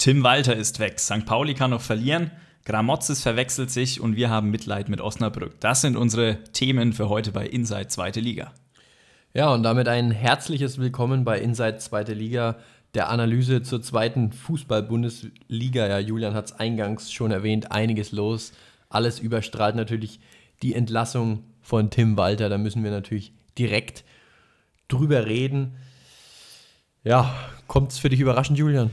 Tim Walter ist weg. St. Pauli kann noch verlieren. Gramozis verwechselt sich und wir haben Mitleid mit Osnabrück. Das sind unsere Themen für heute bei Inside Zweite Liga. Ja, und damit ein herzliches Willkommen bei Inside Zweite Liga, der Analyse zur zweiten Fußball-Bundesliga. Ja, Julian hat es eingangs schon erwähnt, einiges los. Alles überstrahlt natürlich die Entlassung von Tim Walter. Da müssen wir natürlich direkt drüber reden. Ja, kommt es für dich überraschend, Julian?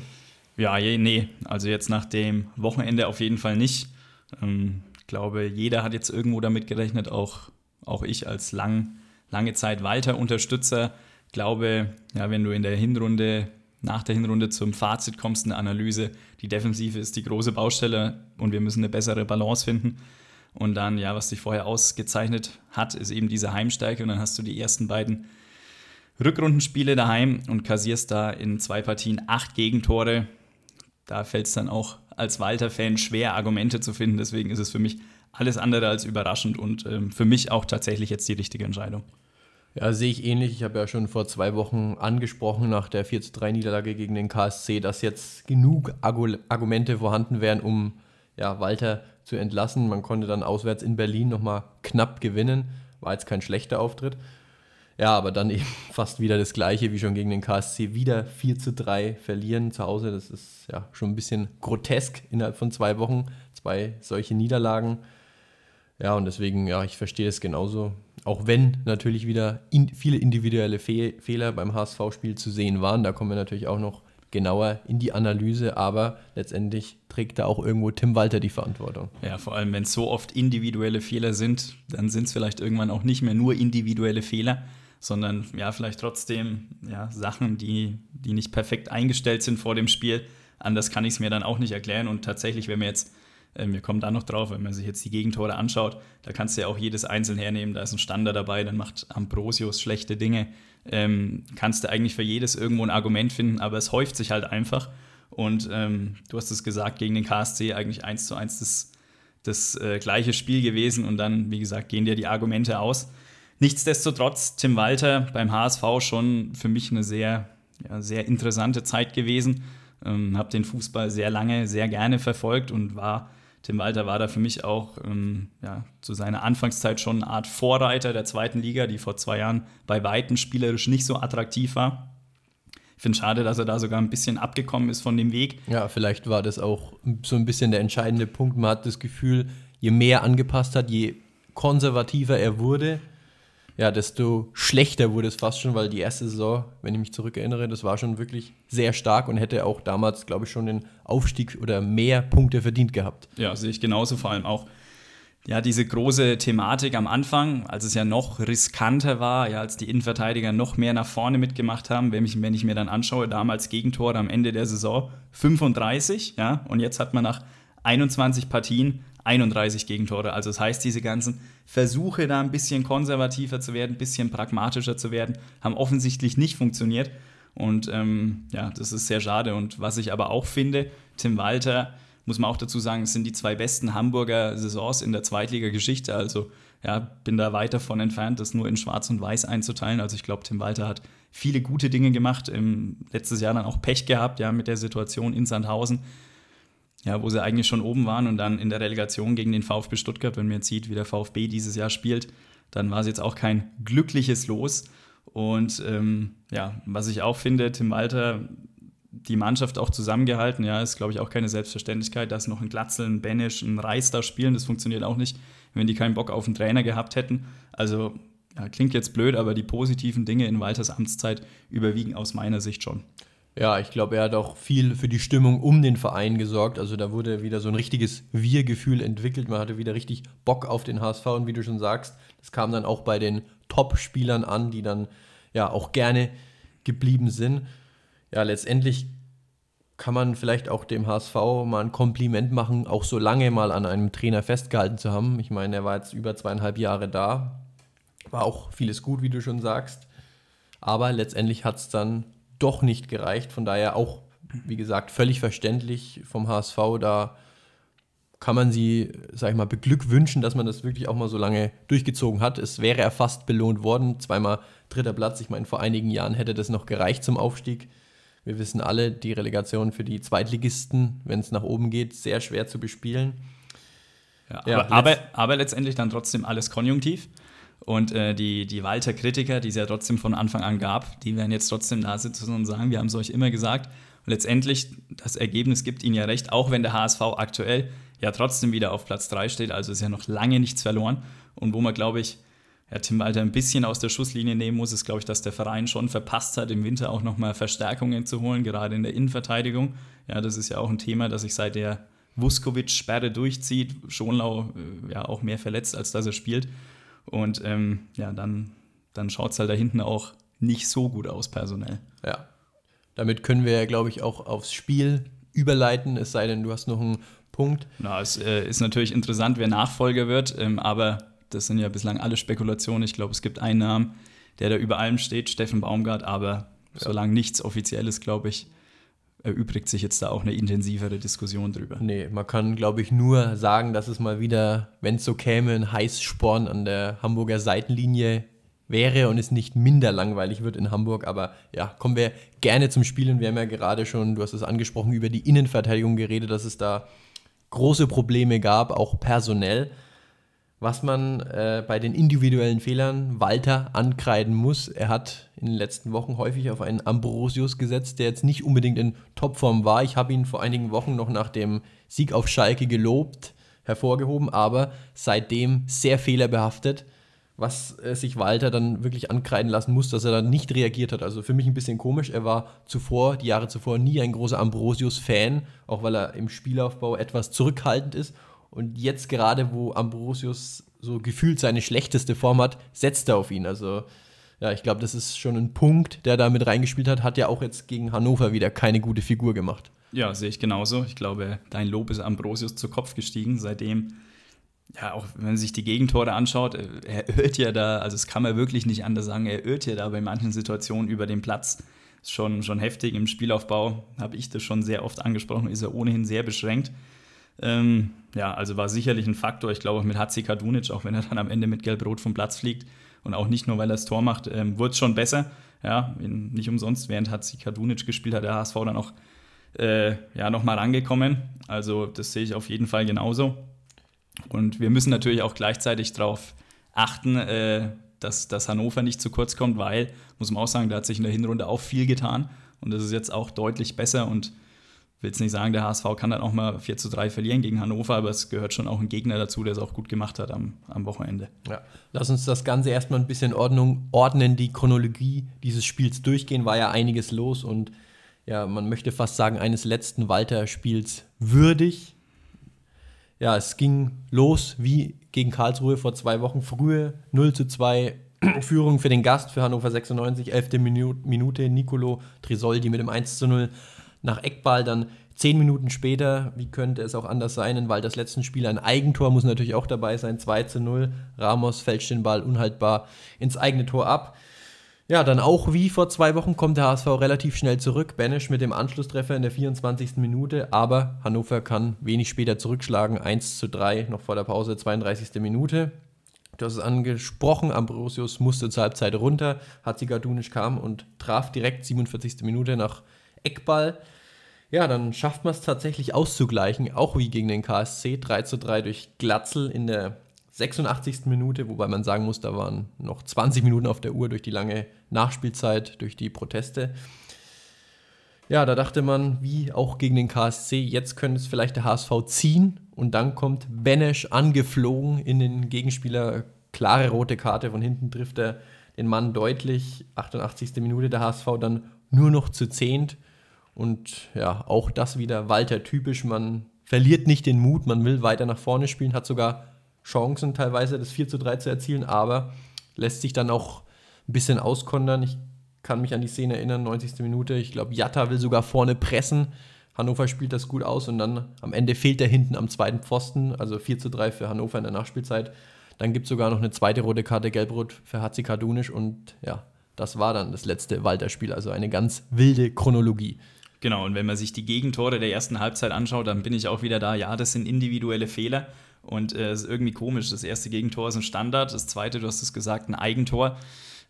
Ja, nee, also jetzt nach dem Wochenende auf jeden Fall nicht. Ähm, ich glaube, jeder hat jetzt irgendwo damit gerechnet, auch, auch ich als lang, lange Zeit Walter-Unterstützer. Glaube, ja, wenn du in der Hinrunde, nach der Hinrunde zum Fazit kommst, eine Analyse, die Defensive ist die große Baustelle und wir müssen eine bessere Balance finden. Und dann, ja, was sich vorher ausgezeichnet hat, ist eben diese Heimstärke. Und dann hast du die ersten beiden Rückrundenspiele daheim und kassierst da in zwei Partien acht Gegentore da fällt es dann auch als Walter-Fan schwer, Argumente zu finden. Deswegen ist es für mich alles andere als überraschend und ähm, für mich auch tatsächlich jetzt die richtige Entscheidung. Ja, sehe ich ähnlich. Ich habe ja schon vor zwei Wochen angesprochen, nach der 4 3 Niederlage gegen den KSC, dass jetzt genug Argumente vorhanden wären, um ja, Walter zu entlassen. Man konnte dann auswärts in Berlin nochmal knapp gewinnen. War jetzt kein schlechter Auftritt. Ja, aber dann eben fast wieder das Gleiche wie schon gegen den KSC. Wieder 4 zu 3 verlieren zu Hause. Das ist ja schon ein bisschen grotesk innerhalb von zwei Wochen. Zwei solche Niederlagen. Ja, und deswegen, ja, ich verstehe es genauso. Auch wenn natürlich wieder in, viele individuelle Fe Fehler beim HSV-Spiel zu sehen waren. Da kommen wir natürlich auch noch genauer in die Analyse, aber letztendlich trägt da auch irgendwo Tim Walter die Verantwortung. Ja, vor allem, wenn es so oft individuelle Fehler sind, dann sind es vielleicht irgendwann auch nicht mehr nur individuelle Fehler, sondern ja, vielleicht trotzdem ja, Sachen, die, die nicht perfekt eingestellt sind vor dem Spiel. Anders kann ich es mir dann auch nicht erklären. Und tatsächlich, wenn wir jetzt, äh, wir kommen da noch drauf, wenn man sich jetzt die Gegentore anschaut, da kannst du ja auch jedes einzeln hernehmen. Da ist ein Standard dabei, dann macht Ambrosius schlechte Dinge. Ähm, kannst du eigentlich für jedes irgendwo ein Argument finden, aber es häuft sich halt einfach. Und ähm, du hast es gesagt, gegen den KSC eigentlich eins zu eins das, das äh, gleiche Spiel gewesen. Und dann, wie gesagt, gehen dir die Argumente aus. Nichtsdestotrotz, Tim Walter beim HSV schon für mich eine sehr, ja, sehr interessante Zeit gewesen. Ähm, habe den Fußball sehr lange, sehr gerne verfolgt und war, Tim Walter war da für mich auch ähm, ja, zu seiner Anfangszeit schon eine Art Vorreiter der zweiten Liga, die vor zwei Jahren bei Weitem spielerisch nicht so attraktiv war. Ich finde es schade, dass er da sogar ein bisschen abgekommen ist von dem Weg. Ja, vielleicht war das auch so ein bisschen der entscheidende Punkt. Man hat das Gefühl, je mehr angepasst hat, je konservativer er wurde, ja, desto schlechter wurde es fast schon, weil die erste Saison, wenn ich mich zurückerinnere, das war schon wirklich sehr stark und hätte auch damals, glaube ich, schon den Aufstieg oder mehr Punkte verdient gehabt. Ja, sehe ich genauso, vor allem auch ja, diese große Thematik am Anfang, als es ja noch riskanter war, ja, als die Innenverteidiger noch mehr nach vorne mitgemacht haben, wenn ich, wenn ich mir dann anschaue, damals Gegentore am Ende der Saison 35, ja, und jetzt hat man nach 21 Partien 31 Gegentore. Also das heißt, diese ganzen Versuche, da ein bisschen konservativer zu werden, ein bisschen pragmatischer zu werden, haben offensichtlich nicht funktioniert. Und ähm, ja, das ist sehr schade. Und was ich aber auch finde, Tim Walter, muss man auch dazu sagen, sind die zwei besten Hamburger Saisons in der Zweitliga-Geschichte. Also ja, bin da weit davon entfernt, das nur in Schwarz und Weiß einzuteilen. Also ich glaube, Tim Walter hat viele gute Dinge gemacht. Im letztes Jahr dann auch Pech gehabt, ja, mit der Situation in Sandhausen ja, wo sie eigentlich schon oben waren und dann in der Relegation gegen den VfB Stuttgart, wenn man jetzt sieht, wie der VfB dieses Jahr spielt, dann war es jetzt auch kein glückliches Los. Und ähm, ja, was ich auch finde, Tim Walter, die Mannschaft auch zusammengehalten, ja, ist glaube ich auch keine Selbstverständlichkeit, dass noch ein Glatzel, ein Benisch, ein Reis da spielen, das funktioniert auch nicht, wenn die keinen Bock auf einen Trainer gehabt hätten. Also ja, klingt jetzt blöd, aber die positiven Dinge in Walters Amtszeit überwiegen aus meiner Sicht schon. Ja, ich glaube, er hat auch viel für die Stimmung um den Verein gesorgt. Also da wurde wieder so ein richtiges Wir-Gefühl entwickelt. Man hatte wieder richtig Bock auf den HSV und wie du schon sagst, das kam dann auch bei den Top-Spielern an, die dann ja auch gerne geblieben sind. Ja, letztendlich kann man vielleicht auch dem HSV mal ein Kompliment machen, auch so lange mal an einem Trainer festgehalten zu haben. Ich meine, er war jetzt über zweieinhalb Jahre da. War auch vieles gut, wie du schon sagst. Aber letztendlich hat es dann doch nicht gereicht. Von daher auch, wie gesagt, völlig verständlich vom HSV. Da kann man sie, sag ich mal, beglückwünschen, dass man das wirklich auch mal so lange durchgezogen hat. Es wäre er fast belohnt worden. Zweimal dritter Platz. Ich meine, vor einigen Jahren hätte das noch gereicht zum Aufstieg. Wir wissen alle, die Relegation für die Zweitligisten, wenn es nach oben geht, sehr schwer zu bespielen. Ja, ja, aber, aber, aber, letztendlich dann trotzdem alles konjunktiv. Und äh, die, die Walter-Kritiker, die es ja trotzdem von Anfang an gab, die werden jetzt trotzdem da sitzen und sagen, wir haben es euch immer gesagt. Und letztendlich, das Ergebnis gibt ihnen ja recht, auch wenn der HSV aktuell ja trotzdem wieder auf Platz 3 steht, also ist ja noch lange nichts verloren. Und wo man, glaube ich, ja, Tim Walter ein bisschen aus der Schusslinie nehmen muss, ist, glaube ich, dass der Verein schon verpasst hat, im Winter auch nochmal Verstärkungen zu holen, gerade in der Innenverteidigung. Ja, das ist ja auch ein Thema, das sich seit der Vuskovic-Sperre durchzieht. Schonlau äh, ja auch mehr verletzt, als dass er spielt. Und ähm, ja, dann, dann schaut es halt da hinten auch nicht so gut aus personell. Ja. Damit können wir ja, glaube ich, auch aufs Spiel überleiten, es sei denn, du hast noch einen Punkt. Na, es äh, ist natürlich interessant, wer Nachfolger wird, ähm, aber das sind ja bislang alle Spekulationen. Ich glaube, es gibt einen Namen, der da über allem steht, Steffen Baumgart, aber ja. solange nichts Offizielles, glaube ich, erübrigt sich jetzt da auch eine intensivere Diskussion drüber. Nee, man kann, glaube ich, nur sagen, dass es mal wieder, wenn es so käme, ein Heißsporn an der Hamburger Seitenlinie wäre und es nicht minder langweilig wird in Hamburg. Aber ja, kommen wir gerne zum Spielen. Wir haben ja gerade schon, du hast es angesprochen, über die Innenverteidigung geredet, dass es da große Probleme gab, auch personell was man äh, bei den individuellen Fehlern Walter ankreiden muss. Er hat in den letzten Wochen häufig auf einen Ambrosius gesetzt, der jetzt nicht unbedingt in Topform war. Ich habe ihn vor einigen Wochen noch nach dem Sieg auf Schalke gelobt, hervorgehoben, aber seitdem sehr fehlerbehaftet, was äh, sich Walter dann wirklich ankreiden lassen muss, dass er dann nicht reagiert hat. Also für mich ein bisschen komisch. Er war zuvor, die Jahre zuvor, nie ein großer Ambrosius-Fan, auch weil er im Spielaufbau etwas zurückhaltend ist und jetzt gerade, wo Ambrosius so gefühlt seine schlechteste Form hat, setzt er auf ihn. Also ja, ich glaube, das ist schon ein Punkt, der da mit reingespielt hat. Hat ja auch jetzt gegen Hannover wieder keine gute Figur gemacht. Ja, sehe ich genauso. Ich glaube, dein Lob ist Ambrosius zu Kopf gestiegen. Seitdem, ja, auch wenn man sich die Gegentore anschaut, äh, er irrt ja da, also das kann man wirklich nicht anders sagen, er irrt ja da bei manchen Situationen über den Platz. Ist schon, schon heftig. Im Spielaufbau habe ich das schon sehr oft angesprochen, ist er ohnehin sehr beschränkt. Ähm, ja, also war sicherlich ein Faktor. Ich glaube, mit Hatzi Kadunic, auch wenn er dann am Ende mit Gelb-Rot vom Platz fliegt und auch nicht nur, weil er das Tor macht, ähm, wurde es schon besser. Ja, nicht umsonst, während Hatzi Kadunic gespielt hat, der HSV dann auch äh, ja, nochmal rangekommen. Also, das sehe ich auf jeden Fall genauso. Und wir müssen natürlich auch gleichzeitig darauf achten, äh, dass, dass Hannover nicht zu kurz kommt, weil, muss man auch sagen, da hat sich in der Hinrunde auch viel getan. Und das ist jetzt auch deutlich besser und will jetzt nicht sagen, der HSV kann dann auch mal 4 zu 3 verlieren gegen Hannover, aber es gehört schon auch ein Gegner dazu, der es auch gut gemacht hat am, am Wochenende. Ja. Lass uns das Ganze erstmal ein bisschen Ordnung, ordnen, die Chronologie dieses Spiels durchgehen, war ja einiges los und ja, man möchte fast sagen, eines letzten Walter-Spiels würdig. Ja, es ging los wie gegen Karlsruhe vor zwei Wochen. Frühe 0 zu 2 Führung für den Gast, für Hannover 96, 11. Minute, Nicolo Trisoldi mit dem 1 zu 0 nach Eckball dann zehn Minuten später, wie könnte es auch anders sein, weil das letzten Spiel ein Eigentor muss natürlich auch dabei sein, 2 zu 0. Ramos fälscht den Ball unhaltbar ins eigene Tor ab. Ja, dann auch wie vor zwei Wochen kommt der HSV relativ schnell zurück. Benesch mit dem Anschlusstreffer in der 24. Minute, aber Hannover kann wenig später zurückschlagen. 1 zu 3 noch vor der Pause, 32. Minute. Du hast es angesprochen, Ambrosius musste zur Halbzeit runter. Hatzigardunisch kam und traf direkt 47. Minute nach Eckball. Ja, dann schafft man es tatsächlich auszugleichen, auch wie gegen den KSC. 3 zu 3 durch Glatzel in der 86. Minute, wobei man sagen muss, da waren noch 20 Minuten auf der Uhr durch die lange Nachspielzeit, durch die Proteste. Ja, da dachte man, wie auch gegen den KSC, jetzt könnte es vielleicht der HSV ziehen und dann kommt Benesch angeflogen in den Gegenspieler, klare rote Karte, von hinten trifft er den Mann deutlich, 88. Minute, der HSV dann nur noch zu zehnt und ja, auch das wieder Walter typisch. Man verliert nicht den Mut, man will weiter nach vorne spielen, hat sogar Chancen teilweise das 4 zu 3 zu erzielen, aber lässt sich dann auch ein bisschen auskondern. Ich kann mich an die Szene erinnern, 90. Minute. Ich glaube, Jatta will sogar vorne pressen. Hannover spielt das gut aus und dann am Ende fehlt er hinten am zweiten Pfosten, also 4 zu 3 für Hannover in der Nachspielzeit. Dann gibt es sogar noch eine zweite rote Karte Gelbrot für Hatzi Kardunisch und ja, das war dann das letzte Walter-Spiel, also eine ganz wilde Chronologie. Genau, und wenn man sich die Gegentore der ersten Halbzeit anschaut, dann bin ich auch wieder da, ja, das sind individuelle Fehler und äh, es äh, ist irgendwie komisch. Das erste Gegentor ist ein Standard, das zweite, du hast es gesagt, ein Eigentor.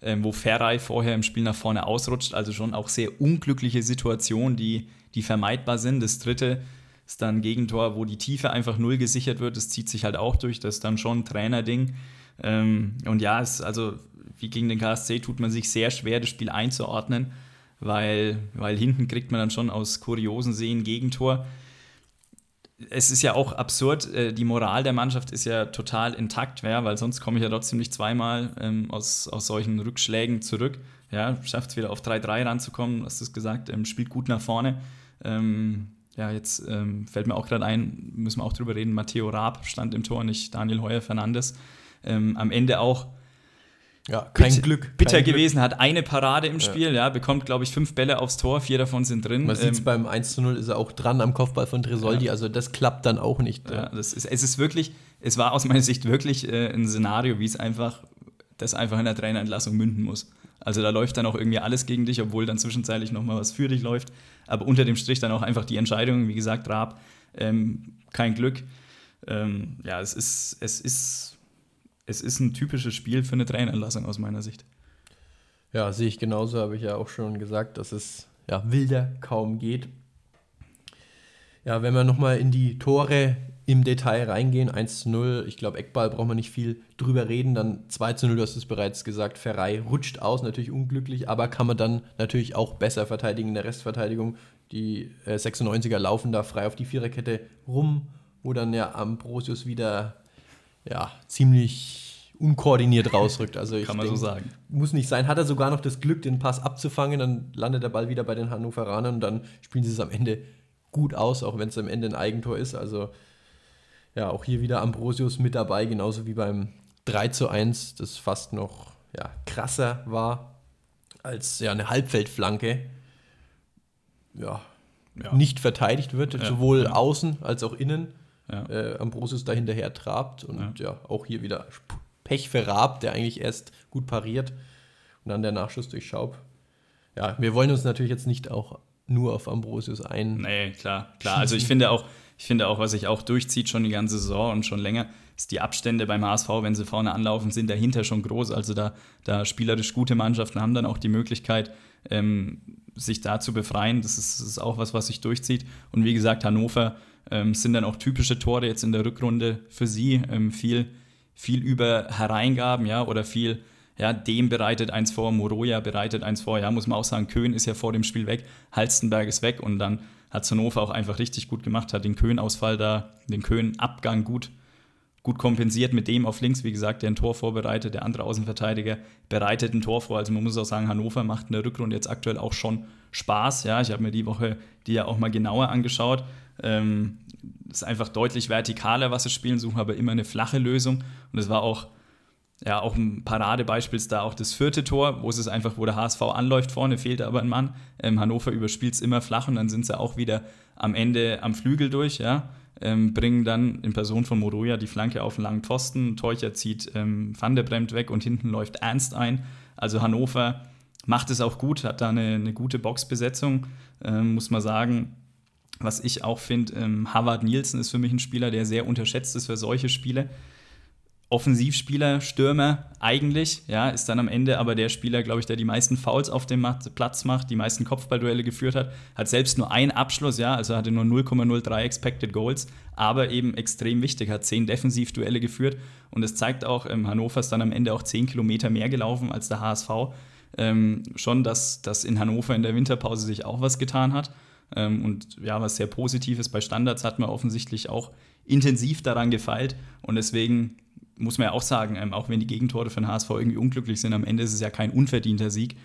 ähm, wo Ferrei vorher im Spiel nach vorne ausrutscht. Also schon auch sehr unglückliche Situationen, die, die vermeidbar sind. Das dritte ist dann ein Gegentor, wo die Tiefe einfach null gesichert wird. Das zieht sich halt auch durch. Das ist dann schon ein Trainerding. Ähm, und ja, es, also wie gegen den KSC tut man sich sehr schwer, das Spiel einzuordnen, weil, weil hinten kriegt man dann schon aus kuriosen Seen Gegentor es ist ja auch absurd, äh, die Moral der Mannschaft ist ja total intakt, ja, weil sonst komme ich ja trotzdem nicht zweimal ähm, aus, aus solchen Rückschlägen zurück. Ja, schafft es wieder auf 3-3 ranzukommen, hast du es gesagt, ähm, spielt gut nach vorne. Ähm, ja, jetzt ähm, fällt mir auch gerade ein, müssen wir auch drüber reden, Matteo Raab stand im Tor, nicht Daniel Heuer Fernandes. Ähm, am Ende auch ja, kein bitter, Glück. Bitter kein gewesen, Glück. hat eine Parade im Spiel, ja, bekommt, glaube ich, fünf Bälle aufs Tor, vier davon sind drin. Man sieht es Ähm, beim 1 zu 0 ist er auch dran am Kopfball von Tresoldi, Ja. also das klappt dann auch nicht. Ja, das ist, es ist wirklich, es war aus meiner Sicht wirklich äh, ein Szenario, wie es einfach, das einfach in der Trainerentlassung münden muss. Also da läuft dann auch irgendwie alles gegen dich, obwohl dann zwischenzeitlich nochmal was für dich läuft. Aber unter dem Strich dann auch einfach die Entscheidung, wie gesagt, Raab, ähm, kein Glück. Ähm, ja, es ist, es ist, es ist ein typisches Spiel für eine Trainerentlassung aus meiner Sicht. Ja, sehe ich genauso, habe ich ja auch schon gesagt, dass es ja, wilder kaum geht. Ja, wenn wir nochmal in die Tore im Detail reingehen, 1 zu 0, ich glaube, Eckball braucht man nicht viel drüber reden, dann 2 zu 0, du hast es bereits gesagt, Ferrei rutscht aus, natürlich unglücklich, aber kann man dann natürlich auch besser verteidigen in der Restverteidigung. Die äh, 96er laufen da frei auf die Viererkette rum, wo dann ja Ambrosius wieder ja, ziemlich unkoordiniert rausrückt. Also ich Kann man so denk, sagen. muss nicht sein. Hat er sogar noch das Glück, den Pass abzufangen, dann landet der Ball wieder bei den Hannoveranern und dann spielen sie es am Ende gut aus, auch wenn es am Ende ein Eigentor ist. Also ja, auch hier wieder Ambrosius mit dabei, genauso wie beim 3 zu 1, das fast noch ja, krasser war als ja, eine Halbfeldflanke. Ja, Ja. nicht verteidigt wird, Ja, sowohl ja. außen als auch innen. Ja. Äh, Ambrosius da hinterher trabt und ja. auch hier wieder Pech Raab, der eigentlich erst gut pariert und dann der Nachschuss durch Schaub. Ja, wir wollen uns natürlich jetzt nicht auch nur auf Ambrosius ein. Nee, klar, klar. Also ich finde auch, ich finde auch, was sich auch durchzieht schon die ganze Saison und schon länger, ist die Abstände beim HSV, wenn sie vorne anlaufen, sind dahinter schon groß. Also da, da spielerisch gute Mannschaften haben dann auch die Möglichkeit, ähm, sich da zu befreien. Das ist, das ist auch was, was sich durchzieht. Und wie gesagt, Hannover ähm, sind dann auch typische Tore jetzt in der Rückrunde für sie. Ähm, viel, viel über Hereingaben, ja, oder viel, ja, dem bereitet eins vor, Moroja bereitet eins vor, ja, muss man auch sagen, Köhn ist ja vor dem Spiel weg, Halstenberg ist weg und dann hat Hannover auch einfach richtig gut gemacht, hat den Köhn-Ausfall da, den Köhn-Abgang gut, gut kompensiert mit dem auf links, wie gesagt, der ein Tor vorbereitet, der andere Außenverteidiger bereitet ein Tor vor. Also man muss auch sagen, Hannover macht in der Rückrunde jetzt aktuell auch schon Spaß. Ja, ich habe mir die Woche die ja auch mal genauer angeschaut. Ähm, ist einfach deutlich vertikaler, was sie spielen, suchen aber immer eine flache Lösung. Und es war auch, ja, auch ein Paradebeispiel ist da auch das vierte Tor, wo es einfach, wo der HSV anläuft, vorne fehlt aber ein Mann. Ähm, Hannover überspielt es immer flach und dann sind sie auch wieder am Ende am Flügel durch, ja. Ähm, bringen dann in Person von Moroja die Flanke auf einen langen Pfosten. Teucher zieht ähm, Van der Bremt weg und hinten läuft Ernst ein. Also Hannover macht es auch gut, hat da eine, eine gute Boxbesetzung, ähm, muss man sagen. Was ich auch finde, ähm, Harvard Nielsen ist für mich ein Spieler, der sehr unterschätzt ist für solche Spiele. Offensivspieler, Stürmer eigentlich, ja, ist dann am Ende aber der Spieler, glaube ich, der die meisten Fouls auf dem Platz macht, die meisten Kopfballduelle geführt hat, hat selbst nur einen Abschluss, ja, also hatte nur 0,03 Expected Goals, aber eben extrem wichtig, hat zehn Defensivduelle geführt und es zeigt auch, ähm, Hannover ist dann am Ende auch zehn Kilometer mehr gelaufen als der HSV. Ähm, schon, dass, dass in Hannover in der Winterpause sich auch was getan hat. Ähm, und ja, was sehr positiv ist, bei Standards hat man offensichtlich auch intensiv daran gefeilt. Und deswegen muss man ja auch sagen, ähm, auch wenn die Gegentore den HSV irgendwie unglücklich sind, am Ende ist es ja kein unverdienter Sieg.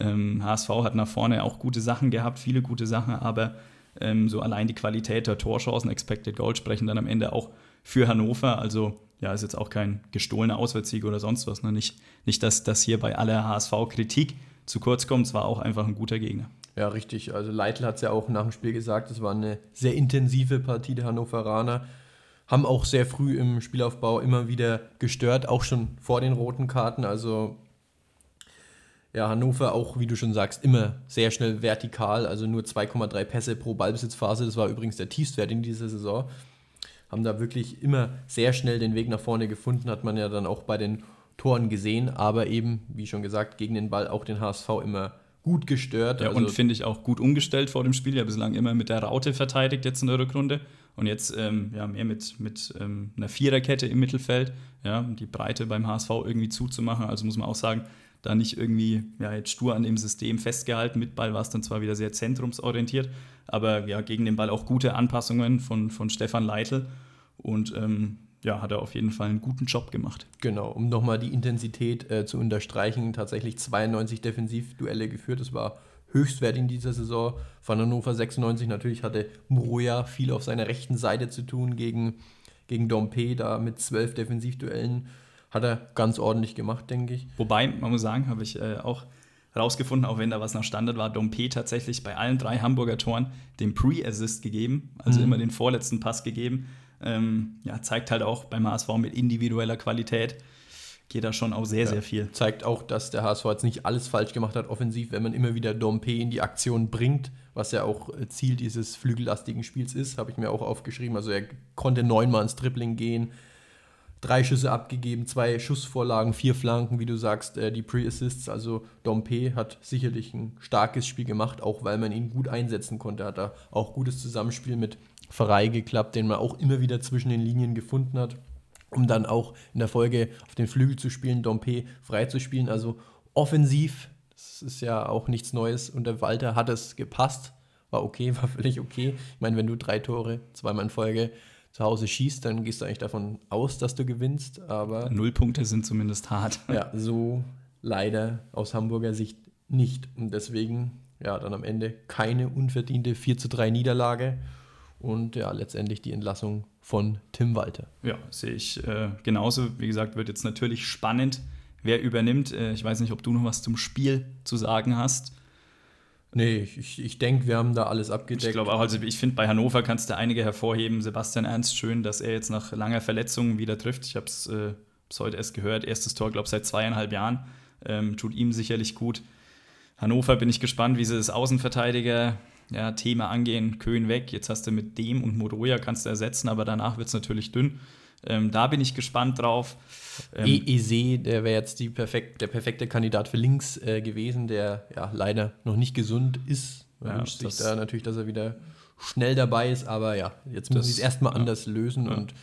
Ähm, HSV hat nach vorne auch gute Sachen gehabt, viele gute Sachen, aber ähm, so allein die Qualität der Torchancen, Expected Goal sprechen dann am Ende auch für Hannover. Also ja, ist jetzt auch kein gestohlener Auswärtssieg oder sonst was. Ne? Nicht, nicht, dass das hier bei aller HSV-Kritik zu kurz kommt, es war auch einfach ein guter Gegner. Ja, richtig. Also Leitl hat es ja auch nach dem Spiel gesagt, es war eine sehr intensive Partie der Hannoveraner. Haben auch sehr früh im Spielaufbau immer wieder gestört, auch schon vor den roten Karten. Also ja, Hannover auch, wie du schon sagst, immer sehr schnell vertikal, also nur 2,3 Pässe pro Ballbesitzphase. Das war übrigens der Tiefstwert in dieser Saison. Haben da wirklich immer sehr schnell den Weg nach vorne gefunden, hat man ja dann auch bei den Toren gesehen, aber eben, wie schon gesagt, gegen den Ball auch den HSV immer gut gestört. Ja, also und finde ich auch gut umgestellt vor dem Spiel. Ja, bislang immer mit der Raute verteidigt jetzt in der Rückrunde und jetzt ähm, ja, mehr mit, mit ähm, einer Viererkette im Mittelfeld, ja, die Breite beim HSV irgendwie zuzumachen. Also muss man auch sagen, da nicht irgendwie ja, jetzt stur an dem System festgehalten. Mit Ball war es dann zwar wieder sehr zentrumsorientiert, aber ja, gegen den Ball auch gute Anpassungen von, von Stefan Leitl und ähm, ja, hat er auf jeden Fall einen guten Job gemacht. Genau, um nochmal die Intensität äh, zu unterstreichen, tatsächlich 92 Defensivduelle geführt. Das war Höchstwert in dieser Saison von Hannover 96. Natürlich hatte Mroja viel auf seiner rechten Seite zu tun gegen, gegen Dompe, da mit zwölf Defensivduellen. Hat er ganz ordentlich gemacht, denke ich. Wobei, man muss sagen, habe ich äh, auch rausgefunden, auch wenn da was nach Standard war, Dompe tatsächlich bei allen drei Hamburger Toren den Pre-Assist gegeben, also mhm. immer den vorletzten Pass gegeben. Ähm, ja, zeigt halt auch beim HSV mit individueller Qualität geht da schon auch sehr, ja, sehr viel. Zeigt auch, dass der HSV jetzt nicht alles falsch gemacht hat offensiv, wenn man immer wieder Dompe in die Aktion bringt, was ja auch äh, Ziel dieses flügellastigen Spiels ist, habe ich mir auch aufgeschrieben. Also er konnte neunmal ins Dribbling gehen, drei Schüsse abgegeben, zwei Schussvorlagen, vier Flanken, wie du sagst, äh, die Pre-Assists. Also Dompe hat sicherlich ein starkes Spiel gemacht, auch weil man ihn gut einsetzen konnte. Hat er auch gutes Zusammenspiel mit Verei geklappt, den man auch immer wieder zwischen den Linien gefunden hat um dann auch in der Folge auf den Flügel zu spielen, Dompe frei zu spielen. Also offensiv, das ist ja auch nichts Neues. Und der Walter hat es gepasst, war okay, war völlig okay. Ich meine, wenn du drei Tore, zweimal in Folge zu Hause schießt, dann gehst du eigentlich davon aus, dass du gewinnst. Aber null Punkte sind zumindest hart. Ja, so leider aus Hamburger Sicht nicht. Und deswegen, ja, dann am Ende keine unverdiente 4 zu 3 Niederlage und ja, letztendlich die Entlassung von Tim Walter. Ja, sehe ich äh, genauso. Wie gesagt, wird jetzt natürlich spannend, wer übernimmt. Äh, ich weiß nicht, ob du noch was zum Spiel zu sagen hast. Nee, ich, ich denke, wir haben da alles abgedeckt. Ich glaube auch, also ich finde, bei Hannover kannst du einige hervorheben. Sebastian Ernst, schön, dass er jetzt nach langer Verletzung wieder trifft. Ich habe es äh, heute erst gehört. Erstes Tor, glaube ich, seit zweieinhalb Jahren. Ähm, tut ihm sicherlich gut. Hannover bin ich gespannt, wie sie das Außenverteidiger ja, Thema angehen, Köhn weg, jetzt hast du mit dem und Moroja kannst du ersetzen, aber danach wird es natürlich dünn. Ähm, da bin ich gespannt drauf. Ähm, Eze, der wäre jetzt perfekt, der perfekte Kandidat für links äh, gewesen, der ja leider noch nicht gesund ist. Man ja, wünscht sich da natürlich, dass er wieder schnell dabei ist, aber ja, jetzt müssen sie es erstmal ja, anders lösen und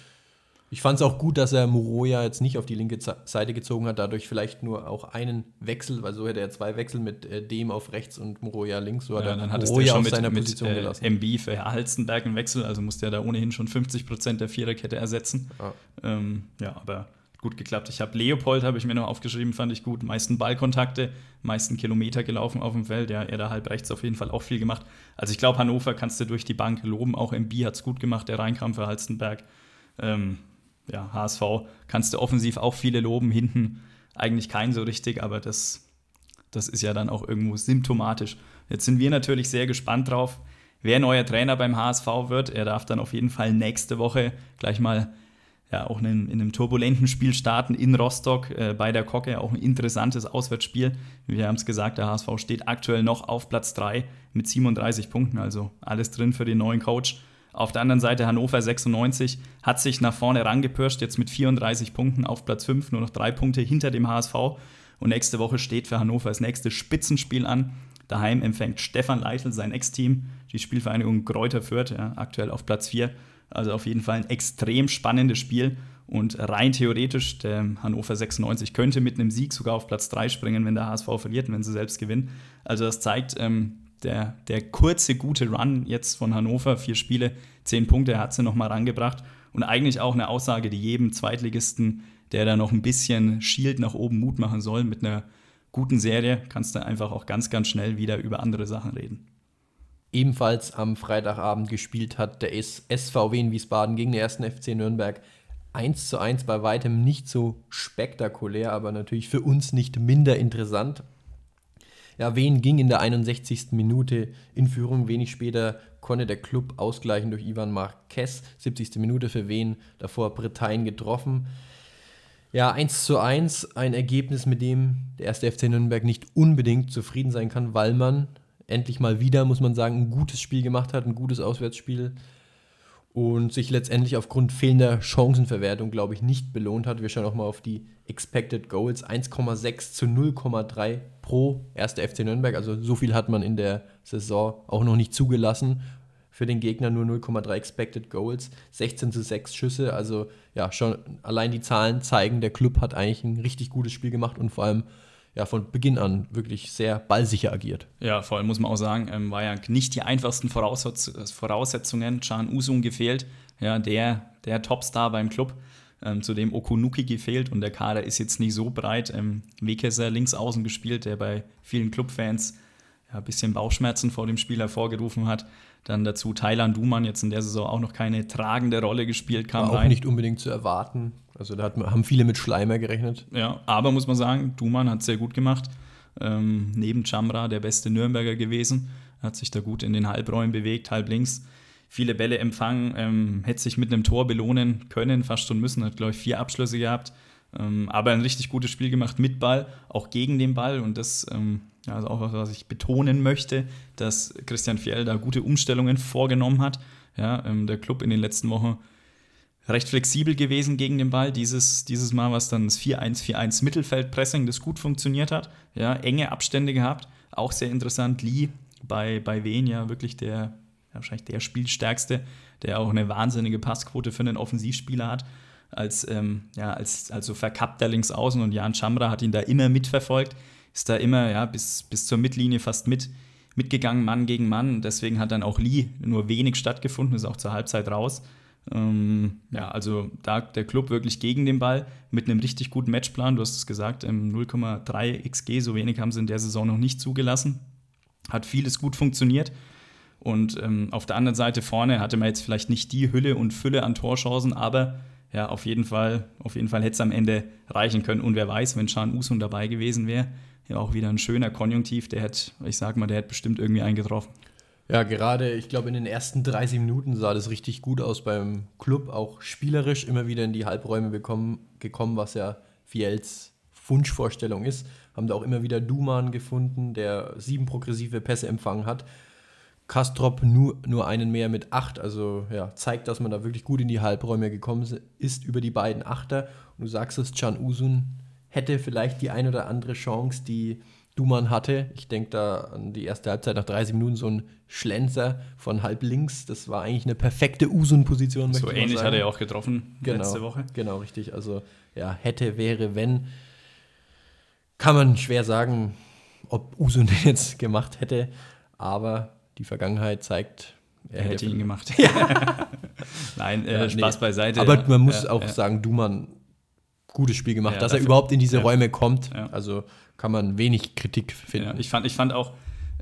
ich fand es auch gut, dass er Moroja jetzt nicht auf die linke Seite gezogen hat, dadurch vielleicht nur auch einen Wechsel, weil so hätte er zwei Wechsel mit äh, dem auf rechts und Moroja links. So hat ja, er dann hat Moroja auf mit, seiner mit, Position äh, gelassen. MB für Halstenberg einen Wechsel, also musste er da ohnehin schon 50 Prozent der Viererkette ersetzen. Ja, ähm, ja aber gut geklappt. Ich habe Leopold, habe ich mir noch aufgeschrieben, fand ich gut. Meisten Ballkontakte, meisten Kilometer gelaufen auf dem Feld. Ja, er da halb rechts auf jeden Fall auch viel gemacht. Also ich glaube, Hannover kannst du durch die Bank loben. Auch MB hat es gut gemacht, der reinkam für Halstenberg. Ähm, ja, HSV kannst du offensiv auch viele loben, hinten eigentlich keinen so richtig, aber das, das ist ja dann auch irgendwo symptomatisch. Jetzt sind wir natürlich sehr gespannt drauf, wer neuer Trainer beim HSV wird. Er darf dann auf jeden Fall nächste Woche gleich mal ja, auch in, in einem turbulenten Spiel starten in Rostock äh, bei der Kocke. Auch ein interessantes Auswärtsspiel. Wir haben es gesagt, der HSV steht aktuell noch auf Platz 3 mit 37 Punkten, also alles drin für den neuen Coach. Auf der anderen Seite Hannover 96 hat sich nach vorne rangepirscht, jetzt mit 34 Punkten auf Platz 5, nur noch drei Punkte hinter dem HSV. Und nächste Woche steht für Hannover das nächste Spitzenspiel an. Daheim empfängt Stefan Leitl sein Ex-Team, die Spielvereinigung Kräuter Fürth, ja, aktuell auf Platz 4. Also auf jeden Fall ein extrem spannendes Spiel. Und rein theoretisch, der Hannover 96 könnte mit einem Sieg sogar auf Platz 3 springen, wenn der HSV verliert wenn sie selbst gewinnen. Also das zeigt, ähm, der, der kurze, gute Run jetzt von Hannover, vier Spiele, zehn Punkte, hat sie nochmal rangebracht. Und eigentlich auch eine Aussage, die jedem Zweitligisten, der da noch ein bisschen Shield nach oben Mut machen soll, mit einer guten Serie, kannst du einfach auch ganz, ganz schnell wieder über andere Sachen reden. Ebenfalls am Freitagabend gespielt hat der SVW in Wiesbaden gegen den ersten FC Nürnberg. 1 zu 1 bei weitem nicht so spektakulär, aber natürlich für uns nicht minder interessant. Ja, Wien ging in der 61. Minute in Führung. Wenig später konnte der Club ausgleichen durch Ivan Marquez. 70. Minute für Wien, davor Bretagne getroffen. Ja, 1 zu 1, ein Ergebnis, mit dem der erste FC Nürnberg nicht unbedingt zufrieden sein kann, weil man endlich mal wieder, muss man sagen, ein gutes Spiel gemacht hat, ein gutes Auswärtsspiel. und sich letztendlich aufgrund fehlender Chancenverwertung, glaube ich, nicht belohnt hat. Wir schauen auch mal auf die Expected Goals. 1,6 zu 0,3 pro 1. FC Nürnberg. Also so viel hat man in der Saison auch noch nicht zugelassen. Für den Gegner nur 0,3 Expected Goals, 16 zu 6 Schüsse. Also ja, schon allein die Zahlen zeigen, der Club hat eigentlich ein richtig gutes Spiel gemacht und vor allem ja, von Beginn an wirklich sehr ballsicher agiert. Ja, vor allem muss man auch sagen, ähm, war ja nicht die einfachsten Voraussetz Voraussetzungen. Chan Usung gefehlt, ja, der, der Topstar beim Club. Ähm, zudem Okunuki gefehlt und der Kader ist jetzt nicht so breit. Ähm, Wekesser links außen gespielt, der bei vielen Clubfans ja, ein bisschen Bauchschmerzen vor dem Spiel hervorgerufen hat. Dann dazu Thailand Duman jetzt in der Saison auch noch keine tragende Rolle gespielt, kam War auch rein. nicht unbedingt zu erwarten. Also da hat, haben viele mit Schleimer gerechnet. Ja, aber muss man sagen, Duman hat es sehr gut gemacht. Ähm, neben Chamra der beste Nürnberger gewesen. Hat sich da gut in den Halbräumen bewegt, halb links. Viele Bälle empfangen, ähm, hätte sich mit einem Tor belohnen können, fast schon müssen. Hat, glaube ich, vier Abschlüsse gehabt. Ähm, aber ein richtig gutes Spiel gemacht mit Ball, auch gegen den Ball. Und das ähm, also auch was, was ich betonen möchte, dass Christian Fjell da gute Umstellungen vorgenommen hat. Ja, ähm, der Club in den letzten Wochen recht flexibel gewesen gegen den Ball. Dieses, dieses Mal war es dann das 4-1-4-1 Mittelfeldpressing, das gut funktioniert hat. Ja, enge Abstände gehabt. Auch sehr interessant. Lee bei, bei Wien ja wirklich der, wahrscheinlich der Spielstärkste, der auch eine wahnsinnige Passquote für einen Offensivspieler hat. Als, ähm, ja, als, als so verkappter Linksaußen und Jan Chamra hat ihn da immer mitverfolgt ist da immer ja, bis, bis zur Mittellinie fast mit, mitgegangen, Mann gegen Mann. Deswegen hat dann auch Lee nur wenig stattgefunden, ist auch zur Halbzeit raus. Ähm, ja, also da der Club wirklich gegen den Ball mit einem richtig guten Matchplan. Du hast es gesagt, 0,3 XG, so wenig haben sie in der Saison noch nicht zugelassen. Hat vieles gut funktioniert. Und ähm, auf der anderen Seite vorne hatte man jetzt vielleicht nicht die Hülle und Fülle an Torchancen, aber ja, auf jeden Fall, Fall hätte es am Ende reichen können. Und wer weiß, wenn Shan Usun dabei gewesen wäre, ja auch wieder ein schöner Konjunktiv. Der hätte, ich sag mal, der hätte bestimmt irgendwie eingetroffen. Ja, gerade, ich glaube, in den ersten 30 Minuten sah das richtig gut aus beim Club, auch spielerisch immer wieder in die Halbräume bekommen, gekommen, was ja Fiels Wunschvorstellung ist. Haben da auch immer wieder Duman gefunden, der sieben progressive Pässe empfangen hat. Kastrop nur, nur einen mehr mit acht, also ja, zeigt, dass man da wirklich gut in die Halbräume gekommen ist über die beiden Achter. Und du sagst es, Can Usun hätte vielleicht die ein oder andere Chance, die Duman hatte. Ich denke da an die erste Halbzeit nach 30 Minuten so ein Schlenzer von halb links. Das war eigentlich eine perfekte Usun-Position. So ähnlich hat er ja auch getroffen genau, letzte Woche. Genau, richtig. Also ja, hätte, wäre, wenn. Kann man schwer sagen, ob Usun jetzt gemacht hätte. Aber die Vergangenheit zeigt, er, er hätte ihn gemacht. Ja. Nein, äh, ja, Spaß nee. beiseite. Aber man muss auch sagen, Duman gutes Spiel gemacht, ja, dass er überhaupt in diese ja. Räume kommt. Ja. Also kann man wenig Kritik finden. ich, fand, ich fand auch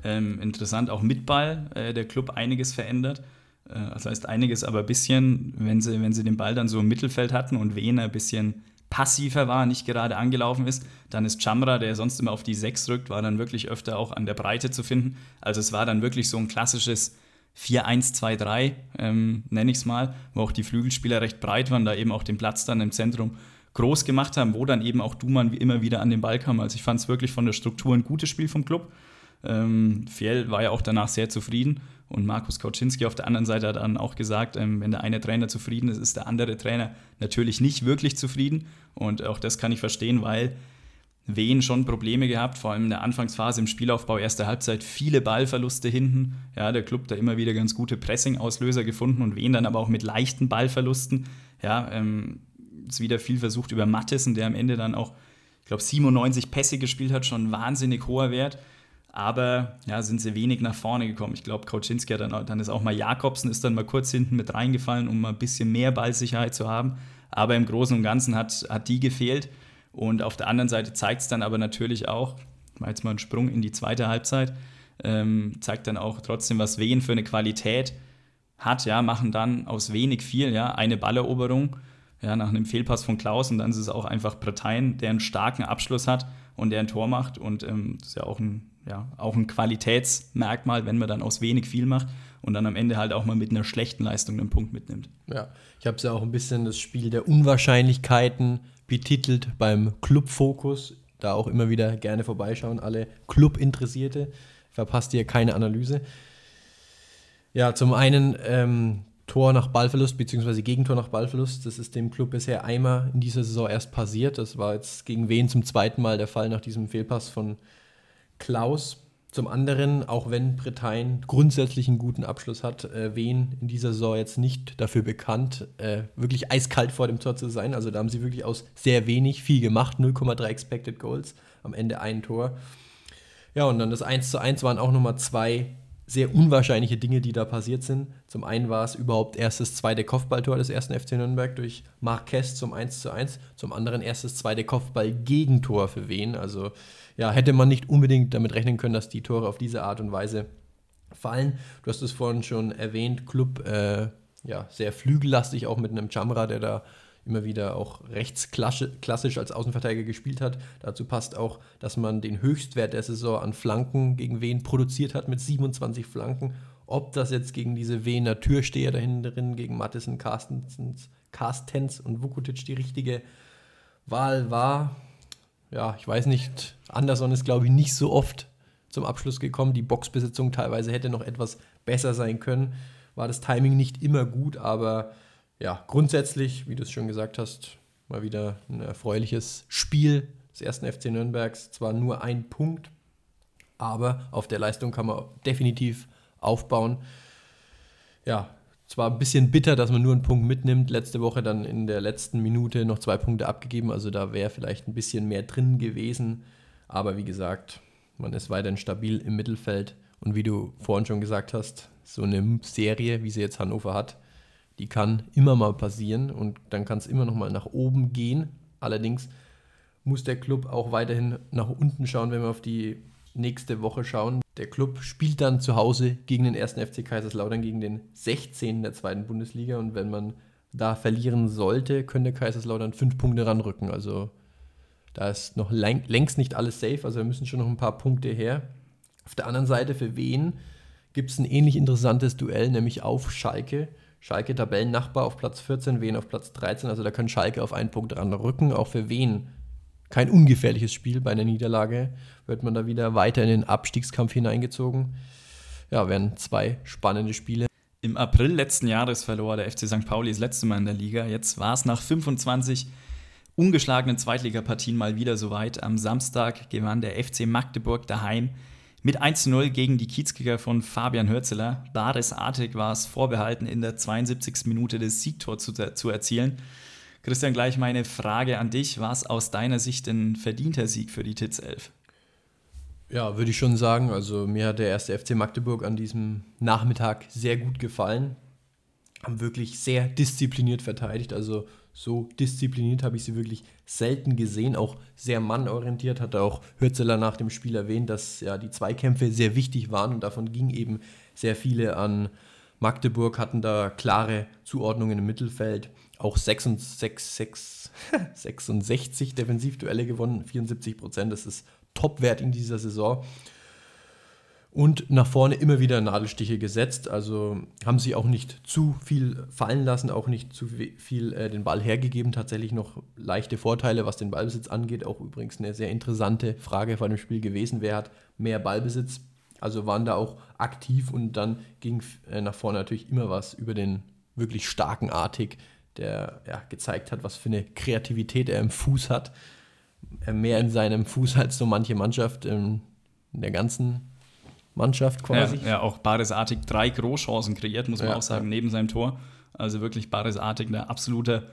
ähm, interessant, auch mit Ball äh, der Club einiges verändert. Äh, das heißt einiges, aber ein bisschen, wenn sie, wenn sie den Ball dann so im Mittelfeld hatten und Wehner ein bisschen passiver war, nicht gerade angelaufen ist, dann ist Chamra, der sonst immer auf die 6 rückt, war dann wirklich öfter auch an der Breite zu finden. Also es war dann wirklich so ein klassisches 4-1-2-3, ähm, nenne ich es mal, wo auch die Flügelspieler recht breit waren, da eben auch den Platz dann im Zentrum groß gemacht haben, wo dann eben auch Duman immer wieder an den Ball kam. Also ich fand es wirklich von der Struktur ein gutes Spiel vom Club. Ähm, Fiel war ja auch danach sehr zufrieden und Markus Kauczynski auf der anderen Seite hat dann auch gesagt, ähm, wenn der eine Trainer zufrieden ist, ist der andere Trainer natürlich nicht wirklich zufrieden und auch das kann ich verstehen, weil Wien schon Probleme gehabt, vor allem in der Anfangsphase im Spielaufbau, erste Halbzeit, viele Ballverluste hinten. Ja, der Club da immer wieder ganz gute Pressing-Auslöser gefunden und Wien dann aber auch mit leichten Ballverlusten. Ja, ähm, es wieder viel versucht über Mattesen, der am Ende dann auch, ich glaube, 97 Pässe gespielt hat, schon ein wahnsinnig hoher Wert. Aber ja, sind sie wenig nach vorne gekommen. Ich glaube, Kauczynski hat dann, dann ist auch mal Jakobsen, ist dann mal kurz hinten mit reingefallen, um mal ein bisschen mehr Ballsicherheit zu haben. Aber im Großen und Ganzen hat, hat die gefehlt. Und auf der anderen Seite zeigt es dann aber natürlich auch, mal jetzt mal einen Sprung in die zweite Halbzeit, ähm, zeigt dann auch trotzdem, was Wehen für eine Qualität hat, ja, machen dann aus wenig viel, ja, eine Balleroberung ja, nach einem Fehlpass von Klaus und dann ist es auch einfach Parteien, der einen starken Abschluss hat und der ein Tor macht und ähm, das ist ja auch ein, ja auch ein Qualitätsmerkmal, wenn man dann aus wenig viel macht und dann am Ende halt auch mal mit einer schlechten Leistung einen Punkt mitnimmt. Ja, ich habe es ja auch ein bisschen das Spiel der Unwahrscheinlichkeiten betitelt beim Club-Fokus. Da auch immer wieder gerne vorbeischauen, alle Club-Interessierte. Verpasst ihr keine Analyse. Ja, zum einen ähm, Tor nach Ballverlust bzw. Gegentor nach Ballverlust. Das ist dem Club bisher einmal in dieser Saison erst passiert. Das war jetzt gegen Wen zum zweiten Mal der Fall nach diesem Fehlpass von Klaus. Zum anderen, auch wenn Bretagne grundsätzlich einen guten Abschluss hat, äh, Wen in dieser Saison jetzt nicht dafür bekannt, äh, wirklich eiskalt vor dem Tor zu sein. Also da haben sie wirklich aus sehr wenig viel gemacht, 0,3 Expected Goals, am Ende ein Tor. Ja, und dann das 1 zu 1 waren auch nochmal zwei sehr unwahrscheinliche Dinge, die da passiert sind. Zum einen war es überhaupt erst das zweite Kopfballtor des ersten FC Nürnberg durch Marquez zum 1 zu 1. Zum anderen erst das zweite Kopfball-Gegentor für wen. Also ja, hätte man nicht unbedingt damit rechnen können, dass die Tore auf diese Art und Weise fallen. Du hast es vorhin schon erwähnt, Club äh, ja, sehr flügellastig, auch mit einem Jamra, der da immer wieder auch rechts klassisch als Außenverteidiger gespielt hat. Dazu passt auch, dass man den Höchstwert der Saison an Flanken gegen Wen produziert hat mit 27 Flanken. Ob das jetzt gegen diese Wener Türsteher dahinter drin, gegen Mattison, Carstens, und Vukotic die richtige Wahl war, ja, ich weiß nicht. Anderson ist, glaube ich, nicht so oft zum Abschluss gekommen. Die Boxbesitzung teilweise hätte noch etwas besser sein können. War das Timing nicht immer gut, aber ja, grundsätzlich, wie du es schon gesagt hast, mal wieder ein erfreuliches Spiel des ersten FC Nürnbergs. Zwar nur ein Punkt, aber auf der Leistung kann man definitiv aufbauen. Ja, zwar ein bisschen bitter, dass man nur einen Punkt mitnimmt. Letzte Woche dann in der letzten Minute noch zwei Punkte abgegeben. Also da wäre vielleicht ein bisschen mehr drin gewesen. Aber wie gesagt, man ist weiterhin stabil im Mittelfeld. Und wie du vorhin schon gesagt hast, so eine Serie, wie sie jetzt Hannover hat, die kann immer mal passieren und dann kann es immer noch mal nach oben gehen. Allerdings muss der Club auch weiterhin nach unten schauen, wenn wir auf die nächste Woche schauen. Der Club spielt dann zu Hause gegen den ersten FC Kaiserslautern, gegen den 16. der zweiten Bundesliga. Und wenn man da verlieren sollte, könnte Kaiserslautern fünf Punkte ranrücken. Also da ist noch längst nicht alles safe. Also wir müssen schon noch ein paar Punkte her. Auf der anderen Seite, für wen gibt es ein ähnlich interessantes Duell, nämlich auf Schalke. Schalke Tabellennachbar auf Platz 14, Wien auf Platz 13. Also da kann Schalke auf einen Punkt ranrücken. Auch für Wien kein ungefährliches Spiel. Bei einer Niederlage wird man da wieder weiter in den Abstiegskampf hineingezogen. Ja, werden zwei spannende Spiele. Im April letzten Jahres verlor der FC St. Pauli das letzte Mal in der Liga. Jetzt war es nach 25 ungeschlagenen Zweitligapartien mal wieder soweit. Am Samstag gewann der FC Magdeburg daheim mit 1-0 gegen die Kiezkicker von Fabian Hürzeler. Baresartig war es vorbehalten, in der 72. Minute das Siegtor zu, zu erzielen. Christian, gleich meine Frage an dich. War es aus deiner Sicht ein verdienter Sieg für die Titz 11? Ja, würde ich schon sagen. Also mir hat der erste FC Magdeburg an diesem Nachmittag sehr gut gefallen. Haben wirklich sehr diszipliniert verteidigt. Also so diszipliniert habe ich sie wirklich selten gesehen. Auch sehr mannorientiert hat auch Hürzeler nach dem Spiel erwähnt, dass ja die Zweikämpfe sehr wichtig waren und davon gingen eben sehr viele an Magdeburg, hatten da klare Zuordnungen im Mittelfeld auch 66, 66 Defensivduelle gewonnen, 74 Prozent. Das ist Topwert in dieser Saison. Und nach vorne immer wieder Nadelstiche gesetzt. Also haben sie auch nicht zu viel fallen lassen, auch nicht zu viel äh, den Ball hergegeben. Tatsächlich noch leichte Vorteile, was den Ballbesitz angeht. Auch übrigens eine sehr interessante Frage vor dem Spiel gewesen. Wer hat mehr Ballbesitz? Also waren da auch aktiv und dann ging äh, nach vorne natürlich immer was über den wirklich starken Artig der ja, gezeigt hat, was für eine Kreativität er im Fuß hat. Mehr in seinem Fuß als so manche Mannschaft in der ganzen Mannschaft quasi. Ja, ja auch Baresartig drei Großchancen kreiert, muss man ja, auch sagen, ja. neben seinem Tor. Also wirklich Baresartig, der absolute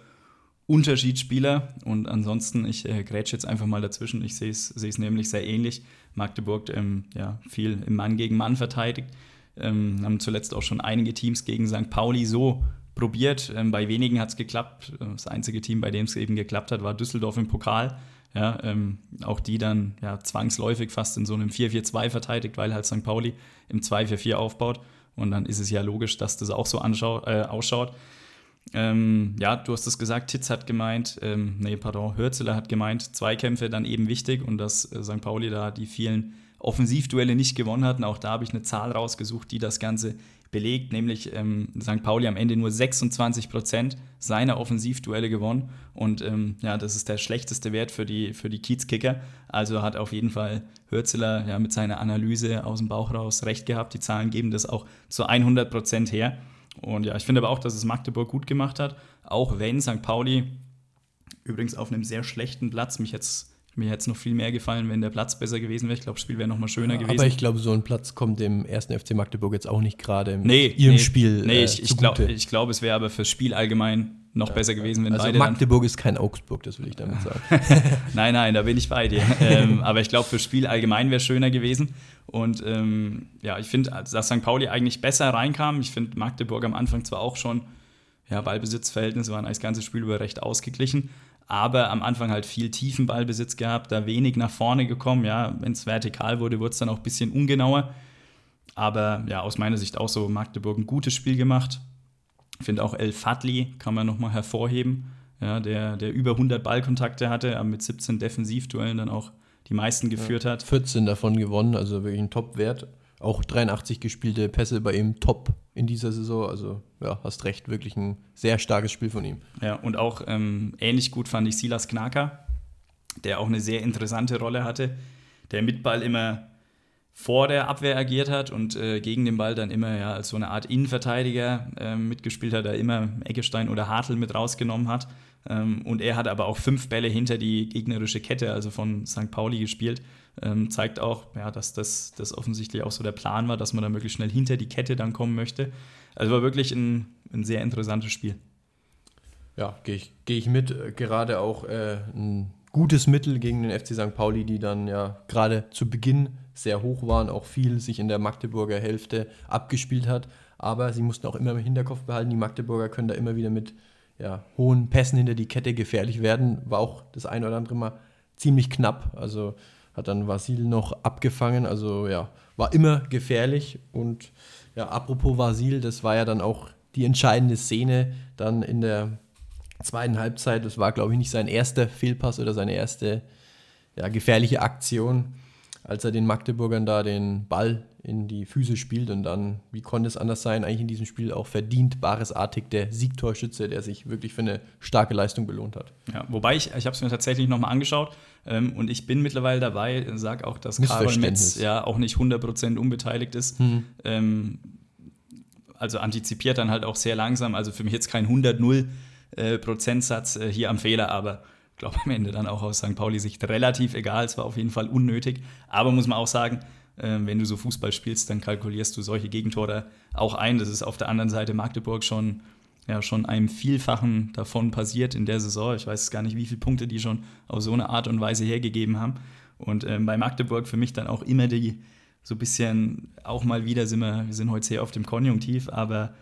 Unterschiedsspieler. Und ansonsten, ich äh, grätsche jetzt einfach mal dazwischen. Ich sehe es nämlich sehr ähnlich. Magdeburg ähm, ja, viel im Mann gegen Mann verteidigt. Ähm, haben zuletzt auch schon einige Teams gegen St. Pauli so probiert. Ähm, bei wenigen hat es geklappt. Das einzige Team, bei dem es eben geklappt hat, war Düsseldorf im Pokal. Ja, ähm, auch die dann ja, zwangsläufig fast in so einem 4-4-2 verteidigt, weil halt St. Pauli im 2-4-4 aufbaut. Und dann ist es ja logisch, dass das auch so äh, ausschaut. Ähm, ja, du hast es gesagt, Titz hat gemeint, ähm, nee, pardon, Hürzeler hat gemeint, Zweikämpfe dann eben wichtig und dass äh, St. Pauli da die vielen Offensivduelle nicht gewonnen hat. Und auch da habe ich eine Zahl rausgesucht, die das Ganze belegt, nämlich ähm, St. Pauli am Ende nur 26 Prozent seiner Offensivduelle gewonnen. Und ähm, ja, das ist der schlechteste Wert für die, für die Kiezkicker. Also hat auf jeden Fall Hürzeler ja, mit seiner Analyse aus dem Bauch raus recht gehabt. Die Zahlen geben das auch zu 100 Prozent her. Und ja, ich finde aber auch, dass es Magdeburg gut gemacht hat, auch wenn St. Pauli übrigens auf einem sehr schlechten Platz mich jetzt mir hätte es noch viel mehr gefallen, wenn der Platz besser gewesen wäre. Ich glaube, das Spiel wäre noch mal schöner ja, gewesen. Aber ich glaube, so ein Platz kommt dem ersten FC Magdeburg jetzt auch nicht gerade in nee, ihrem nee, Spiel. Nee, äh, ich, ich glaube, glaub, es wäre aber fürs Spiel allgemein noch ja, besser gewesen, wenn also beide. Magdeburg ist kein Augsburg, das will ich damit sagen. nein, nein, da bin ich bei dir. ähm, aber ich glaube, fürs Spiel allgemein wäre schöner gewesen. Und ähm, ja, ich finde, dass St. Pauli eigentlich besser reinkam. Ich finde Magdeburg am Anfang zwar auch schon, ja, Ballbesitzverhältnisse waren eigentlich das ganze Spiel über recht ausgeglichen aber am Anfang halt viel tiefen Ballbesitz gehabt, da wenig nach vorne gekommen. Ja, wenn es vertikal wurde, wurde es dann auch ein bisschen ungenauer. Aber ja, aus meiner Sicht auch so Magdeburg ein gutes Spiel gemacht. Ich finde auch El Fadli kann man nochmal hervorheben, ja, der, der über 100 Ballkontakte hatte, aber mit 17 Defensivduellen dann auch die meisten geführt hat. 14 davon gewonnen, also wirklich ein Top-Wert. Auch 83 gespielte Pässe bei ihm top in dieser Saison. Also ja, hast recht, wirklich ein sehr starkes Spiel von ihm. Ja, und auch ähm, ähnlich gut fand ich Silas Knaker, der auch eine sehr interessante Rolle hatte, der mit Ball immer vor der Abwehr agiert hat und äh, gegen den Ball dann immer ja als so eine Art Innenverteidiger äh, mitgespielt hat, der immer Eggestein oder Hartl mit rausgenommen hat. Ähm, und er hat aber auch fünf Bälle hinter die gegnerische Kette, also von St. Pauli gespielt. Ähm, zeigt auch, ja, dass das, das offensichtlich auch so der Plan war, dass man da möglichst schnell hinter die Kette dann kommen möchte. Also war wirklich ein, ein sehr interessantes Spiel. Ja, gehe ich, geh ich mit. Gerade auch äh, ein gutes Mittel gegen den FC St. Pauli, die dann ja gerade zu Beginn sehr hoch waren, auch viel sich in der Magdeburger Hälfte abgespielt hat. Aber sie mussten auch immer im Hinterkopf behalten, die Magdeburger können da immer wieder mit ja, hohen Pässen hinter die Kette gefährlich werden. War auch das ein oder andere Mal ziemlich knapp. Also hat dann Vasil noch abgefangen. Also ja, war immer gefährlich. Und ja, apropos Vasil, das war ja dann auch die entscheidende Szene dann in der zweiten Halbzeit. Das war, glaube ich, nicht sein erster Fehlpass oder seine erste ja, gefährliche Aktion, als er den Magdeburgern da den Ball in die Füße spielt und dann, wie konnte es anders sein, eigentlich in diesem Spiel auch verdient, baresartig der Siegtorschütze, der sich wirklich für eine starke Leistung belohnt hat. Ja, wobei ich, ich habe es mir tatsächlich nochmal angeschaut ähm, und ich bin mittlerweile dabei, sage auch, dass Karol Metz ja auch nicht 100% unbeteiligt ist. Mhm. Ähm, also antizipiert dann halt auch sehr langsam, also für mich jetzt kein 100-0 äh, Prozentsatz äh, hier am Fehler, aber ich glaube am Ende dann auch aus St. Pauli-Sicht relativ egal, es war auf jeden Fall unnötig, aber muss man auch sagen, ähm, wenn du so Fußball spielst, dann kalkulierst du solche Gegentore auch ein. Das ist auf der anderen Seite Magdeburg schon, ja, schon einem Vielfachen davon passiert in der Saison. Ich weiß gar nicht, wie viele Punkte die schon auf so eine Art und Weise hergegeben haben. Und ähm, bei Magdeburg für mich dann auch immer die, so ein bisschen, auch mal wieder sind wir, wir sind heute sehr auf dem Konjunktiv, aber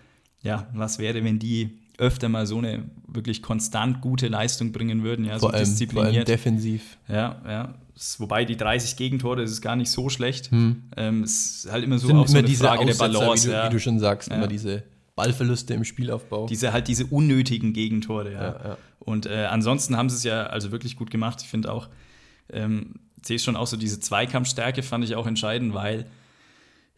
ja, was wäre, wenn die öfter mal so eine wirklich konstant gute Leistung bringen würden, ja, vor so allem, diszipliniert. Vor allem defensiv. Ja, ja. Wobei die 30 Gegentore, das ist gar nicht so schlecht. Hm. Ähm, es ist halt immer so Sind auch so eine Frage Aussetzer, der Balance. Wie du, ja. wie du schon sagst, ja. immer diese Ballverluste im Spielaufbau. Diese halt diese unnötigen Gegentore, ja. ja Und äh, ansonsten haben sie es ja also wirklich gut gemacht. Ich finde auch, ähm, sehe schon auch so diese Zweikampfstärke fand ich auch entscheidend, weil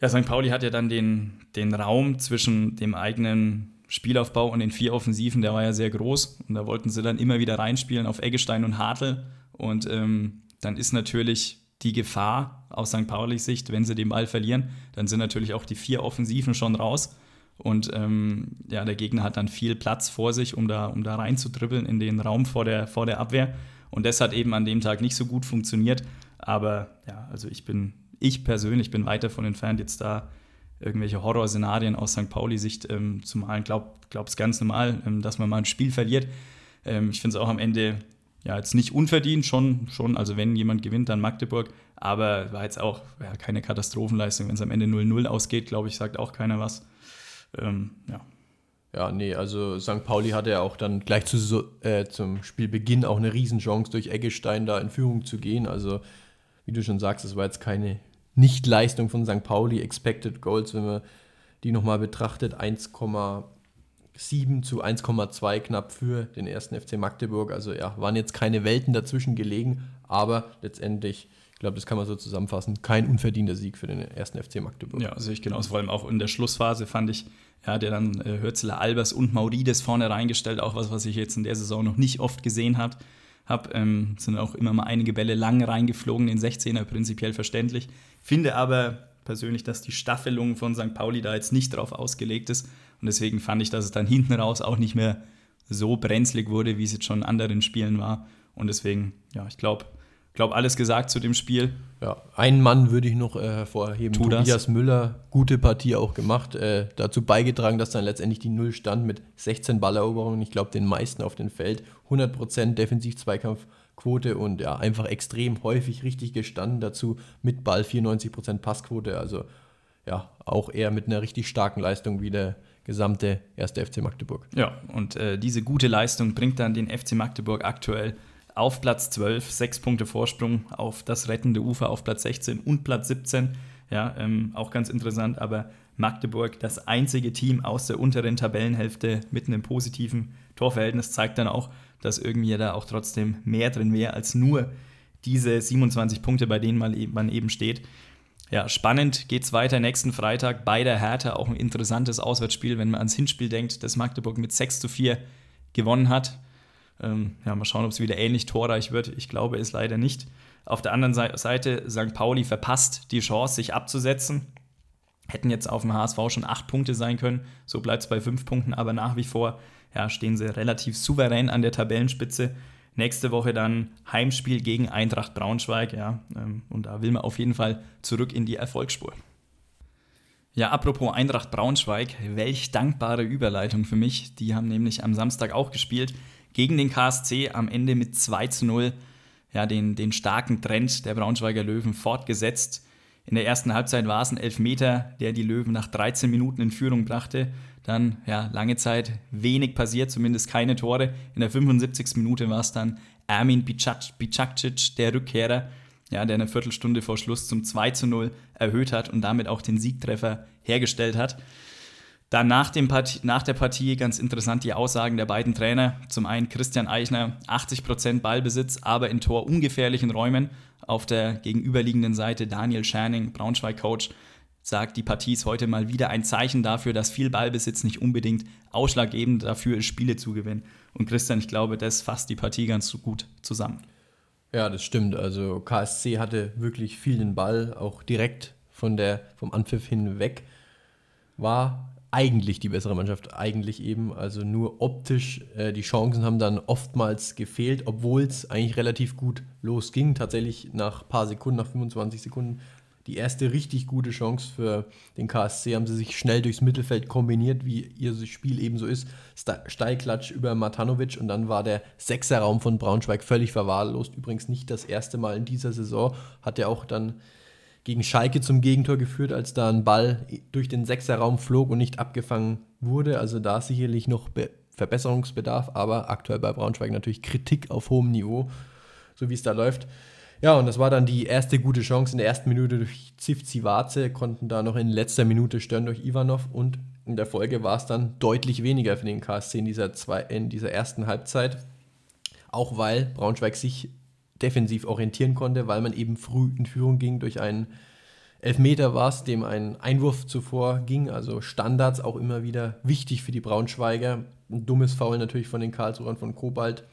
ja, St. Pauli hat ja dann den, den Raum zwischen dem eigenen Spielaufbau und den vier Offensiven, der war ja sehr groß. Und da wollten sie dann immer wieder reinspielen auf Eggestein und Hartl. Und ähm, dann ist natürlich die Gefahr aus St. Paulis Sicht, wenn sie den Ball verlieren, dann sind natürlich auch die vier Offensiven schon raus. Und ähm, ja, der Gegner hat dann viel Platz vor sich, um da, um da reinzudribbeln in den Raum vor der, vor der Abwehr. Und das hat eben an dem Tag nicht so gut funktioniert. Aber ja, also ich bin, ich persönlich bin weit davon entfernt, jetzt da irgendwelche Horrorszenarien aus St. Pauli-Sicht ähm, zu malen. Glaub, glaube es ganz normal, ähm, dass man mal ein Spiel verliert. Ähm, ich finde es auch am Ende ja jetzt nicht unverdient, schon, schon, also wenn jemand gewinnt, dann Magdeburg, aber war jetzt auch ja, keine Katastrophenleistung. Wenn es am Ende 0-0 ausgeht, glaube ich, sagt auch keiner was. Ähm, ja. Ja, nee, also St. Pauli hatte ja auch dann gleich zu, äh, zum Spielbeginn auch eine Riesenchance, durch Eggestein da in Führung zu gehen. Also, wie du schon sagst, es war jetzt keine Nichtleistung von St. Pauli, Expected Goals, wenn man die nochmal betrachtet, 1,7 zu 1,2 knapp für den ersten FC Magdeburg. Also ja, waren jetzt keine Welten dazwischen gelegen, aber letztendlich, ich glaube, das kann man so zusammenfassen, kein unverdienter Sieg für den ersten FC Magdeburg. Ja, sehe ich genauso. Vor allem auch in der Schlussphase fand ich, ja, der dann äh, Hürzeler, Albers und Maurides vorne reingestellt, auch was, was ich jetzt in der Saison noch nicht oft gesehen habe habe. Ähm, sind auch immer mal einige Bälle lang reingeflogen, in 16er prinzipiell verständlich. Finde aber, persönlich, dass die Staffelung von St. Pauli da jetzt nicht drauf ausgelegt ist. Und deswegen fand ich, dass es dann hinten raus auch nicht mehr so brenzlig wurde, wie es jetzt schon in anderen Spielen war. Und deswegen, ja, ich glaube, glaube, alles gesagt zu dem Spiel. Ja, einen Mann würde ich noch äh, hervorheben. Tu Tobias das. Müller, gute Partie auch gemacht. Äh, dazu beigetragen, dass dann letztendlich die Null stand mit 16 Balleroberungen. Ich glaube, den meisten auf dem Feld. 100% Defensiv-Zweikampfquote und ja, einfach extrem häufig richtig gestanden. Dazu mit Ball 94% Passquote. Also ja, auch eher mit einer richtig starken Leistung wie der gesamte erste FC Magdeburg. Ja, und äh, diese gute Leistung bringt dann den FC Magdeburg aktuell auf Platz 12, sechs Punkte Vorsprung auf das rettende Ufer auf Platz 16 und Platz 17. Ja, ähm, auch ganz interessant, aber Magdeburg, das einzige Team aus der unteren Tabellenhälfte mit einem positiven Torverhältnis, zeigt dann auch, dass irgendwie da auch trotzdem mehr drin wäre als nur diese 27 Punkte, bei denen man eben steht. Ja, spannend geht es weiter nächsten Freitag bei der Hertha. Auch ein interessantes Auswärtsspiel, wenn man ans Hinspiel denkt, das Magdeburg mit 6 zu 4 gewonnen hat. Ähm, ja, mal schauen, ob es wieder ähnlich torreich wird. Ich glaube es leider nicht. Auf der anderen Seite, St. Pauli verpasst die Chance, sich abzusetzen. Hätten jetzt auf dem HSV schon acht Punkte sein können. So bleibt es bei fünf Punkten, aber nach wie vor ja, stehen sie relativ souverän an der Tabellenspitze. Nächste Woche dann Heimspiel gegen Eintracht Braunschweig. Ja, ähm, und da will man auf jeden Fall zurück in die Erfolgsspur. Ja, apropos Eintracht Braunschweig, welch dankbare Überleitung für mich. Die haben nämlich am Samstag auch gespielt gegen den KSC am Ende mit 2 zu 0 ja, den, den starken Trend der Braunschweiger Löwen fortgesetzt. In der ersten Halbzeit war es ein Elfmeter, der die Löwen nach 13 Minuten in Führung brachte. Dann, ja, lange Zeit wenig passiert, zumindest keine Tore. In der 75. Minute war es dann Ermin Bicakcic, der Rückkehrer, ja, der eine Viertelstunde vor Schluss zum 2 zu 0 erhöht hat und damit auch den Siegtreffer hergestellt hat. Dann nach, dem Partie, nach der Partie ganz interessant die Aussagen der beiden Trainer. Zum einen Christian Eichner, 80% Ballbesitz, aber in torungefährlichen Räumen. Auf der gegenüberliegenden Seite Daniel Scherning, Braunschweig-Coach, sagt, die Partie ist heute mal wieder ein Zeichen dafür, dass viel Ballbesitz nicht unbedingt ausschlaggebend dafür ist, Spiele zu gewinnen. Und Christian, ich glaube, das fasst die Partie ganz gut zusammen. Ja, das stimmt. Also KSC hatte wirklich viel den Ball, auch direkt von der, vom Anpfiff hinweg. War eigentlich die bessere Mannschaft, eigentlich eben. Also nur optisch, äh, die Chancen haben dann oftmals gefehlt, obwohl es eigentlich relativ gut losging. Tatsächlich nach ein paar Sekunden, nach 25 Sekunden, die erste richtig gute Chance für den KSC haben sie sich schnell durchs Mittelfeld kombiniert, wie ihr Spiel eben so ist. Steilklatsch über Matanovic und dann war der Sechserraum von Braunschweig völlig verwahrlost. Übrigens nicht das erste Mal in dieser Saison. Hat er auch dann gegen Schalke zum Gegentor geführt, als da ein Ball durch den Sechserraum flog und nicht abgefangen wurde. Also da sicherlich noch Be Verbesserungsbedarf, aber aktuell bei Braunschweig natürlich Kritik auf hohem Niveau, so wie es da läuft. Ja, und das war dann die erste gute Chance in der ersten Minute durch Zivzivaze, konnten da noch in letzter Minute stören durch Ivanov und in der Folge war es dann deutlich weniger für den KSC in dieser, zwei, in dieser ersten Halbzeit. Auch weil Braunschweig sich defensiv orientieren konnte, weil man eben früh in Führung ging durch einen Elfmeter war es, dem ein Einwurf zuvor ging, also Standards auch immer wieder wichtig für die Braunschweiger. Ein dummes Foul natürlich von den Karlsruhern von Kobalt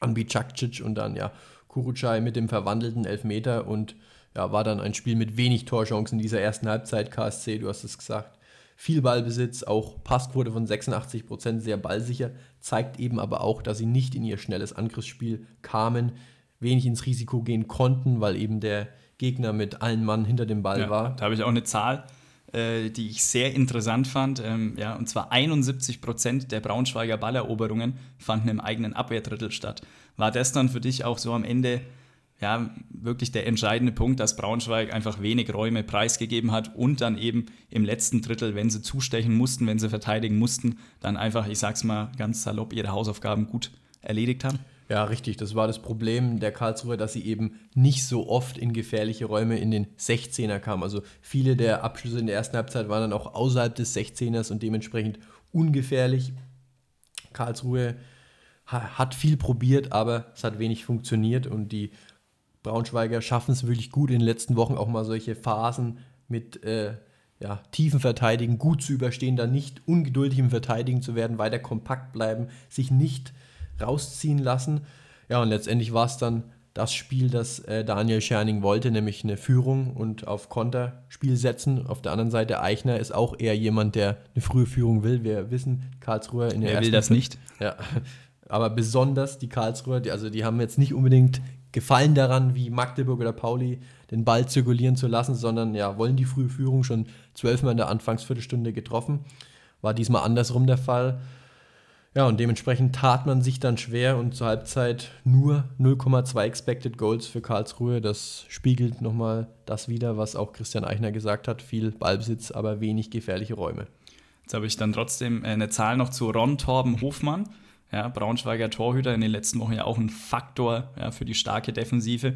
an Bicakcic und dann ja Kurucay mit dem verwandelten Elfmeter und ja, war dann ein Spiel mit wenig Torchancen dieser ersten Halbzeit. KSC, du hast es gesagt, viel Ballbesitz, auch Passquote von 86%, Prozent, sehr ballsicher, zeigt eben aber auch, dass sie nicht in ihr schnelles Angriffsspiel kamen wenig ins Risiko gehen konnten, weil eben der Gegner mit allen Mann hinter dem Ball ja, war. Da habe ich auch eine Zahl, äh, die ich sehr interessant fand. Ähm, ja, und zwar 71 Prozent der Braunschweiger Balleroberungen fanden im eigenen Abwehrdrittel statt. War das dann für dich auch so am Ende ja, wirklich der entscheidende Punkt, dass Braunschweig einfach wenig Räume preisgegeben hat und dann eben im letzten Drittel, wenn sie zustechen mussten, wenn sie verteidigen mussten, dann einfach, ich sag's mal ganz salopp, ihre Hausaufgaben gut erledigt haben? Ja, richtig. Das war das Problem der Karlsruhe, dass sie eben nicht so oft in gefährliche Räume in den 16er kamen. Also viele der Abschlüsse in der ersten Halbzeit waren dann auch außerhalb des 16ers und dementsprechend ungefährlich. Karlsruhe hat viel probiert, aber es hat wenig funktioniert und die Braunschweiger schaffen es wirklich gut in den letzten Wochen auch mal solche Phasen mit äh, ja, tiefen Verteidigen gut zu überstehen, da nicht ungeduldig im Verteidigen zu werden, weiter kompakt bleiben, sich nicht rausziehen lassen. Ja, und letztendlich war es dann das Spiel, das äh, Daniel Scherning wollte, nämlich eine Führung und auf Konterspiel setzen. Auf der anderen Seite, Eichner ist auch eher jemand, der eine frühe Führung will. Wir wissen, Karlsruhe in der Wer will das nicht? Ja, aber besonders die Karlsruher, die, also die haben jetzt nicht unbedingt Gefallen daran, wie Magdeburg oder Pauli den Ball zirkulieren zu lassen, sondern ja, wollen die frühe Führung schon zwölfmal in der Anfangsviertelstunde getroffen. War diesmal andersrum der Fall. Ja, und dementsprechend tat man sich dann schwer und zur Halbzeit nur 0,2 Expected Goals für Karlsruhe. Das spiegelt nochmal das wieder, was auch Christian Eichner gesagt hat. Viel Ballbesitz, aber wenig gefährliche Räume. Jetzt habe ich dann trotzdem äh, eine Zahl noch zu Ron Torben Hofmann. Ja, Braunschweiger Torhüter in den letzten Wochen ja auch ein Faktor ja, für die starke Defensive.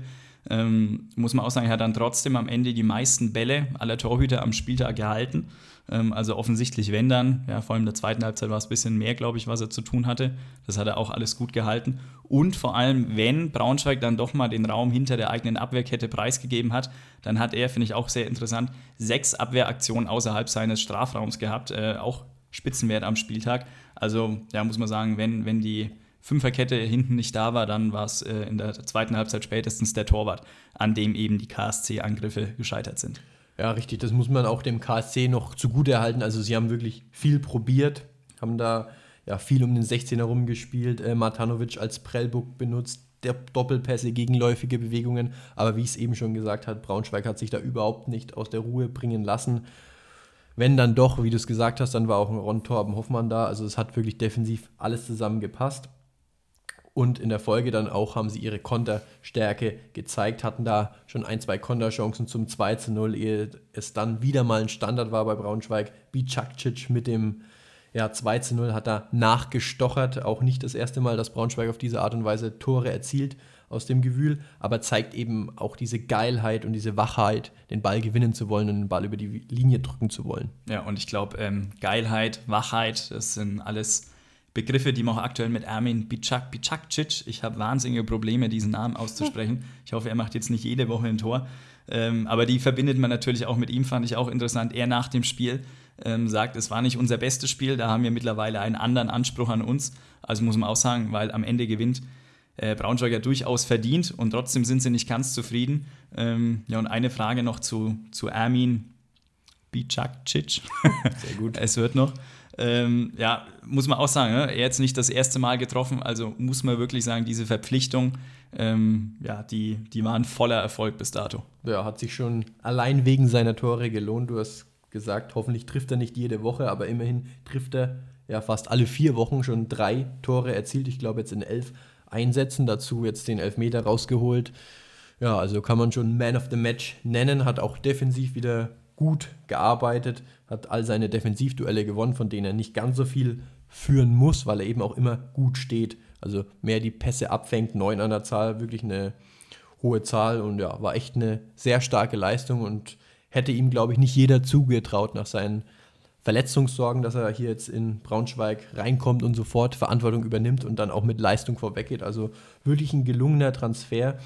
Ähm, muss man auch sagen, er hat dann trotzdem am Ende die meisten Bälle aller Torhüter am Spieltag gehalten. Ähm, also offensichtlich, wenn dann, ja, vor allem in der zweiten Halbzeit war es ein bisschen mehr, glaube ich, was er zu tun hatte. Das hat er auch alles gut gehalten. Und vor allem, wenn Braunschweig dann doch mal den Raum hinter der eigenen Abwehrkette preisgegeben hat, dann hat er, finde ich auch sehr interessant, sechs Abwehraktionen außerhalb seines Strafraums gehabt. Äh, auch Spitzenwert am Spieltag. Also, ja, muss man sagen, wenn, wenn die Fünferkette hinten nicht da war, dann war es äh, in der zweiten Halbzeit spätestens der Torwart, an dem eben die KSC-Angriffe gescheitert sind. Ja, richtig, das muss man auch dem KSC noch zugute erhalten. Also sie haben wirklich viel probiert, haben da ja viel um den 16er rumgespielt, äh, Matanovic als Prellbook benutzt, der Doppelpässe, gegenläufige Bewegungen. Aber wie ich es eben schon gesagt habe, Braunschweig hat sich da überhaupt nicht aus der Ruhe bringen lassen. Wenn dann doch, wie du es gesagt hast, dann war auch ein Ron Torben Hoffmann da. Also es hat wirklich defensiv alles zusammengepasst. Und in der Folge dann auch haben sie ihre Konterstärke gezeigt, hatten da schon ein, zwei Konterchancen zum 2 zu 0, ehe es dann wieder mal ein Standard war bei Braunschweig. Bicakcic mit dem ja, 2 zu 0 hat da nachgestochert. Auch nicht das erste Mal, dass Braunschweig auf diese Art und Weise Tore erzielt aus dem Gewühl, aber zeigt eben auch diese Geilheit und diese Wachheit, den Ball gewinnen zu wollen und den Ball über die Linie drücken zu wollen. Ja, und ich glaube, ähm, Geilheit, Wachheit, das sind alles Begriffe, die man auch aktuell mit Ermin Bicak, Bicakcic, ich habe wahnsinnige Probleme, diesen Namen auszusprechen. Ich hoffe, er macht jetzt nicht jede Woche ein Tor. Ähm, aber die verbindet man natürlich auch mit ihm, fand ich auch interessant. Er nach dem Spiel ähm, sagt, es war nicht unser bestes Spiel, da haben wir mittlerweile einen anderen Anspruch an uns. Also muss man auch sagen, weil am Ende gewinnt äh, Braunschweig ja durchaus verdient und trotzdem sind sie nicht ganz zufrieden. Ähm, ja, und eine Frage noch zu, zu Ermin Bicakcic. Sehr gut. es wird noch. Ähm, ja, muss man auch sagen, ne? jetzt nicht das erste Mal getroffen, also muss man wirklich sagen, diese Verpflichtung, ähm, ja, die, die waren voller Erfolg bis dato. Ja, hat sich schon allein wegen seiner Tore gelohnt. Du hast gesagt, hoffentlich trifft er nicht jede Woche, aber immerhin trifft er ja fast alle vier Wochen schon drei Tore erzielt. Ich glaube jetzt in elf Einsätzen, dazu jetzt den Elfmeter rausgeholt. Ja, also kann man schon Man of the Match nennen, hat auch defensiv wieder gut gearbeitet, hat all seine Defensivduelle gewonnen, von denen er nicht ganz so viel führen muss, weil er eben auch immer gut steht. Also mehr die Pässe abfängt, neun an der Zahl, wirklich eine hohe Zahl und ja, war echt eine sehr starke Leistung und hätte ihm, glaube ich, nicht jeder zugetraut nach seinen Verletzungssorgen, dass er hier jetzt in Braunschweig reinkommt und sofort Verantwortung übernimmt und dann auch mit Leistung vorweggeht. Also wirklich ein gelungener Transfer.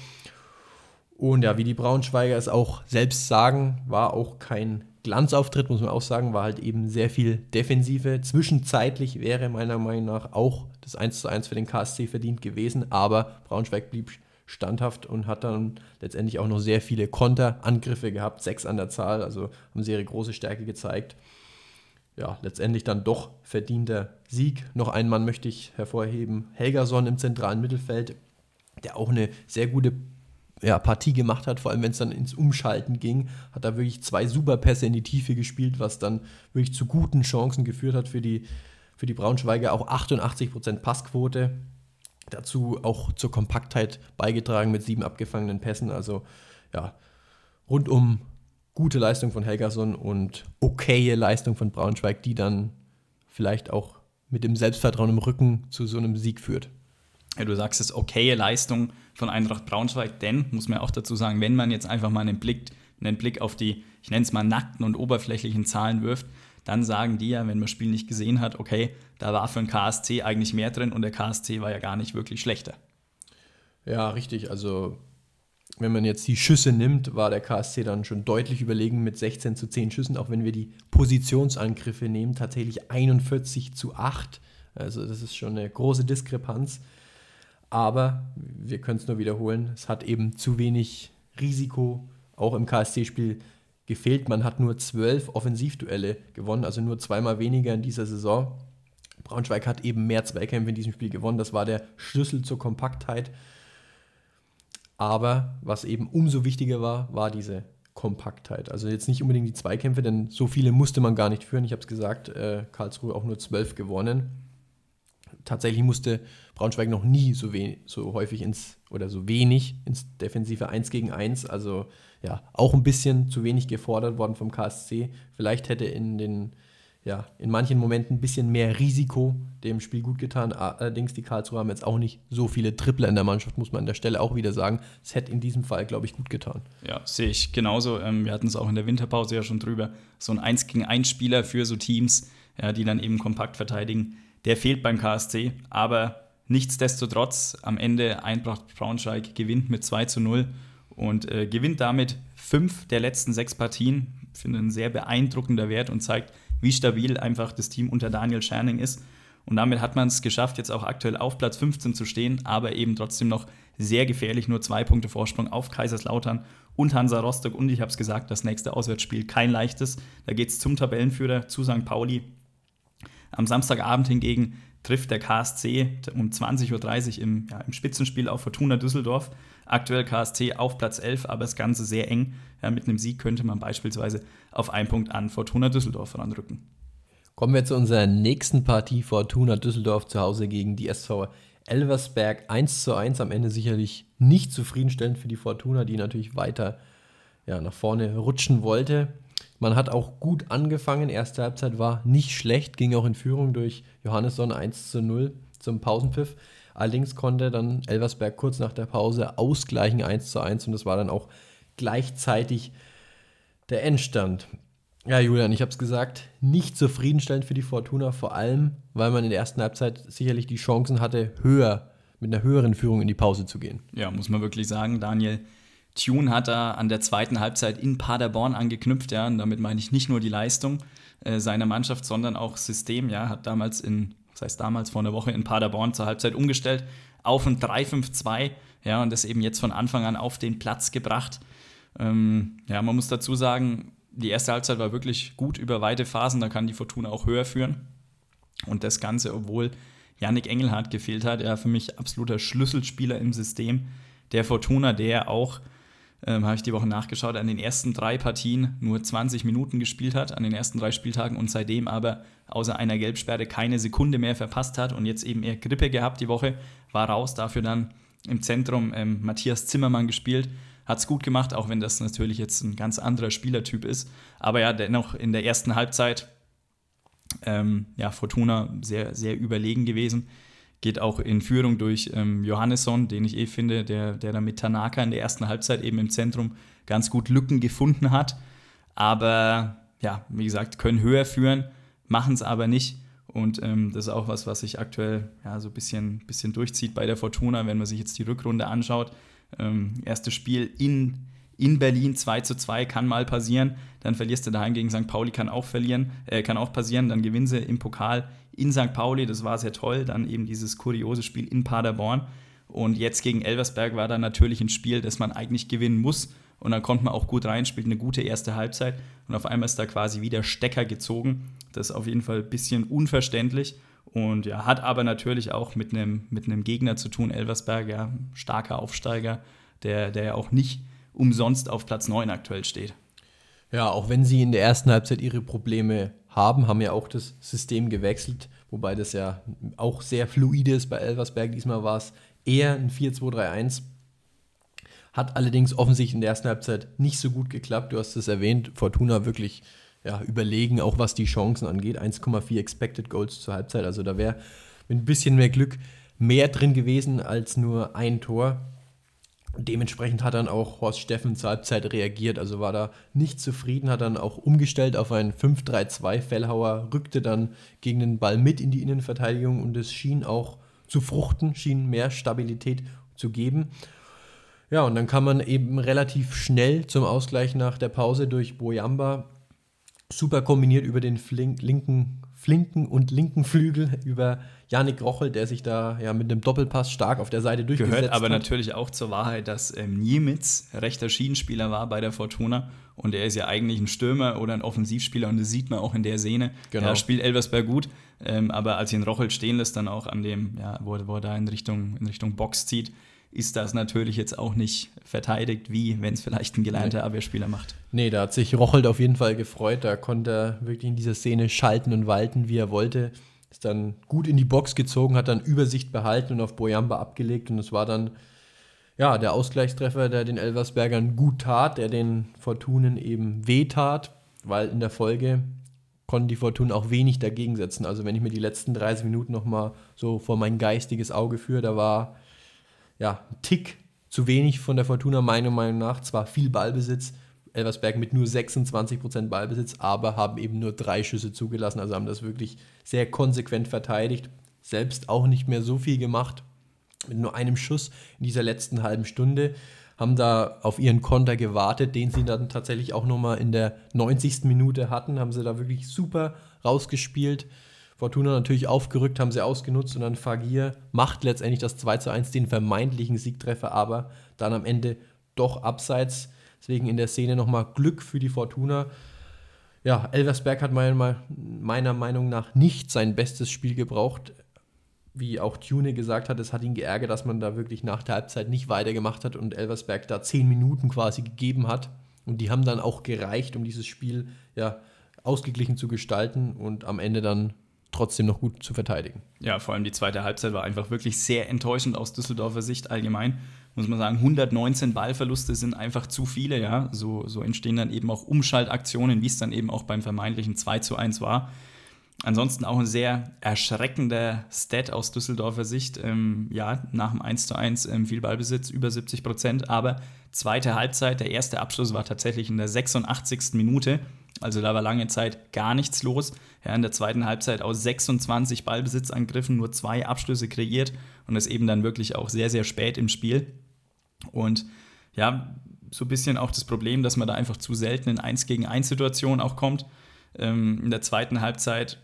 Und ja, wie die Braunschweiger es auch selbst sagen, war auch kein Glanzauftritt, muss man auch sagen, war halt eben sehr viel Defensive. Zwischenzeitlich wäre meiner Meinung nach auch das 1 zu 1 für den KSC verdient gewesen, aber Braunschweig blieb standhaft und hat dann letztendlich auch noch sehr viele Konterangriffe gehabt, sechs an der Zahl, also haben sie ihre große Stärke gezeigt. Ja, letztendlich dann doch verdienter Sieg. Noch einen Mann möchte ich hervorheben, Helgason im zentralen Mittelfeld, der auch eine sehr gute ja, Partie gemacht hat, vor allem wenn es dann ins Umschalten ging, hat er wirklich zwei Superpässe in die Tiefe gespielt, was dann wirklich zu guten Chancen geführt hat für die, für die Braunschweiger. Auch 88% Passquote. Dazu auch zur Kompaktheit beigetragen mit sieben abgefangenen Pässen. Also ja, rundum gute Leistung von Helgason und okaye Leistung von Braunschweig, die dann vielleicht auch mit dem Selbstvertrauen im Rücken zu so einem Sieg führt. Ja, du sagst es, okaye Leistung von Eintracht Braunschweig, denn, muss man auch dazu sagen, wenn man jetzt einfach mal einen Blick, einen Blick auf die, ich nenne es mal nackten und oberflächlichen Zahlen wirft, dann sagen die ja, wenn man das Spiel nicht gesehen hat, okay, da war für den KSC eigentlich mehr drin und der KSC war ja gar nicht wirklich schlechter. Ja, richtig. Also, wenn man jetzt die Schüsse nimmt, war der KSC dann schon deutlich überlegen mit 16 zu 10 Schüssen, auch wenn wir die Positionsangriffe nehmen, tatsächlich 41 zu 8. Also, das ist schon eine große Diskrepanz. Aber wir können es nur wiederholen, es hat eben zu wenig Risiko auch im KSC-Spiel gefehlt. Man hat nur zwölf Offensivduelle gewonnen, also nur zweimal weniger in dieser Saison. Braunschweig hat eben mehr Zweikämpfe in diesem Spiel gewonnen. Das war der Schlüssel zur Kompaktheit. Aber was eben umso wichtiger war, war diese Kompaktheit. Also jetzt nicht unbedingt die Zweikämpfe, denn so viele musste man gar nicht führen. Ich habe es gesagt, äh, Karlsruhe auch nur zwölf gewonnen. Tatsächlich musste Braunschweig noch nie so, so häufig ins oder so wenig ins defensive 1 gegen 1. Also ja, auch ein bisschen zu wenig gefordert worden vom KSC. Vielleicht hätte in den ja, in manchen Momenten ein bisschen mehr Risiko dem Spiel gut getan. Allerdings, die Karlsruhe haben jetzt auch nicht so viele Tripler in der Mannschaft, muss man an der Stelle auch wieder sagen. Es hätte in diesem Fall, glaube ich, gut getan. Ja, sehe ich genauso. Ähm, wir hatten es auch in der Winterpause ja schon drüber. So ein 1 gegen 1 Spieler für so Teams, ja, die dann eben kompakt verteidigen, der fehlt beim KSC. Aber nichtsdestotrotz, am Ende Eintracht Braunschweig gewinnt mit 2 zu 0 und äh, gewinnt damit fünf der letzten sechs Partien. Ich finde ein sehr beeindruckender Wert und zeigt, wie stabil einfach das Team unter Daniel Scherning ist. Und damit hat man es geschafft, jetzt auch aktuell auf Platz 15 zu stehen, aber eben trotzdem noch sehr gefährlich, nur zwei Punkte Vorsprung auf Kaiserslautern und Hansa Rostock. Und ich habe es gesagt, das nächste Auswärtsspiel kein leichtes. Da geht es zum Tabellenführer, zu St. Pauli. Am Samstagabend hingegen trifft der KSC um 20.30 Uhr im, ja, im Spitzenspiel auf Fortuna Düsseldorf. Aktuell KSC auf Platz 11, aber das Ganze sehr eng. Ja, mit einem Sieg könnte man beispielsweise auf einen Punkt an Fortuna Düsseldorf ranrücken. Kommen wir zu unserer nächsten Partie. Fortuna Düsseldorf zu Hause gegen die SV Elversberg 1 zu 1. Am Ende sicherlich nicht zufriedenstellend für die Fortuna, die natürlich weiter ja, nach vorne rutschen wollte. Man hat auch gut angefangen. Erste Halbzeit war nicht schlecht, ging auch in Führung durch Johannesson 1 zu 0 zum Pausenpfiff. Allerdings konnte dann Elversberg kurz nach der Pause ausgleichen 1 zu 1 und das war dann auch gleichzeitig der Endstand. Ja, Julian, ich habe es gesagt, nicht zufriedenstellend für die Fortuna, vor allem, weil man in der ersten Halbzeit sicherlich die Chancen hatte, höher, mit einer höheren Führung in die Pause zu gehen. Ja, muss man wirklich sagen, Daniel. Tune hat da an der zweiten Halbzeit in Paderborn angeknüpft, ja, und damit meine ich nicht nur die Leistung äh, seiner Mannschaft, sondern auch System, ja, hat damals in das heißt damals vor einer Woche in Paderborn zur Halbzeit umgestellt, auf ein 3-5-2, ja, und das eben jetzt von Anfang an auf den Platz gebracht. Ähm, ja, man muss dazu sagen, die erste Halbzeit war wirklich gut über weite Phasen, da kann die Fortuna auch höher führen. Und das Ganze, obwohl Yannick Engelhardt gefehlt hat, ja, für mich absoluter Schlüsselspieler im System der Fortuna, der auch ähm, habe ich die Woche nachgeschaut, an den ersten drei Partien nur 20 Minuten gespielt hat, an den ersten drei Spieltagen und seitdem aber außer einer Gelbsperre keine Sekunde mehr verpasst hat und jetzt eben eher Grippe gehabt die Woche, war raus, dafür dann im Zentrum ähm, Matthias Zimmermann gespielt. Hat es gut gemacht, auch wenn das natürlich jetzt ein ganz anderer Spielertyp ist. Aber ja, dennoch in der ersten Halbzeit, ähm, ja, Fortuna sehr, sehr überlegen gewesen geht auch in Führung durch ähm, Johannesson, den ich eh finde, der, der da mit Tanaka in der ersten Halbzeit eben im Zentrum ganz gut Lücken gefunden hat. Aber ja, wie gesagt, können höher führen, machen es aber nicht. Und ähm, das ist auch was, was sich aktuell ja, so ein bisschen, bisschen durchzieht bei der Fortuna, wenn man sich jetzt die Rückrunde anschaut. Ähm, erstes Spiel in, in Berlin 2 zu 2 kann mal passieren. Dann verlierst du daheim gegen St. Pauli, kann auch verlieren, äh, kann auch passieren. Dann gewinnen sie im Pokal in St. Pauli, das war sehr toll. Dann eben dieses kuriose Spiel in Paderborn. Und jetzt gegen Elversberg war dann natürlich ein Spiel, das man eigentlich gewinnen muss. Und dann konnte man auch gut rein, spielt eine gute erste Halbzeit. Und auf einmal ist da quasi wieder Stecker gezogen. Das ist auf jeden Fall ein bisschen unverständlich. Und ja, hat aber natürlich auch mit einem, mit einem Gegner zu tun, Elversberg, ja, starker Aufsteiger, der, der ja auch nicht umsonst auf Platz 9 aktuell steht. Ja, auch wenn sie in der ersten Halbzeit ihre Probleme haben, haben ja auch das System gewechselt, wobei das ja auch sehr fluide ist bei Elversberg. Diesmal war es eher ein 4-2-3-1. Hat allerdings offensichtlich in der ersten Halbzeit nicht so gut geklappt. Du hast es erwähnt, Fortuna wirklich ja, überlegen, auch was die Chancen angeht. 1,4 Expected Goals zur Halbzeit. Also da wäre mit ein bisschen mehr Glück mehr drin gewesen als nur ein Tor. Dementsprechend hat dann auch Horst Steffen zur Halbzeit reagiert, also war da nicht zufrieden, hat dann auch umgestellt auf ein 5-3-2. Fellhauer rückte dann gegen den Ball mit in die Innenverteidigung und es schien auch zu fruchten, schien mehr Stabilität zu geben. Ja, und dann kam man eben relativ schnell zum Ausgleich nach der Pause durch Boyamba. Super kombiniert über den linken flinken und linken Flügel über Janik Rochel, der sich da ja mit einem Doppelpass stark auf der Seite durchgesetzt Gehört aber hat. natürlich auch zur Wahrheit, dass ähm, Niemitz rechter Schienenspieler war bei der Fortuna und er ist ja eigentlich ein Stürmer oder ein Offensivspieler und das sieht man auch in der Szene. Genau. Da spielt Elversberg gut, ähm, aber als ihn Rochel stehen lässt, dann auch an dem, ja, wo, wo er da in Richtung, in Richtung Box zieht, ist das natürlich jetzt auch nicht verteidigt, wie wenn es vielleicht ein gelernter Abwehrspieler macht. Nee, da hat sich Rochelt auf jeden Fall gefreut. Da konnte er wirklich in dieser Szene schalten und walten, wie er wollte. Ist dann gut in die Box gezogen, hat dann Übersicht behalten und auf Boyamba abgelegt. Und es war dann ja, der Ausgleichstreffer, der den Elversbergern gut tat, der den Fortunen eben wehtat, weil in der Folge konnten die Fortunen auch wenig dagegen setzen. Also wenn ich mir die letzten 30 Minuten nochmal so vor mein geistiges Auge führe, da war ja, ein Tick zu wenig von der Fortuna, meiner Meinung nach. Zwar viel Ballbesitz, Elversberg mit nur 26% Ballbesitz, aber haben eben nur drei Schüsse zugelassen. Also haben das wirklich sehr konsequent verteidigt. Selbst auch nicht mehr so viel gemacht. Mit nur einem Schuss in dieser letzten halben Stunde. Haben da auf ihren Konter gewartet, den sie dann tatsächlich auch nochmal in der 90. Minute hatten. Haben sie da wirklich super rausgespielt. Fortuna natürlich aufgerückt, haben sie ausgenutzt und dann Fagir macht letztendlich das 2 zu 1, den vermeintlichen Siegtreffer, aber dann am Ende doch abseits. Deswegen in der Szene nochmal Glück für die Fortuna. Ja, Elversberg hat meiner, Meinung nach nicht sein bestes Spiel gebraucht. Wie auch Tune gesagt hat, es hat ihn geärgert, dass man da wirklich nach der Halbzeit nicht weitergemacht hat und Elversberg da zehn Minuten quasi gegeben hat. Und die haben dann auch gereicht, um dieses Spiel ja ausgeglichen zu gestalten und am Ende dann trotzdem noch gut zu verteidigen. Ja, vor allem die zweite Halbzeit war einfach wirklich sehr enttäuschend aus Düsseldorfer Sicht allgemein. Muss man sagen, 119 Ballverluste sind einfach zu viele, ja. So, so entstehen dann eben auch Umschaltaktionen, wie es dann eben auch beim vermeintlichen 2 zu 1 war. Ansonsten auch ein sehr erschreckender Stat aus Düsseldorfer Sicht. Ähm, ja, nach dem 1 zu 1 ähm, viel Ballbesitz, über 70 Prozent, aber zweite Halbzeit, der erste Abschluss war tatsächlich in der 86. Minute. Also da war lange Zeit gar nichts los. Ja, in der zweiten Halbzeit aus 26 Ballbesitzangriffen nur zwei Abschlüsse kreiert und das eben dann wirklich auch sehr, sehr spät im Spiel. Und ja, so ein bisschen auch das Problem, dass man da einfach zu selten in 1 gegen 1 Situationen auch kommt. Ähm, in der zweiten Halbzeit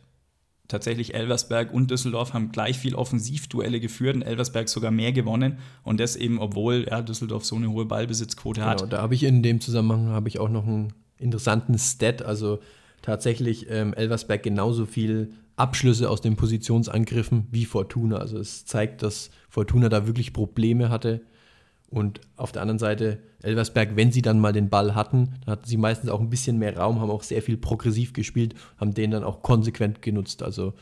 tatsächlich Elversberg und Düsseldorf haben gleich viel Offensivduelle geführt und Elversberg sogar mehr gewonnen und das eben, obwohl ja, Düsseldorf so eine hohe Ballbesitzquote hat. Genau, da habe ich in dem Zusammenhang ich auch noch einen interessanten Stat, also tatsächlich ähm, Elversberg genauso viel Abschlüsse aus den Positionsangriffen wie Fortuna. Also es zeigt, dass Fortuna da wirklich Probleme hatte. Und auf der anderen Seite Elversberg, wenn sie dann mal den Ball hatten, dann hatten sie meistens auch ein bisschen mehr Raum, haben auch sehr viel progressiv gespielt, haben den dann auch konsequent genutzt. Also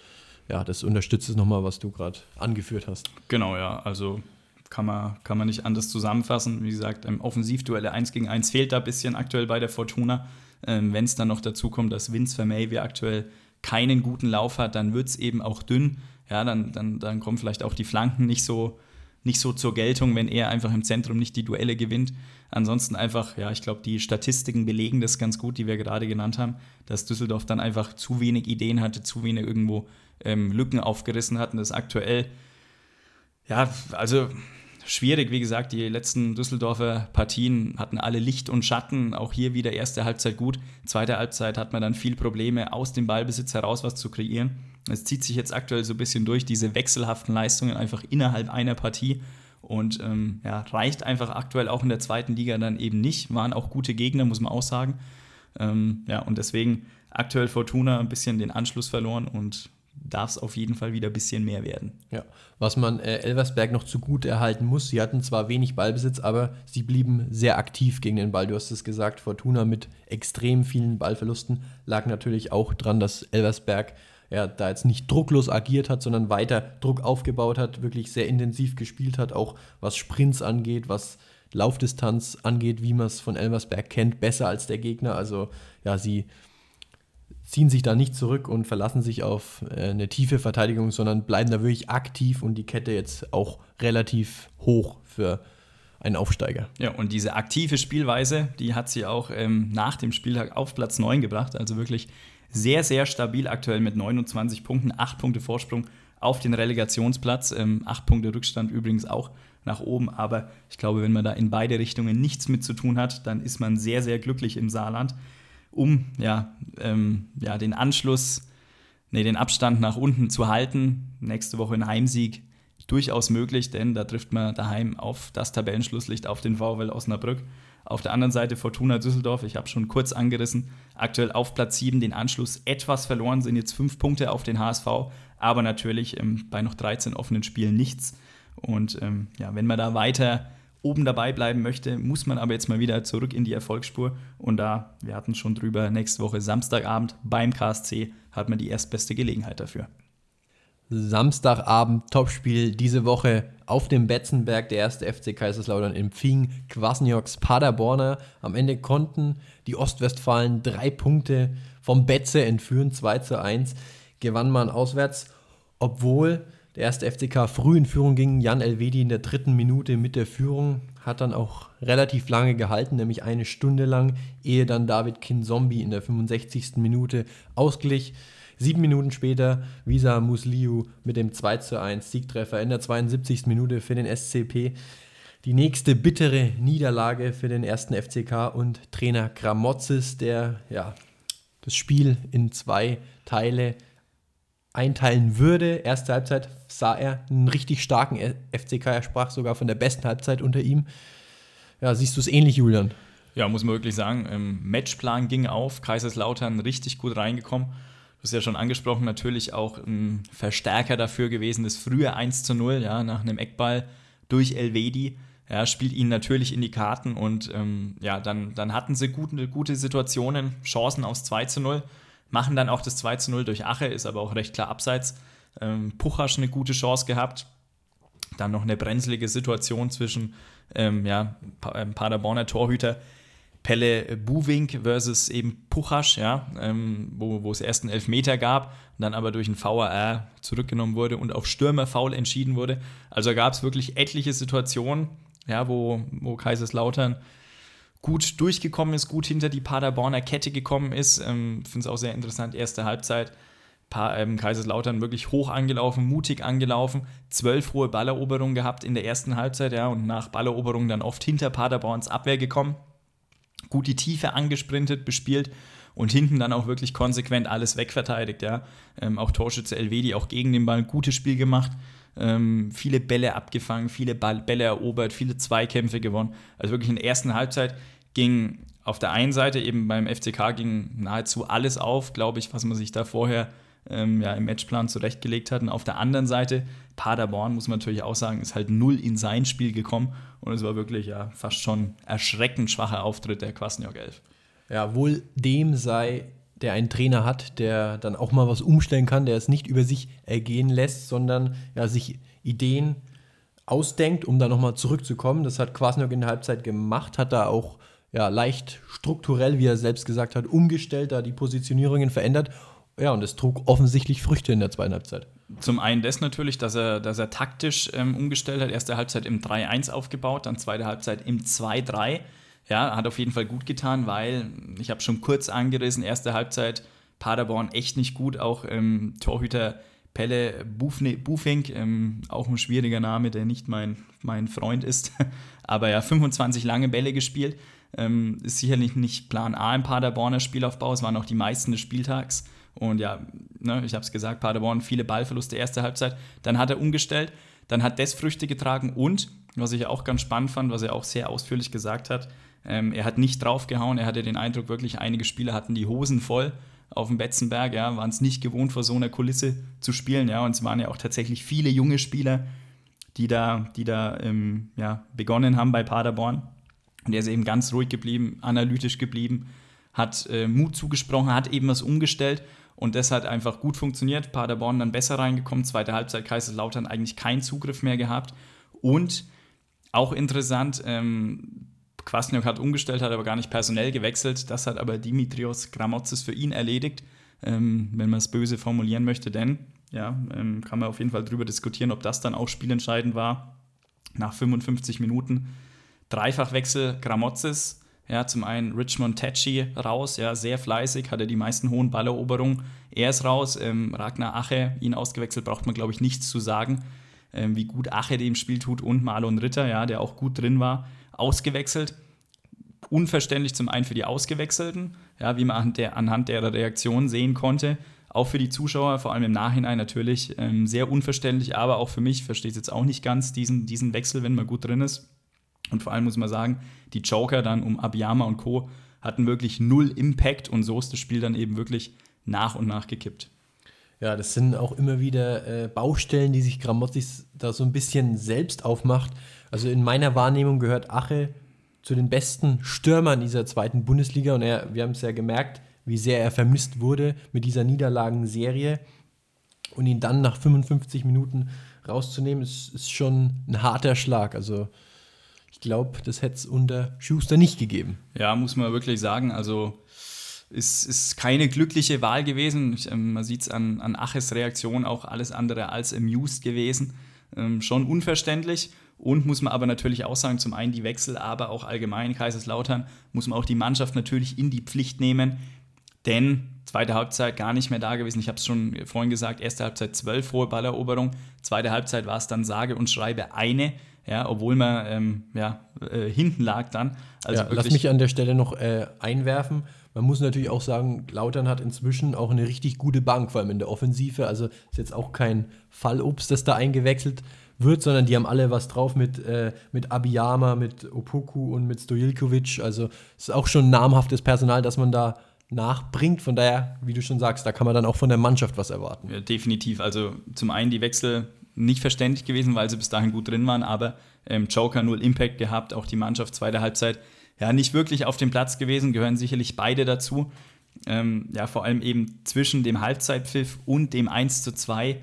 ja, das unterstützt es nochmal, was du gerade angeführt hast. Genau, ja. Also kann man, kann man nicht anders zusammenfassen. Wie gesagt, ähm, Offensivduelle 1 gegen 1 fehlt da ein bisschen aktuell bei der Fortuna. Ähm, Wenn es dann noch dazu kommt, dass Vince Vermeij aktuell keinen guten Lauf hat, dann wird es eben auch dünn. Ja, dann, dann, dann kommen vielleicht auch die Flanken nicht so, nicht so zur Geltung, wenn er einfach im Zentrum nicht die Duelle gewinnt. Ansonsten einfach, ja, ich glaube, die Statistiken belegen das ganz gut, die wir gerade genannt haben, dass Düsseldorf dann einfach zu wenig Ideen hatte, zu wenig irgendwo ähm, Lücken aufgerissen hat und das aktuell, ja, also schwierig, wie gesagt, die letzten Düsseldorfer Partien hatten alle Licht und Schatten, auch hier wieder erste Halbzeit gut, zweite Halbzeit hat man dann viel Probleme, aus dem Ballbesitz heraus was zu kreieren. Es zieht sich jetzt aktuell so ein bisschen durch, diese wechselhaften Leistungen einfach innerhalb einer Partie. Und ähm, ja, reicht einfach aktuell auch in der zweiten Liga dann eben nicht, waren auch gute Gegner, muss man auch sagen. Ähm, ja, und deswegen aktuell Fortuna ein bisschen den Anschluss verloren und darf es auf jeden Fall wieder ein bisschen mehr werden. Ja, was man äh, Elversberg noch zugute erhalten muss, sie hatten zwar wenig Ballbesitz, aber sie blieben sehr aktiv gegen den Ball. Du hast es gesagt, Fortuna mit extrem vielen Ballverlusten lag natürlich auch dran, dass Elversberg ja, da jetzt nicht drucklos agiert hat, sondern weiter Druck aufgebaut hat, wirklich sehr intensiv gespielt hat, auch was Sprints angeht, was Laufdistanz angeht, wie man es von Elversberg kennt, besser als der Gegner. Also ja, sie ziehen sich da nicht zurück und verlassen sich auf äh, eine tiefe Verteidigung, sondern bleiben da wirklich aktiv und die Kette jetzt auch relativ hoch für einen Aufsteiger. Ja, und diese aktive Spielweise, die hat sie auch ähm, nach dem Spieltag auf Platz 9 gebracht. Also wirklich sehr, sehr stabil aktuell mit 29 Punkten, 8 Punkte Vorsprung auf den Relegationsplatz. Ähm, 8 Punkte Rückstand übrigens auch nach oben. Aber ich glaube, wenn man da in beide Richtungen nichts mit zu tun hat, dann ist man sehr, sehr glücklich im Saarland um ja, ähm, ja, den Anschluss nee, den Abstand nach unten zu halten. Nächste Woche ein Heimsieg durchaus möglich, denn da trifft man daheim auf das Tabellenschlusslicht auf den VfL Osnabrück. Auf der anderen Seite Fortuna Düsseldorf, ich habe schon kurz angerissen, aktuell auf Platz 7 den Anschluss etwas verloren, sind jetzt 5 Punkte auf den HSV, aber natürlich ähm, bei noch 13 offenen Spielen nichts. Und ähm, ja, wenn man da weiter oben dabei bleiben möchte, muss man aber jetzt mal wieder zurück in die Erfolgsspur. Und da, wir hatten schon drüber, nächste Woche Samstagabend beim KSC hat man die erstbeste Gelegenheit dafür. Samstagabend Topspiel diese Woche auf dem Betzenberg. Der erste FC Kaiserslautern empfing Kwasnioks Paderborner. Am Ende konnten die Ostwestfalen drei Punkte vom Betze entführen. 2 zu 1 gewann man auswärts, obwohl der erste FCK früh in Führung ging. Jan Elvedi in der dritten Minute mit der Führung hat dann auch relativ lange gehalten, nämlich eine Stunde lang, ehe dann David Kinzombie in der 65. Minute ausglich. Sieben Minuten später Visa Musliu mit dem 2 zu 1 Siegtreffer in der 72. Minute für den SCP. Die nächste bittere Niederlage für den ersten FCK und Trainer Gramozis, der ja, das Spiel in zwei Teile einteilen würde. Erste Halbzeit sah er einen richtig starken FCK. Er sprach sogar von der besten Halbzeit unter ihm. Ja, siehst du es ähnlich, Julian? Ja, muss man wirklich sagen. Im Matchplan ging auf. Kaiserslautern richtig gut reingekommen. Du hast ja schon angesprochen, natürlich auch ein Verstärker dafür gewesen, das frühe 1 zu 0, ja, nach einem Eckball durch Elvedi. Ja, spielt ihnen natürlich in die Karten und ähm, ja, dann, dann hatten sie gute, gute Situationen, Chancen aufs 2 zu 0, machen dann auch das 2 zu 0 durch Ache, ist aber auch recht klar abseits. Ähm, Puchasch eine gute Chance gehabt. Dann noch eine brenzlige Situation zwischen ähm, ja, Paderborner Torhüter Pelle Buwink versus eben Puchasch, ja, ähm, wo, wo es erst einen Elfmeter gab, dann aber durch ein VAR zurückgenommen wurde und auf Stürmerfaul entschieden wurde. Also gab es wirklich etliche Situationen, ja, wo, wo Kaiserslautern gut durchgekommen ist, gut hinter die Paderborner Kette gekommen ist. Ähm, Finde es auch sehr interessant, erste Halbzeit. Ähm, Kaiserslautern wirklich hoch angelaufen, mutig angelaufen, zwölf hohe Balleroberungen gehabt in der ersten Halbzeit, ja, und nach Balleroberungen dann oft hinter Paderborns Abwehr gekommen gut die Tiefe angesprintet, bespielt und hinten dann auch wirklich konsequent alles wegverteidigt. Ja. Ähm, auch Torschütze Elvedi auch gegen den Ball ein gutes Spiel gemacht. Ähm, viele Bälle abgefangen, viele Ball Bälle erobert, viele Zweikämpfe gewonnen. Also wirklich in der ersten Halbzeit ging auf der einen Seite eben beim FCK ging nahezu alles auf, glaube ich, was man sich da vorher ähm, ja, im Matchplan zurechtgelegt hat. Und auf der anderen Seite, Paderborn, muss man natürlich auch sagen, ist halt null in sein Spiel gekommen. Und es war wirklich ja fast schon erschreckend schwacher Auftritt der Kwasniok 11. Ja, wohl dem sei, der einen Trainer hat, der dann auch mal was umstellen kann, der es nicht über sich ergehen lässt, sondern ja, sich Ideen ausdenkt, um da nochmal zurückzukommen. Das hat Kwasniok in der Halbzeit gemacht, hat da auch ja, leicht strukturell, wie er selbst gesagt hat, umgestellt, da die Positionierungen verändert ja, und es trug offensichtlich Früchte in der zweiten Halbzeit. Zum einen das natürlich, dass er, dass er taktisch ähm, umgestellt hat. Erste Halbzeit im 3-1 aufgebaut, dann zweite Halbzeit im 2-3. Ja, hat auf jeden Fall gut getan, weil ich habe schon kurz angerissen, erste Halbzeit Paderborn echt nicht gut. Auch ähm, Torhüter Pelle Bufne, Bufink, ähm, auch ein schwieriger Name, der nicht mein, mein Freund ist. Aber ja, 25 lange Bälle gespielt. Ähm, ist sicherlich nicht Plan A im Paderborner Spielaufbau. Es waren auch die meisten des Spieltags. Und ja, ne, ich habe es gesagt, Paderborn, viele Ballverluste erste Halbzeit. Dann hat er umgestellt, dann hat das Früchte getragen und, was ich auch ganz spannend fand, was er auch sehr ausführlich gesagt hat, ähm, er hat nicht draufgehauen, er hatte den Eindruck, wirklich einige Spieler hatten die Hosen voll auf dem Betzenberg, ja, waren es nicht gewohnt, vor so einer Kulisse zu spielen, ja, und es waren ja auch tatsächlich viele junge Spieler, die da, die da ähm, ja, begonnen haben bei Paderborn. Und er ist eben ganz ruhig geblieben, analytisch geblieben, hat äh, Mut zugesprochen, hat eben was umgestellt und das hat einfach gut funktioniert. Paderborn dann besser reingekommen, zweite Halbzeit Kaiserslautern eigentlich keinen Zugriff mehr gehabt. Und auch interessant, ähm, Kwasniok hat umgestellt, hat aber gar nicht personell gewechselt. Das hat aber Dimitrios Gramotzes für ihn erledigt, ähm, wenn man es böse formulieren möchte. Denn, ja, ähm, kann man auf jeden Fall darüber diskutieren, ob das dann auch spielentscheidend war. Nach 55 Minuten Dreifachwechsel Gramotzes ja, zum einen Richmond Tachi raus, ja, sehr fleißig, hatte die meisten hohen Balleroberungen. Er ist raus, ähm, Ragnar Ache, ihn ausgewechselt, braucht man, glaube ich, nichts zu sagen, ähm, wie gut Ache dem Spiel tut und Marlon Ritter, ja, der auch gut drin war, ausgewechselt. Unverständlich zum einen für die Ausgewechselten, ja, wie man anhand der, anhand der Reaktion sehen konnte. auch für die Zuschauer, vor allem im Nachhinein natürlich, ähm, sehr unverständlich, aber auch für mich, verstehe es jetzt auch nicht ganz, diesen, diesen Wechsel, wenn man gut drin ist. Und vor allem muss man sagen, die Joker dann um Abiyama und Co. hatten wirklich null Impact und so ist das Spiel dann eben wirklich nach und nach gekippt. Ja, das sind auch immer wieder äh, Baustellen, die sich Gramozis da so ein bisschen selbst aufmacht. Also in meiner Wahrnehmung gehört Ache zu den besten Stürmern dieser zweiten Bundesliga und er, wir haben es ja gemerkt, wie sehr er vermisst wurde mit dieser Niederlagenserie. Und ihn dann nach 55 Minuten rauszunehmen, ist, ist schon ein harter Schlag. Also ich glaube, das hätte es unter Schuster nicht gegeben. Ja, muss man wirklich sagen. Also ist, ist keine glückliche Wahl gewesen. Ich, ähm, man sieht es an, an Aches Reaktion auch alles andere als amused gewesen. Ähm, schon unverständlich. Und muss man aber natürlich auch sagen, zum einen die Wechsel, aber auch allgemein Kaiserslautern, muss man auch die Mannschaft natürlich in die Pflicht nehmen. Denn zweite Halbzeit gar nicht mehr da gewesen. Ich habe es schon vorhin gesagt, erste Halbzeit zwölf hohe Balleroberung, zweite Halbzeit war es dann sage und schreibe eine, ja, obwohl man ähm, ja, äh, hinten lag dann. Also ja, lass mich an der Stelle noch äh, einwerfen. Man muss natürlich auch sagen, Lautern hat inzwischen auch eine richtig gute Bank, vor allem in der Offensive. Also ist jetzt auch kein Fallobst, das da eingewechselt wird, sondern die haben alle was drauf mit, äh, mit Abiyama, mit Opoku und mit Stojilkovic. Also ist auch schon namhaftes Personal, das man da nachbringt. Von daher, wie du schon sagst, da kann man dann auch von der Mannschaft was erwarten. Ja, definitiv. Also zum einen die Wechsel nicht verständlich gewesen, weil sie bis dahin gut drin waren, aber ähm, Joker null Impact gehabt, auch die Mannschaft zweite Halbzeit ja nicht wirklich auf dem Platz gewesen, gehören sicherlich beide dazu. Ähm, ja, vor allem eben zwischen dem Halbzeitpfiff und dem 1 zu 2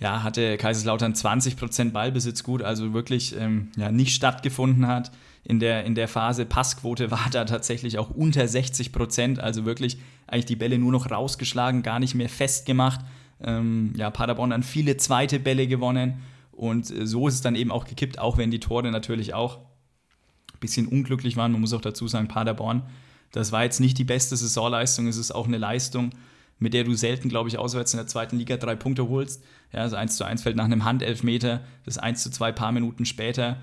ja, hatte Kaiserslautern 20% Ballbesitz gut, also wirklich ähm, ja, nicht stattgefunden hat. In der, in der Phase Passquote war da tatsächlich auch unter 60%, also wirklich eigentlich die Bälle nur noch rausgeschlagen, gar nicht mehr festgemacht. Ähm, ja, Paderborn dann viele zweite Bälle gewonnen und äh, so ist es dann eben auch gekippt, auch wenn die Tore natürlich auch ein bisschen unglücklich waren. Man muss auch dazu sagen, Paderborn, das war jetzt nicht die beste Saisonleistung, es ist auch eine Leistung, mit der du selten, glaube ich, auswärts in der zweiten Liga drei Punkte holst. Ja, also 1 zu 1 fällt nach einem Handelfmeter, das 1 zu 2 paar Minuten später.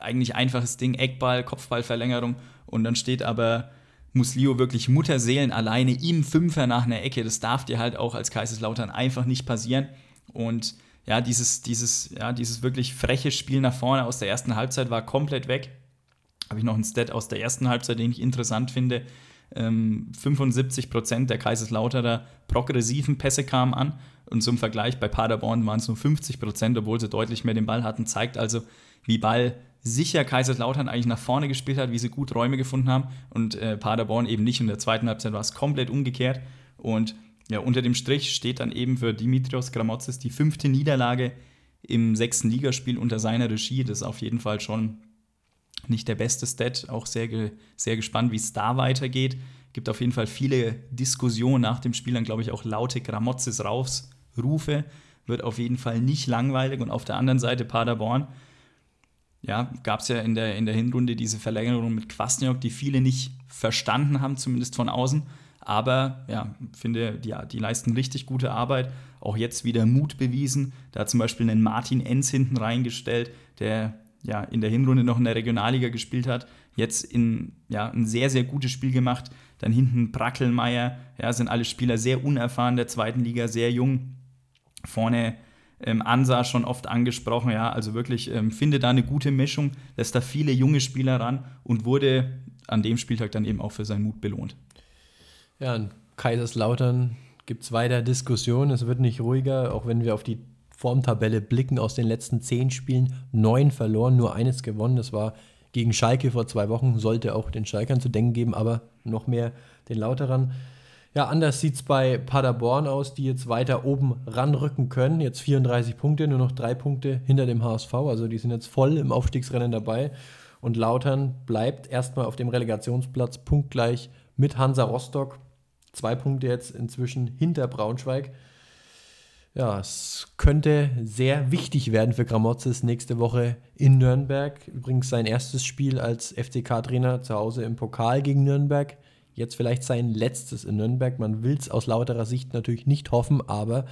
Eigentlich einfaches Ding, Eckball, Kopfballverlängerung und dann steht aber Muslio wirklich Mutterseelen alleine im Fünfer nach einer Ecke. Das darf dir halt auch als Kaiserslautern einfach nicht passieren. Und ja, dieses, dieses, ja, dieses wirklich freche Spiel nach vorne aus der ersten Halbzeit war komplett weg. Habe ich noch einen Stat aus der ersten Halbzeit, den ich interessant finde. Ähm, 75% der Kaiserslauterer progressiven Pässe kamen an und zum Vergleich bei Paderborn waren es nur 50% obwohl sie deutlich mehr den Ball hatten. Zeigt also, wie Ball sicher Kaiserslautern eigentlich nach vorne gespielt hat, wie sie gut Räume gefunden haben und äh, Paderborn eben nicht. In der zweiten Halbzeit war es komplett umgekehrt und ja, unter dem Strich steht dann eben für Dimitrios Gramotzes die fünfte Niederlage im sechsten Ligaspiel unter seiner Regie. Das ist auf jeden Fall schon nicht der beste Stat. Auch sehr, ge sehr gespannt, wie es da weitergeht. Gibt auf jeden Fall viele Diskussionen nach dem Spiel, dann glaube ich auch laute Gramotzes Raufrufe. Wird auf jeden Fall nicht langweilig. Und auf der anderen Seite Paderborn, ja, gab es ja in der, in der Hinrunde diese Verlängerung mit Kwasniok, die viele nicht verstanden haben, zumindest von außen. Aber ja, finde, die, die leisten richtig gute Arbeit. Auch jetzt wieder Mut bewiesen. Da zum Beispiel einen Martin Enz hinten reingestellt, der ja in der Hinrunde noch in der Regionalliga gespielt hat. Jetzt in ja, ein sehr, sehr gutes Spiel gemacht. Dann hinten Brackelmeier, ja, sind alle Spieler sehr unerfahren der zweiten Liga, sehr jung. Vorne ähm, Ansa schon oft angesprochen, ja, also wirklich ähm, finde da eine gute Mischung, lässt da viele junge Spieler ran und wurde an dem Spieltag dann eben auch für seinen Mut belohnt. Ja, in Kaiserslautern gibt es weiter Diskussionen. Es wird nicht ruhiger, auch wenn wir auf die Formtabelle blicken. Aus den letzten zehn Spielen neun verloren, nur eines gewonnen. Das war gegen Schalke vor zwei Wochen. Sollte auch den Schalkern zu denken geben, aber noch mehr den Lauterern. Ja, anders sieht es bei Paderborn aus, die jetzt weiter oben ranrücken können. Jetzt 34 Punkte, nur noch drei Punkte hinter dem HSV. Also die sind jetzt voll im Aufstiegsrennen dabei. Und Lautern bleibt erstmal auf dem Relegationsplatz punktgleich mit Hansa Rostock. Zwei Punkte jetzt inzwischen hinter Braunschweig. Ja, es könnte sehr wichtig werden für Gramozis nächste Woche in Nürnberg. Übrigens sein erstes Spiel als FCK-Trainer zu Hause im Pokal gegen Nürnberg. Jetzt vielleicht sein letztes in Nürnberg. Man will es aus lauterer Sicht natürlich nicht hoffen, aber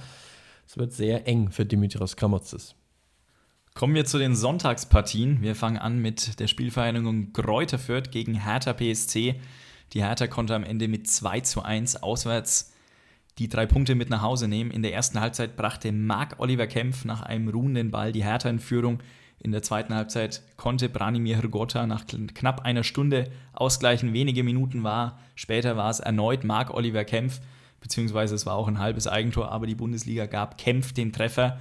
es wird sehr eng für Dimitrios Gramozis. Kommen wir zu den Sonntagspartien. Wir fangen an mit der Spielvereinigung Greuther gegen Hertha PSC. Die Hertha konnte am Ende mit 2 zu 1 auswärts die drei Punkte mit nach Hause nehmen. In der ersten Halbzeit brachte Marc-Oliver Kempf nach einem ruhenden Ball die Hertha in Führung. In der zweiten Halbzeit konnte Branimir Hrgota nach knapp einer Stunde ausgleichen. Wenige Minuten war, später war es erneut Marc-Oliver Kempf, beziehungsweise es war auch ein halbes Eigentor, aber die Bundesliga gab Kempf den Treffer,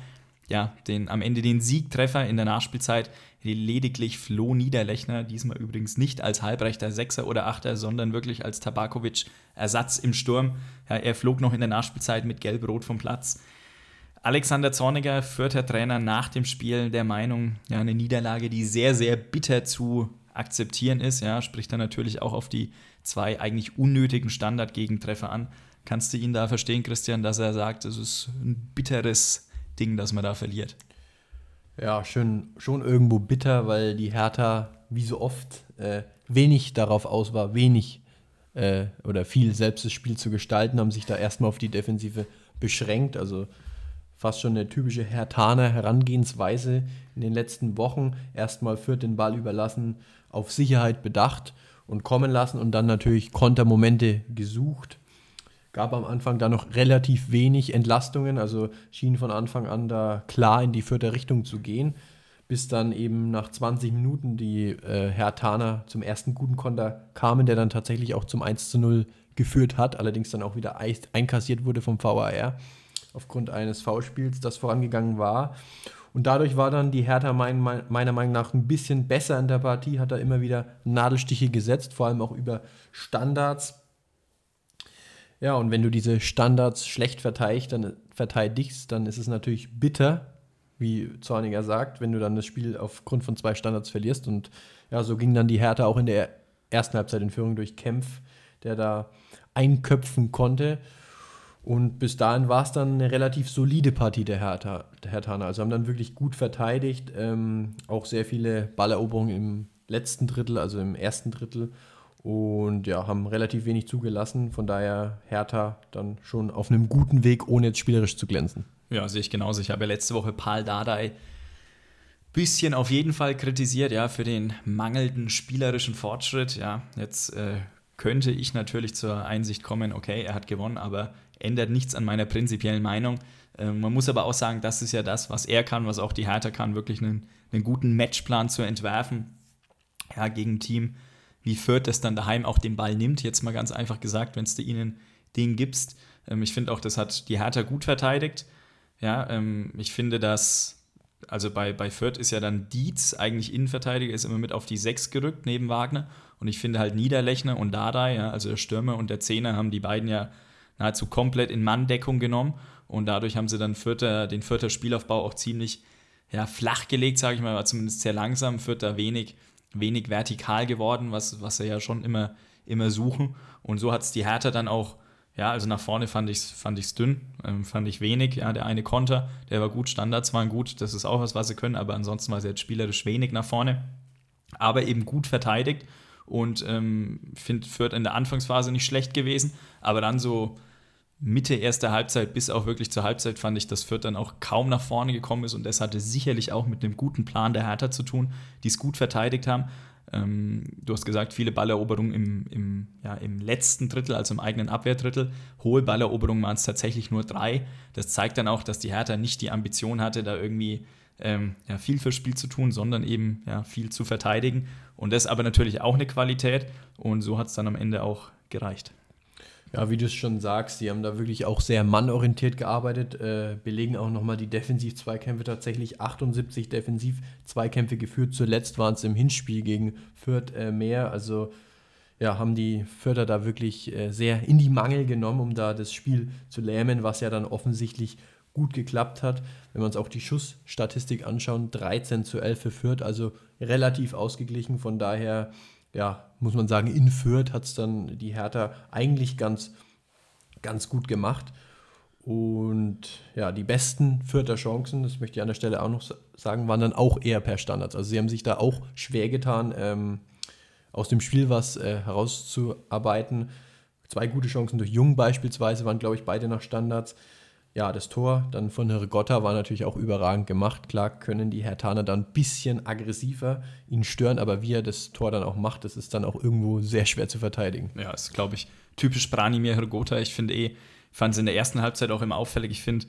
ja, den, am Ende den Siegtreffer in der Nachspielzeit. Lediglich Flo Niederlechner, diesmal übrigens nicht als halbrechter Sechser oder Achter, sondern wirklich als Tabakovic-Ersatz im Sturm. Ja, er flog noch in der Nachspielzeit mit Gelb-Rot vom Platz. Alexander Zorniger, vierter Trainer nach dem Spiel, der Meinung, ja, eine Niederlage, die sehr, sehr bitter zu akzeptieren ist. Ja, spricht dann natürlich auch auf die zwei eigentlich unnötigen Standard-Gegentreffer an. Kannst du ihn da verstehen, Christian, dass er sagt, es ist ein bitteres Ding, dass man da verliert? Ja, schon, schon irgendwo bitter, weil die Hertha, wie so oft, äh, wenig darauf aus war, wenig äh, oder viel selbst das Spiel zu gestalten, haben sich da erstmal auf die Defensive beschränkt. Also fast schon eine typische Hertaner Herangehensweise in den letzten Wochen. Erstmal führt den Ball überlassen, auf Sicherheit bedacht und kommen lassen und dann natürlich Kontermomente gesucht. Gab am Anfang da noch relativ wenig Entlastungen, also schien von Anfang an da klar in die vierte Richtung zu gehen, bis dann eben nach 20 Minuten die äh, Hertaner zum ersten guten Konter kamen, der dann tatsächlich auch zum 1 zu 0 geführt hat, allerdings dann auch wieder einkassiert wurde vom VAR aufgrund eines Foulspiels, das vorangegangen war. Und dadurch war dann die Hertha mein, meiner Meinung nach ein bisschen besser in der Partie, hat da immer wieder Nadelstiche gesetzt, vor allem auch über Standards. Ja, und wenn du diese Standards schlecht verteidigst, dann, verteidigst, dann ist es natürlich bitter, wie Zorniger sagt, wenn du dann das Spiel aufgrund von zwei Standards verlierst. Und ja, so ging dann die Hertha auch in der ersten Halbzeit in Führung durch Kempf, der da einköpfen konnte. Und bis dahin war es dann eine relativ solide Partie der Hertha, der Herthaner. Also haben dann wirklich gut verteidigt, ähm, auch sehr viele Balleroberungen im letzten Drittel, also im ersten Drittel. Und ja, haben relativ wenig zugelassen. Von daher Hertha dann schon auf einem guten Weg, ohne jetzt spielerisch zu glänzen. Ja, sehe ich genauso. Ich habe ja letzte Woche Paul Dardai bisschen auf jeden Fall kritisiert, ja, für den mangelnden spielerischen Fortschritt. Ja, jetzt äh, könnte ich natürlich zur Einsicht kommen, okay, er hat gewonnen, aber ändert nichts an meiner prinzipiellen Meinung. Ähm, man muss aber auch sagen, das ist ja das, was er kann, was auch die Hertha kann, wirklich einen, einen guten Matchplan zu entwerfen. Ja, gegen ein Team wie Fürth, das dann daheim auch den Ball nimmt, jetzt mal ganz einfach gesagt, wenn du ihnen den gibst. Ähm, ich finde auch, das hat die Hertha gut verteidigt. Ja, ähm, ich finde, dass, also bei, bei Fürth ist ja dann Dietz eigentlich Innenverteidiger, ist immer mit auf die 6 gerückt neben Wagner. Und ich finde halt Niederlechner und Dardai, ja, also der Stürmer und der Zehner, haben die beiden ja nahezu komplett in Manndeckung genommen und dadurch haben sie dann Vierter, den vierter Spielaufbau auch ziemlich ja, flach gelegt, sage ich mal, war zumindest sehr langsam, Vierter wenig, wenig vertikal geworden, was, was sie ja schon immer, immer suchen. Und so hat es die Hertha dann auch, ja, also nach vorne fand ich es fand dünn, ähm, fand ich wenig. Ja, der eine Konter, der war gut, Standards waren gut, das ist auch was, was sie können, aber ansonsten war sie jetzt spielerisch wenig nach vorne. Aber eben gut verteidigt und ähm, finde Fürth in der Anfangsphase nicht schlecht gewesen, aber dann so Mitte erster Halbzeit bis auch wirklich zur Halbzeit fand ich, dass Fürth dann auch kaum nach vorne gekommen ist und das hatte sicherlich auch mit einem guten Plan der Hertha zu tun, die es gut verteidigt haben. Ähm, du hast gesagt, viele Balleroberungen im, im, ja, im letzten Drittel, also im eigenen Abwehrdrittel. Hohe Balleroberungen waren es tatsächlich nur drei. Das zeigt dann auch, dass die Hertha nicht die Ambition hatte, da irgendwie ähm, ja, viel fürs Spiel zu tun, sondern eben ja, viel zu verteidigen. Und das ist aber natürlich auch eine Qualität und so hat es dann am Ende auch gereicht. Ja, wie du es schon sagst, die haben da wirklich auch sehr mannorientiert gearbeitet, äh, belegen auch nochmal die Defensiv-Zweikämpfe tatsächlich 78 Defensiv-Zweikämpfe geführt. Zuletzt waren es im Hinspiel gegen Fürth äh, mehr. Also ja, haben die Fürther da wirklich äh, sehr in die Mangel genommen, um da das Spiel zu lähmen, was ja dann offensichtlich gut geklappt hat. Wenn wir uns auch die Schussstatistik anschauen, 13 zu 11 für Fürth, also relativ ausgeglichen. Von daher ja, muss man sagen, in Fürth hat es dann die Hertha eigentlich ganz, ganz gut gemacht. Und ja, die besten Fürther Chancen, das möchte ich an der Stelle auch noch sagen, waren dann auch eher per Standards. Also sie haben sich da auch schwer getan, ähm, aus dem Spiel was äh, herauszuarbeiten. Zwei gute Chancen durch Jung beispielsweise waren, glaube ich, beide nach Standards ja, das Tor dann von Rigotta war natürlich auch überragend gemacht. Klar können die Hertaner dann ein bisschen aggressiver ihn stören, aber wie er das Tor dann auch macht, das ist dann auch irgendwo sehr schwer zu verteidigen. Ja, ist, glaube ich, typisch Branimir Hrgota. Ich finde eh, fand es in der ersten Halbzeit auch immer auffällig. Ich finde,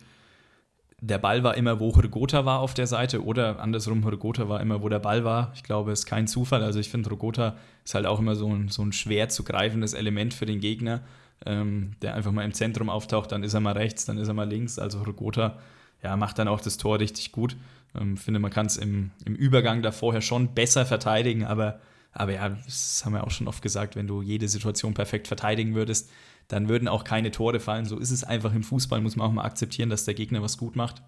der Ball war immer, wo Rogota war auf der Seite oder andersrum, Rogota war immer, wo der Ball war. Ich glaube, es ist kein Zufall. Also ich finde, Rogota ist halt auch immer so ein, so ein schwer zu greifendes Element für den Gegner, ähm, der einfach mal im Zentrum auftaucht, dann ist er mal rechts, dann ist er mal links. Also Rogota ja, macht dann auch das Tor richtig gut. Ähm, finde, man kann es im, im Übergang da vorher schon besser verteidigen, aber, aber ja, das haben wir auch schon oft gesagt, wenn du jede Situation perfekt verteidigen würdest, dann würden auch keine Tore fallen. So ist es einfach im Fußball, muss man auch mal akzeptieren, dass der Gegner was gut macht.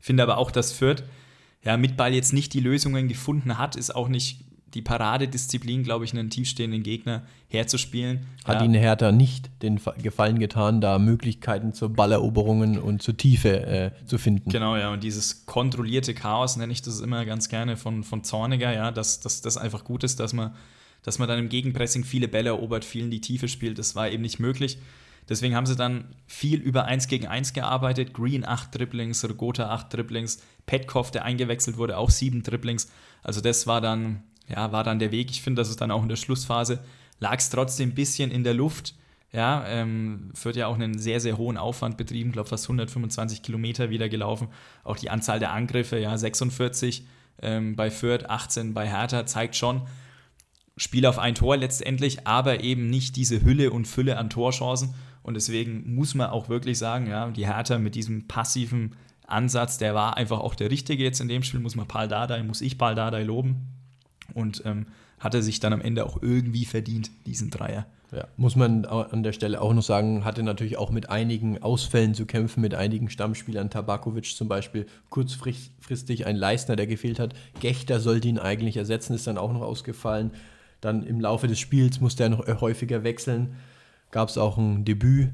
Finde aber auch, dass Fürth ja, mit Ball jetzt nicht die Lösungen gefunden hat, ist auch nicht die Paradedisziplin, glaube ich, einen tiefstehenden Gegner herzuspielen. Hat ja. ihnen Hertha nicht den Gefallen getan, da Möglichkeiten zur Balleroberungen und zur Tiefe äh, zu finden. Genau, ja, und dieses kontrollierte Chaos nenne ich das immer ganz gerne von, von Zorniger, ja, dass das einfach gut ist, dass man dass man dann im Gegenpressing viele Bälle erobert, viel in die Tiefe spielt. Das war eben nicht möglich. Deswegen haben sie dann viel über 1 gegen 1 gearbeitet. Green 8 Dribblings, Rogota 8 Dribblings, Petkov, der eingewechselt wurde, auch 7 Dribblings. Also das war dann, ja, war dann der Weg. Ich finde, dass es dann auch in der Schlussphase lag es trotzdem ein bisschen in der Luft. Ja, ähm, wird ja auch einen sehr, sehr hohen Aufwand betrieben, glaube fast 125 Kilometer wieder gelaufen. Auch die Anzahl der Angriffe, ja, 46 ähm, bei Fürth, 18 bei Hertha, zeigt schon, Spiel auf ein Tor letztendlich, aber eben nicht diese Hülle und Fülle an Torchancen. Und deswegen muss man auch wirklich sagen, ja, die Hertha mit diesem passiven Ansatz, der war einfach auch der richtige jetzt in dem Spiel, muss man Paul Dardai, muss ich Paul Dardai loben. Und ähm, hatte sich dann am Ende auch irgendwie verdient, diesen Dreier. Ja, muss man an der Stelle auch noch sagen, hatte natürlich auch mit einigen Ausfällen zu kämpfen, mit einigen Stammspielern, Tabakovic zum Beispiel, kurzfristig ein Leistner, der gefehlt hat. Gechter sollte ihn eigentlich ersetzen, ist dann auch noch ausgefallen. Dann im Laufe des Spiels musste er noch häufiger wechseln. Gab es auch ein Debüt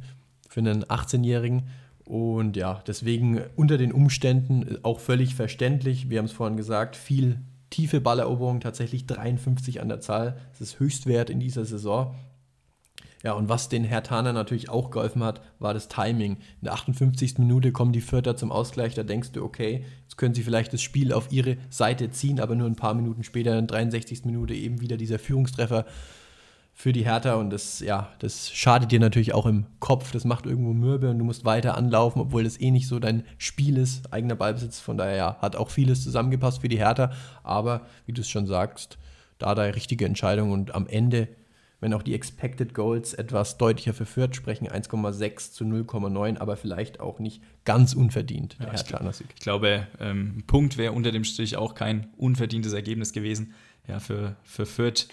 für einen 18-Jährigen. Und ja, deswegen unter den Umständen auch völlig verständlich. Wir haben es vorhin gesagt, viel tiefe Balleroberung, tatsächlich 53 an der Zahl. Das ist Höchstwert in dieser Saison. Ja, und was den Hertaner natürlich auch geholfen hat, war das Timing. In der 58. Minute kommen die Vierter zum Ausgleich, da denkst du, okay, jetzt können sie vielleicht das Spiel auf ihre Seite ziehen, aber nur ein paar Minuten später, in der 63. Minute, eben wieder dieser Führungstreffer für die Hertha und das, ja, das schadet dir natürlich auch im Kopf, das macht irgendwo mürbe und du musst weiter anlaufen, obwohl das eh nicht so dein Spiel ist, eigener Ballbesitz, von daher ja, hat auch vieles zusammengepasst für die Hertha, aber wie du es schon sagst, da da richtige Entscheidung und am Ende wenn auch die Expected Goals etwas deutlicher für Fürth sprechen, 1,6 zu 0,9, aber vielleicht auch nicht ganz unverdient, der ja, ich, ich, glaube, ähm, Punkt wäre unter dem Strich auch kein unverdientes Ergebnis gewesen. Ja, für, für Fürth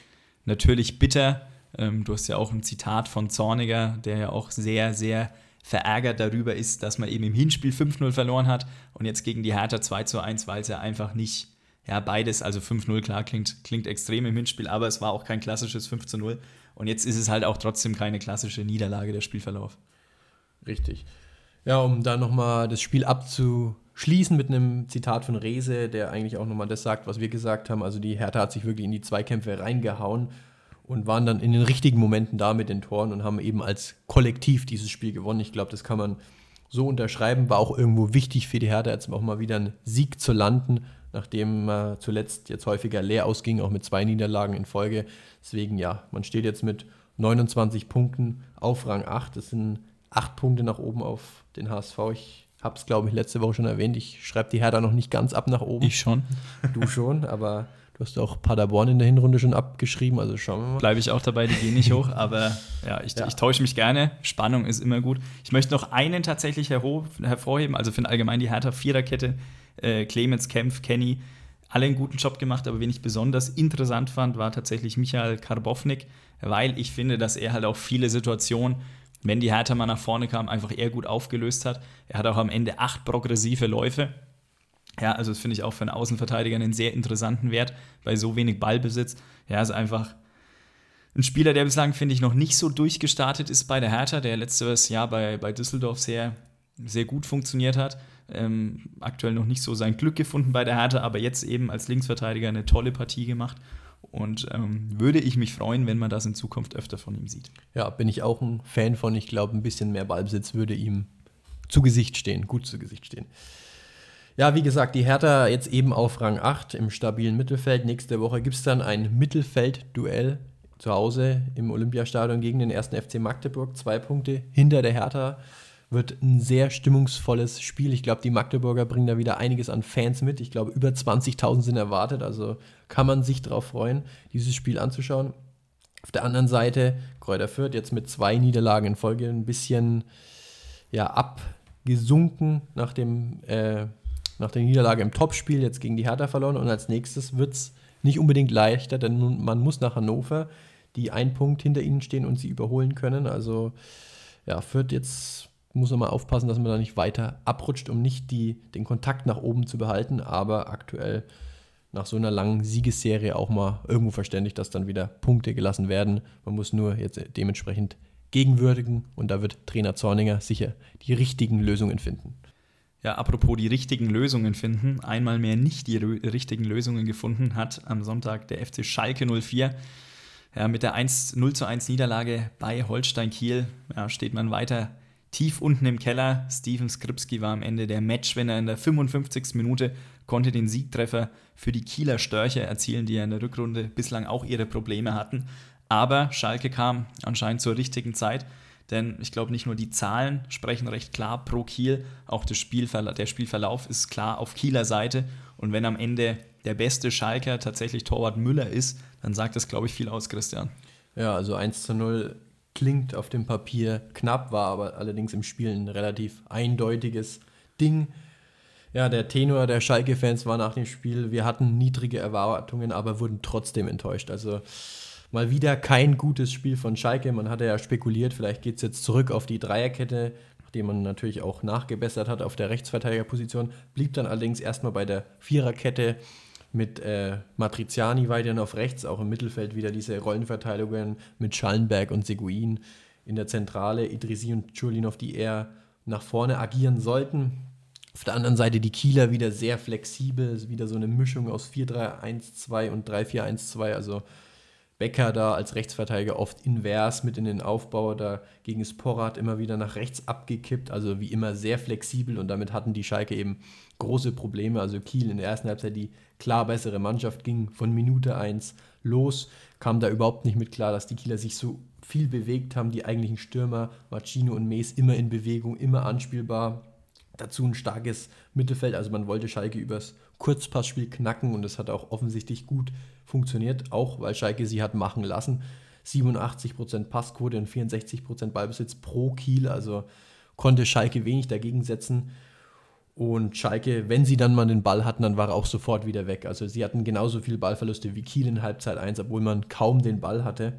natürlich bitter. Ähm, du hast ja auch ein Zitat von Zorniger, der ja auch sehr, sehr verärgert darüber ist, dass man eben im Hinspiel 5-0 verloren hat und jetzt gegen die Hertha 2 zu 1, weil es ja einfach nicht ja, beides, also 5-0, klar, klingt, klingt extrem im Hinspiel, aber es war auch kein klassisches 5 0. Und jetzt ist es halt auch trotzdem keine klassische Niederlage, der Spielverlauf. Richtig. Ja, um da nochmal das Spiel abzuschließen mit einem Zitat von Rese, der eigentlich auch nochmal das sagt, was wir gesagt haben. Also die Hertha hat sich wirklich in die Zweikämpfe reingehauen und waren dann in den richtigen Momenten da mit den Toren und haben eben als Kollektiv dieses Spiel gewonnen. Ich glaube, das kann man so unterschreiben. War auch irgendwo wichtig für die Hertha, jetzt auch mal wieder einen Sieg zu landen nachdem äh, zuletzt jetzt häufiger leer ausging, auch mit zwei Niederlagen in Folge. Deswegen ja, man steht jetzt mit 29 Punkten auf Rang 8. Das sind acht Punkte nach oben auf den HSV. Ich habe es, glaube ich, letzte Woche schon erwähnt. Ich schreibe die Hertha noch nicht ganz ab nach oben. Ich schon. Du schon, aber du hast auch Paderborn in der Hinrunde schon abgeschrieben, also schauen wir mal. Bleibe ich auch dabei, die gehen nicht hoch, aber ja ich, ja. ich täusche mich gerne. Spannung ist immer gut. Ich möchte noch einen tatsächlich hervorheben, also finde allgemein die Hertha Viererkette äh, Clemens, Kempf, Kenny, alle einen guten Job gemacht, aber wen ich besonders interessant fand, war tatsächlich Michael Karbovnik, weil ich finde, dass er halt auch viele Situationen, wenn die Hertha mal nach vorne kam, einfach eher gut aufgelöst hat. Er hat auch am Ende acht progressive Läufe. Ja, also das finde ich auch für einen Außenverteidiger einen sehr interessanten Wert bei so wenig Ballbesitz. Ja, ist einfach ein Spieler, der bislang, finde ich, noch nicht so durchgestartet ist bei der Hertha, der letztes Jahr bei, bei Düsseldorf sehr, sehr gut funktioniert hat. Ähm, aktuell noch nicht so sein Glück gefunden bei der Hertha, aber jetzt eben als Linksverteidiger eine tolle Partie gemacht. Und ähm, würde ich mich freuen, wenn man das in Zukunft öfter von ihm sieht. Ja, bin ich auch ein Fan von. Ich glaube, ein bisschen mehr Ballbesitz würde ihm zu Gesicht stehen, gut zu Gesicht stehen. Ja, wie gesagt, die Hertha jetzt eben auf Rang 8 im stabilen Mittelfeld. Nächste Woche gibt es dann ein Mittelfeld-Duell zu Hause im Olympiastadion gegen den ersten FC Magdeburg. Zwei Punkte hinter der Hertha. Wird ein sehr stimmungsvolles Spiel. Ich glaube, die Magdeburger bringen da wieder einiges an Fans mit. Ich glaube, über 20.000 sind erwartet. Also kann man sich darauf freuen, dieses Spiel anzuschauen. Auf der anderen Seite, Kräuter Fürth jetzt mit zwei Niederlagen in Folge ein bisschen ja, abgesunken nach, dem, äh, nach der Niederlage im Topspiel, jetzt gegen die Hertha verloren. Und als nächstes wird es nicht unbedingt leichter, denn man muss nach Hannover, die einen Punkt hinter ihnen stehen und sie überholen können. Also ja, Fürth jetzt muss man mal aufpassen, dass man da nicht weiter abrutscht, um nicht die, den Kontakt nach oben zu behalten. Aber aktuell nach so einer langen Siegesserie auch mal irgendwo verständlich, dass dann wieder Punkte gelassen werden. Man muss nur jetzt dementsprechend gegenwürdigen und da wird Trainer Zorninger sicher die richtigen Lösungen finden. Ja, apropos die richtigen Lösungen finden, einmal mehr nicht die richtigen Lösungen gefunden hat am Sonntag der FC Schalke 04. Ja, mit der 1, 0 zu 1 Niederlage bei Holstein Kiel ja, steht man weiter tief unten im Keller. Steven Skripski war am Ende der Matchwinner in der 55. Minute, konnte den Siegtreffer für die Kieler Störche erzielen, die ja in der Rückrunde bislang auch ihre Probleme hatten. Aber Schalke kam anscheinend zur richtigen Zeit, denn ich glaube, nicht nur die Zahlen sprechen recht klar pro Kiel, auch der Spielverlauf, der Spielverlauf ist klar auf Kieler Seite. Und wenn am Ende der beste Schalker tatsächlich Torwart Müller ist, dann sagt das, glaube ich, viel aus, Christian. Ja, also 1 zu 0 klingt auf dem Papier knapp, war aber allerdings im Spiel ein relativ eindeutiges Ding. Ja, der Tenor der Schalke-Fans war nach dem Spiel, wir hatten niedrige Erwartungen, aber wurden trotzdem enttäuscht. Also mal wieder kein gutes Spiel von Schalke. Man hatte ja spekuliert, vielleicht geht es jetzt zurück auf die Dreierkette, nachdem man natürlich auch nachgebessert hat auf der Rechtsverteidigerposition. Blieb dann allerdings erstmal bei der Viererkette mit äh, Matriziani weiterhin auf rechts, auch im Mittelfeld wieder diese Rollenverteilungen mit Schallenberg und Seguin in der Zentrale, Idrisi und Chulinov, die eher nach vorne agieren sollten. Auf der anderen Seite die Kieler wieder sehr flexibel, wieder so eine Mischung aus 4-3-1-2 und 3-4-1-2, also Becker da als Rechtsverteidiger oft invers mit in den Aufbau, da gegen Sporrat immer wieder nach rechts abgekippt, also wie immer sehr flexibel und damit hatten die Schalke eben große Probleme. Also Kiel in der ersten Halbzeit die klar bessere Mannschaft, ging von Minute 1 los, kam da überhaupt nicht mit klar, dass die Kieler sich so viel bewegt haben, die eigentlichen Stürmer, Marcino und Mees immer in Bewegung, immer anspielbar. Dazu ein starkes Mittelfeld, also man wollte Schalke übers Kurzpassspiel knacken und das hat auch offensichtlich gut funktioniert, auch weil Schalke sie hat machen lassen. 87% Passquote und 64% Ballbesitz pro Kiel, also konnte Schalke wenig dagegen setzen. Und Schalke, wenn sie dann mal den Ball hatten, dann war er auch sofort wieder weg. Also sie hatten genauso viele Ballverluste wie Kiel in Halbzeit 1, obwohl man kaum den Ball hatte.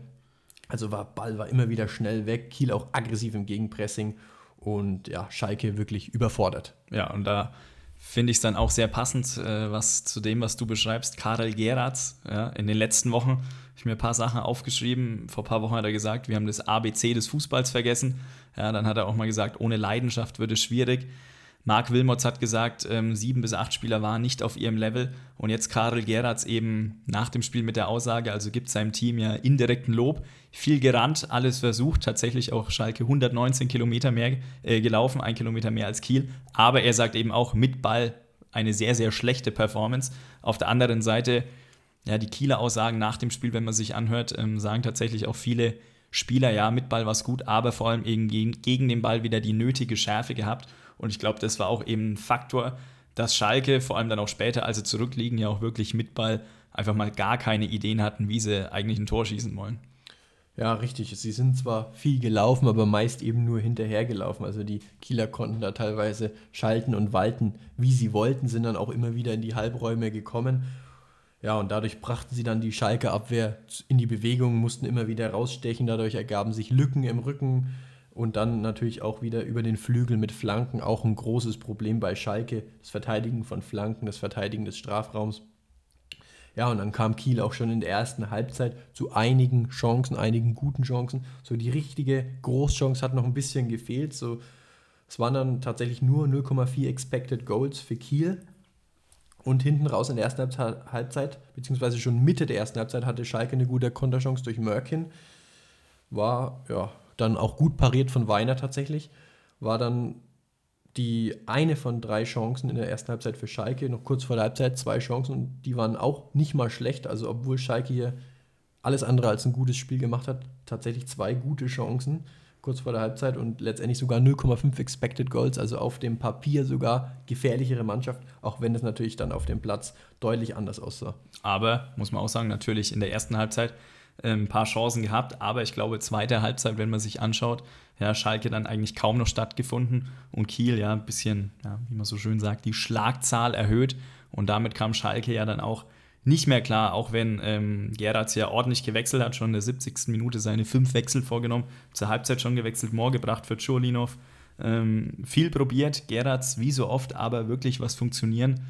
Also war Ball war immer wieder schnell weg, Kiel auch aggressiv im Gegenpressing und ja, Schalke wirklich überfordert. Ja, und da finde ich es dann auch sehr passend, äh, was zu dem, was du beschreibst. Karel Geratz, ja, in den letzten Wochen habe ich mir ein paar Sachen aufgeschrieben. Vor ein paar Wochen hat er gesagt, wir haben das ABC des Fußballs vergessen. Ja, dann hat er auch mal gesagt, ohne Leidenschaft wird es schwierig. Marc Wilmots hat gesagt, ähm, sieben bis acht Spieler waren nicht auf ihrem Level. Und jetzt Karel Geratz eben nach dem Spiel mit der Aussage, also gibt seinem Team ja indirekten Lob. Viel gerannt, alles versucht, tatsächlich auch Schalke 119 Kilometer mehr äh, gelaufen, ein Kilometer mehr als Kiel. Aber er sagt eben auch mit Ball eine sehr, sehr schlechte Performance. Auf der anderen Seite, ja, die Kieler Aussagen nach dem Spiel, wenn man sich anhört, ähm, sagen tatsächlich auch viele Spieler, ja, mit Ball war es gut, aber vor allem eben gegen, gegen den Ball wieder die nötige Schärfe gehabt. Und ich glaube, das war auch eben ein Faktor, dass Schalke, vor allem dann auch später, als sie zurückliegen, ja auch wirklich mit Ball einfach mal gar keine Ideen hatten, wie sie eigentlich ein Tor schießen wollen. Ja, richtig. Sie sind zwar viel gelaufen, aber meist eben nur hinterher gelaufen. Also die Kieler konnten da teilweise schalten und walten, wie sie wollten, sind dann auch immer wieder in die Halbräume gekommen. Ja, und dadurch brachten sie dann die Schalke-Abwehr in die Bewegung, mussten immer wieder rausstechen. Dadurch ergaben sich Lücken im Rücken und dann natürlich auch wieder über den Flügel mit Flanken, auch ein großes Problem bei Schalke, das Verteidigen von Flanken, das Verteidigen des Strafraums. Ja, und dann kam Kiel auch schon in der ersten Halbzeit zu einigen Chancen, einigen guten Chancen. So die richtige Großchance hat noch ein bisschen gefehlt. So, es waren dann tatsächlich nur 0,4 Expected Goals für Kiel. Und hinten raus in der ersten Halbzeit, beziehungsweise schon Mitte der ersten Halbzeit, hatte Schalke eine gute Konterchance durch Mörkin. War, ja, dann auch gut pariert von Weiner tatsächlich, war dann die eine von drei Chancen in der ersten Halbzeit für Schalke, noch kurz vor der Halbzeit zwei Chancen und die waren auch nicht mal schlecht. Also obwohl Schalke hier alles andere als ein gutes Spiel gemacht hat. Tatsächlich zwei gute Chancen kurz vor der Halbzeit und letztendlich sogar 0,5 Expected Goals, also auf dem Papier sogar gefährlichere Mannschaft, auch wenn es natürlich dann auf dem Platz deutlich anders aussah. Aber, muss man auch sagen, natürlich in der ersten Halbzeit ein paar Chancen gehabt, aber ich glaube, zweite Halbzeit, wenn man sich anschaut, ja, Schalke dann eigentlich kaum noch stattgefunden und Kiel ja ein bisschen, ja, wie man so schön sagt, die Schlagzahl erhöht und damit kam Schalke ja dann auch nicht mehr klar, auch wenn ähm, Gerards ja ordentlich gewechselt hat, schon in der 70. Minute seine fünf Wechsel vorgenommen, zur Halbzeit schon gewechselt, Moor gebracht für Cholinov. Ähm, viel probiert, Gerards wie so oft, aber wirklich was funktionieren,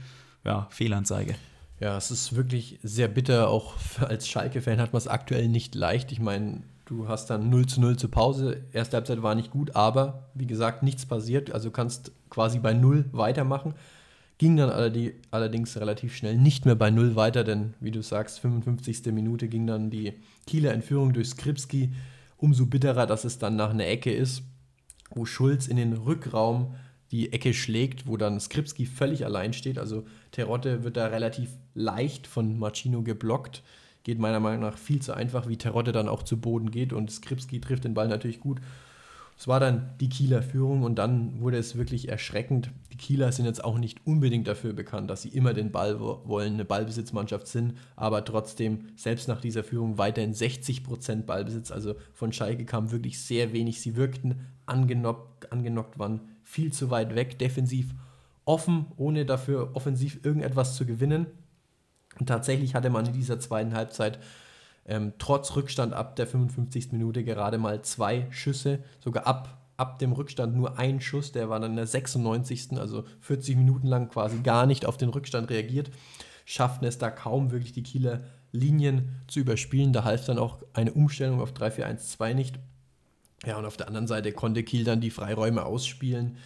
ja, Fehlanzeige. Ja, es ist wirklich sehr bitter, auch als Schalke-Fan hat man es aktuell nicht leicht. Ich meine, du hast dann 0 zu 0 zur Pause, erste Halbzeit war nicht gut, aber wie gesagt, nichts passiert, also kannst quasi bei 0 weitermachen. Ging dann allerdings relativ schnell nicht mehr bei Null weiter, denn wie du sagst, 55. Minute ging dann die Kieler Entführung durch Skripski. Umso bitterer, dass es dann nach einer Ecke ist, wo Schulz in den Rückraum die Ecke schlägt, wo dann Skripski völlig allein steht. Also Terotte wird da relativ leicht von Marcino geblockt. Geht meiner Meinung nach viel zu einfach, wie Terotte dann auch zu Boden geht und Skripski trifft den Ball natürlich gut es war dann die Kieler Führung und dann wurde es wirklich erschreckend. Die Kieler sind jetzt auch nicht unbedingt dafür bekannt, dass sie immer den Ball wollen, eine Ballbesitzmannschaft sind, aber trotzdem selbst nach dieser Führung weiterhin 60% Ballbesitz. Also von Schalke kam wirklich sehr wenig. Sie wirkten angenockt, angenockt waren viel zu weit weg, defensiv offen, ohne dafür offensiv irgendetwas zu gewinnen. Und tatsächlich hatte man in dieser zweiten Halbzeit ähm, trotz Rückstand ab der 55. Minute gerade mal zwei Schüsse, sogar ab, ab dem Rückstand nur ein Schuss, der war dann in der 96. also 40 Minuten lang quasi gar nicht auf den Rückstand reagiert, schafften es da kaum wirklich die Kieler Linien zu überspielen. Da half dann auch eine Umstellung auf 3-4-1-2 nicht. Ja, und auf der anderen Seite konnte Kiel dann die Freiräume ausspielen.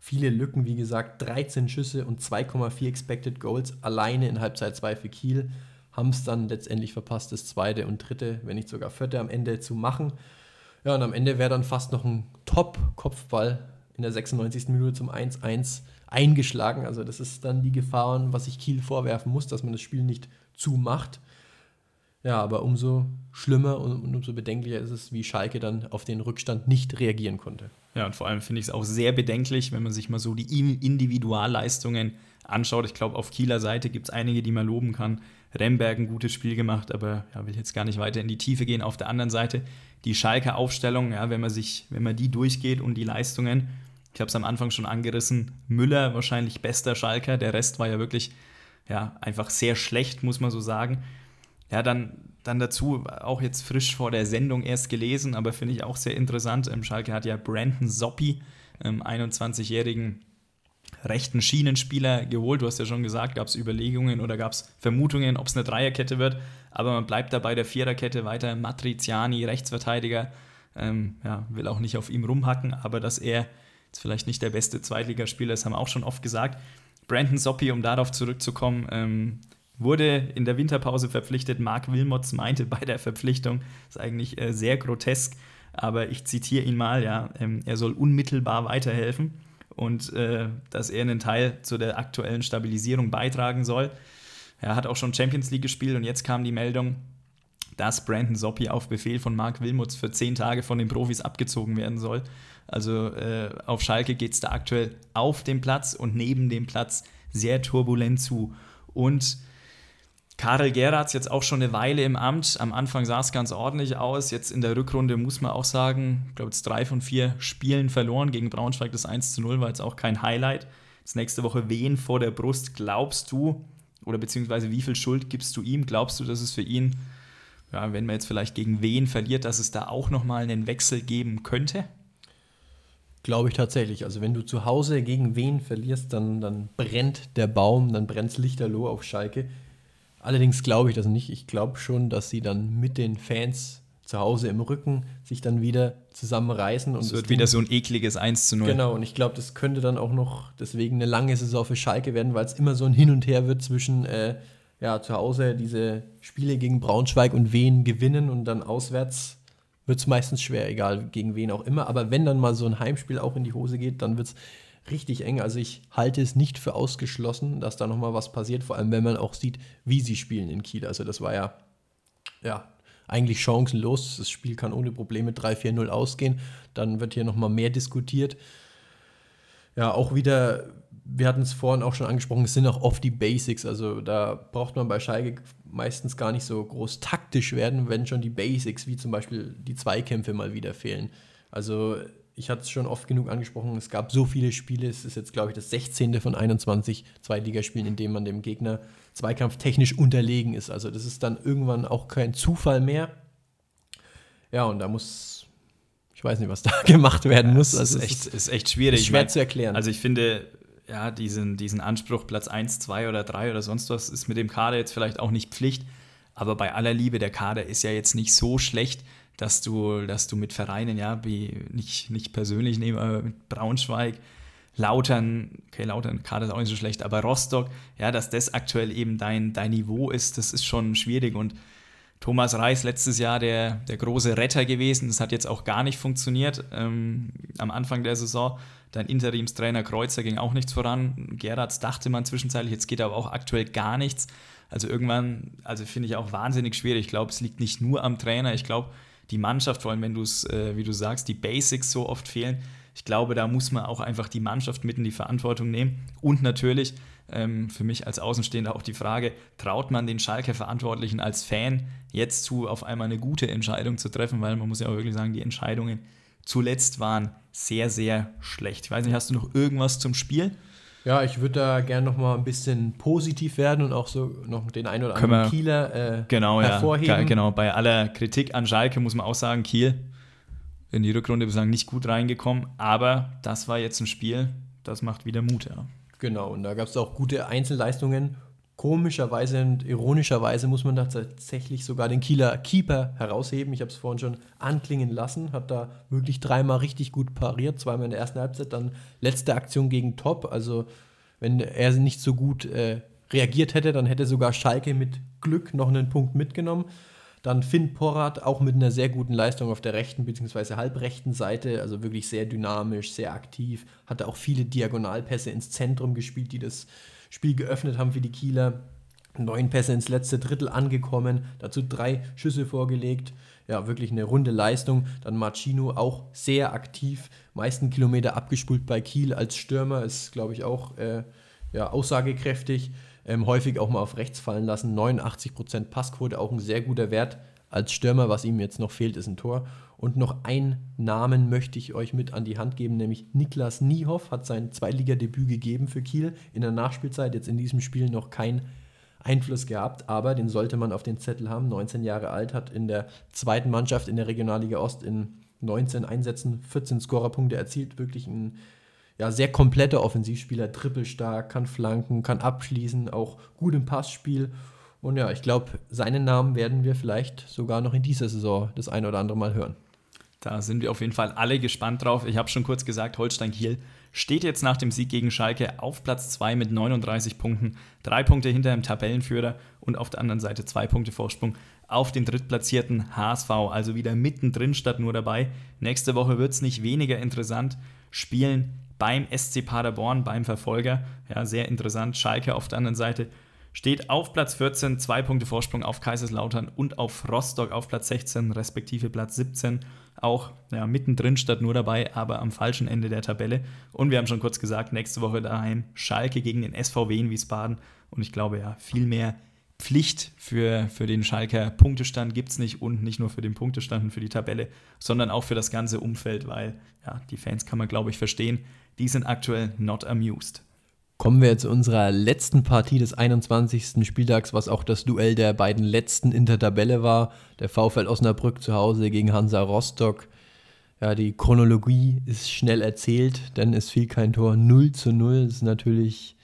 Viele Lücken, wie gesagt, 13 Schüsse und 2,4 Expected Goals alleine in Halbzeit 2 für Kiel haben es dann letztendlich verpasst, das zweite und dritte, wenn nicht sogar vierte am Ende zu machen. Ja, und am Ende wäre dann fast noch ein Top-Kopfball in der 96. Minute zum 1-1 eingeschlagen. Also das ist dann die Gefahr, was ich Kiel vorwerfen muss, dass man das Spiel nicht zumacht. Ja, aber umso schlimmer und umso bedenklicher ist es, wie Schalke dann auf den Rückstand nicht reagieren konnte. Ja, und vor allem finde ich es auch sehr bedenklich, wenn man sich mal so die Individualleistungen anschaut. Ich glaube, auf Kieler Seite gibt es einige, die man loben kann. Remberg ein gutes Spiel gemacht, aber ja, will jetzt gar nicht weiter in die Tiefe gehen. Auf der anderen Seite die Schalker Aufstellung, ja, wenn man sich, wenn man die durchgeht und die Leistungen, ich habe es am Anfang schon angerissen, Müller wahrscheinlich bester Schalker, der Rest war ja wirklich ja, einfach sehr schlecht, muss man so sagen. Ja, dann, dann dazu auch jetzt frisch vor der Sendung erst gelesen, aber finde ich auch sehr interessant. Ähm, Schalke hat ja Brandon Soppi, ähm, 21-jährigen rechten Schienenspieler geholt. Du hast ja schon gesagt, gab es Überlegungen oder gab es Vermutungen, ob es eine Dreierkette wird. Aber man bleibt da bei der Viererkette weiter. Matriziani, Rechtsverteidiger, ähm, ja, will auch nicht auf ihm rumhacken, aber dass er jetzt vielleicht nicht der beste Zweitligaspieler ist, haben wir auch schon oft gesagt. Brandon Soppi, um darauf zurückzukommen, ähm, wurde in der Winterpause verpflichtet. Marc Wilmots meinte bei der Verpflichtung, ist eigentlich äh, sehr grotesk, aber ich zitiere ihn mal, ja, ähm, er soll unmittelbar weiterhelfen und äh, dass er einen Teil zu der aktuellen Stabilisierung beitragen soll. Er hat auch schon Champions League gespielt und jetzt kam die Meldung, dass Brandon Soppi auf Befehl von Mark Wilmots für zehn Tage von den Profis abgezogen werden soll. Also äh, auf Schalke geht es da aktuell auf dem Platz und neben dem Platz sehr turbulent zu. Und Karel Geratz jetzt auch schon eine Weile im Amt. Am Anfang sah es ganz ordentlich aus. Jetzt in der Rückrunde muss man auch sagen, ich glaube, jetzt drei von vier Spielen verloren. Gegen Braunschweig das 1 zu 0 war jetzt auch kein Highlight. Jetzt nächste Woche wen vor der Brust glaubst du, oder beziehungsweise wie viel Schuld gibst du ihm? Glaubst du, dass es für ihn, ja, wenn man jetzt vielleicht gegen wen verliert, dass es da auch nochmal einen Wechsel geben könnte? Glaube ich tatsächlich. Also wenn du zu Hause gegen wen verlierst, dann, dann brennt der Baum, dann brennt Lichterloh auf Schalke. Allerdings glaube ich das nicht. Ich glaube schon, dass sie dann mit den Fans zu Hause im Rücken sich dann wieder zusammenreißen. Und es wird wieder so ein ekliges 1 zu 0. Genau, und ich glaube, das könnte dann auch noch deswegen eine lange Saison für Schalke werden, weil es immer so ein Hin und Her wird zwischen äh, ja, zu Hause diese Spiele gegen Braunschweig und wen gewinnen und dann auswärts wird es meistens schwer, egal gegen wen auch immer. Aber wenn dann mal so ein Heimspiel auch in die Hose geht, dann wird es richtig eng. Also ich halte es nicht für ausgeschlossen, dass da nochmal was passiert, vor allem wenn man auch sieht, wie sie spielen in Kiel. Also das war ja, ja eigentlich chancenlos. Das Spiel kann ohne Probleme 3-4-0 ausgehen. Dann wird hier nochmal mehr diskutiert. Ja, auch wieder, wir hatten es vorhin auch schon angesprochen, es sind auch oft die Basics. Also da braucht man bei Schalke meistens gar nicht so groß taktisch werden, wenn schon die Basics, wie zum Beispiel die Zweikämpfe mal wieder fehlen. Also ich hatte es schon oft genug angesprochen, es gab so viele Spiele, es ist jetzt, glaube ich, das 16. von 21 Zweitligaspielen, in dem man dem Gegner zweikampftechnisch unterlegen ist. Also das ist dann irgendwann auch kein Zufall mehr. Ja, und da muss, ich weiß nicht, was da gemacht werden muss. Ja, also ist echt, ist, ist echt schwierig. Ist schwer meine, zu erklären. Also ich finde, ja, diesen, diesen Anspruch, Platz 1, 2 oder 3 oder sonst was, ist mit dem Kader jetzt vielleicht auch nicht Pflicht. Aber bei aller Liebe, der Kader ist ja jetzt nicht so schlecht, dass du, dass du mit Vereinen, ja, wie nicht, nicht persönlich nehmen, aber mit Braunschweig, Lautern, okay, Lautern, gerade ist auch nicht so schlecht, aber Rostock, ja, dass das aktuell eben dein, dein Niveau ist, das ist schon schwierig. Und Thomas Reis letztes Jahr der, der große Retter gewesen, das hat jetzt auch gar nicht funktioniert ähm, am Anfang der Saison. Dein Interimstrainer Kreuzer ging auch nichts voran. Gerards dachte man zwischenzeitlich, jetzt geht aber auch aktuell gar nichts. Also irgendwann, also finde ich auch wahnsinnig schwierig. Ich glaube, es liegt nicht nur am Trainer. Ich glaube, die Mannschaft, vor allem wenn du es, äh, wie du sagst, die Basics so oft fehlen. Ich glaube, da muss man auch einfach die Mannschaft mit in die Verantwortung nehmen. Und natürlich ähm, für mich als Außenstehender auch die Frage, traut man den Schalke Verantwortlichen als Fan jetzt zu, auf einmal eine gute Entscheidung zu treffen, weil man muss ja auch wirklich sagen, die Entscheidungen zuletzt waren sehr, sehr schlecht. Ich weiß nicht, hast du noch irgendwas zum Spiel? Ja, ich würde da gerne noch mal ein bisschen positiv werden und auch so noch den einen oder anderen Kieler äh, genau, hervorheben. Ja, genau, bei aller Kritik an Schalke muss man auch sagen, Kiel in die Rückrunde bislang nicht gut reingekommen, aber das war jetzt ein Spiel, das macht wieder Mut. Ja. Genau, und da gab es auch gute Einzelleistungen. Komischerweise und ironischerweise muss man da tatsächlich sogar den Kieler Keeper herausheben. Ich habe es vorhin schon anklingen lassen, hat da wirklich dreimal richtig gut pariert, zweimal in der ersten Halbzeit, dann letzte Aktion gegen Top. Also wenn er nicht so gut äh, reagiert hätte, dann hätte sogar Schalke mit Glück noch einen Punkt mitgenommen. Dann Finn Porrat auch mit einer sehr guten Leistung auf der rechten bzw. halbrechten Seite, also wirklich sehr dynamisch, sehr aktiv, hatte auch viele Diagonalpässe ins Zentrum gespielt, die das Spiel geöffnet haben für die Kieler. Neun Pässe ins letzte Drittel angekommen, dazu drei Schüsse vorgelegt. Ja, wirklich eine runde Leistung. Dann Marcino auch sehr aktiv, meisten Kilometer abgespult bei Kiel als Stürmer, ist glaube ich auch äh, ja, aussagekräftig ähm, häufig auch mal auf rechts fallen lassen. 89% Passquote, auch ein sehr guter Wert als Stürmer. Was ihm jetzt noch fehlt, ist ein Tor. Und noch einen Namen möchte ich euch mit an die Hand geben, nämlich Niklas Niehoff hat sein Zweitligadebüt gegeben für Kiel in der Nachspielzeit. Jetzt in diesem Spiel noch kein Einfluss gehabt, aber den sollte man auf den Zettel haben. 19 Jahre alt, hat in der zweiten Mannschaft in der Regionalliga Ost in 19 Einsätzen 14 Scorerpunkte erzielt. Wirklich ein ja, sehr kompletter Offensivspieler, trippelstark, kann flanken, kann abschließen, auch gut im Passspiel. Und ja, ich glaube, seinen Namen werden wir vielleicht sogar noch in dieser Saison das eine oder andere Mal hören. Da sind wir auf jeden Fall alle gespannt drauf. Ich habe schon kurz gesagt, Holstein Kiel steht jetzt nach dem Sieg gegen Schalke auf Platz 2 mit 39 Punkten, drei Punkte hinter dem Tabellenführer und auf der anderen Seite zwei Punkte Vorsprung auf den drittplatzierten HSV, also wieder mittendrin statt nur dabei. Nächste Woche wird es nicht weniger interessant. Spielen beim SC Paderborn, beim Verfolger. Ja, sehr interessant. Schalke auf der anderen Seite steht auf Platz 14, zwei Punkte Vorsprung auf Kaiserslautern und auf Rostock auf Platz 16, respektive Platz 17. Auch ja, mittendrin statt nur dabei, aber am falschen Ende der Tabelle. Und wir haben schon kurz gesagt, nächste Woche daheim Schalke gegen den SVW in Wiesbaden. Und ich glaube ja, viel mehr Pflicht für, für den Schalker Punktestand gibt es nicht und nicht nur für den Punktestand und für die Tabelle, sondern auch für das ganze Umfeld, weil ja, die Fans kann man, glaube ich, verstehen die sind aktuell not amused. Kommen wir zu unserer letzten Partie des 21. Spieltags, was auch das Duell der beiden letzten in der Tabelle war. Der VfL Osnabrück zu Hause gegen Hansa Rostock. Ja, die Chronologie ist schnell erzählt, denn es fiel kein Tor 0 zu 0. Das ist natürlich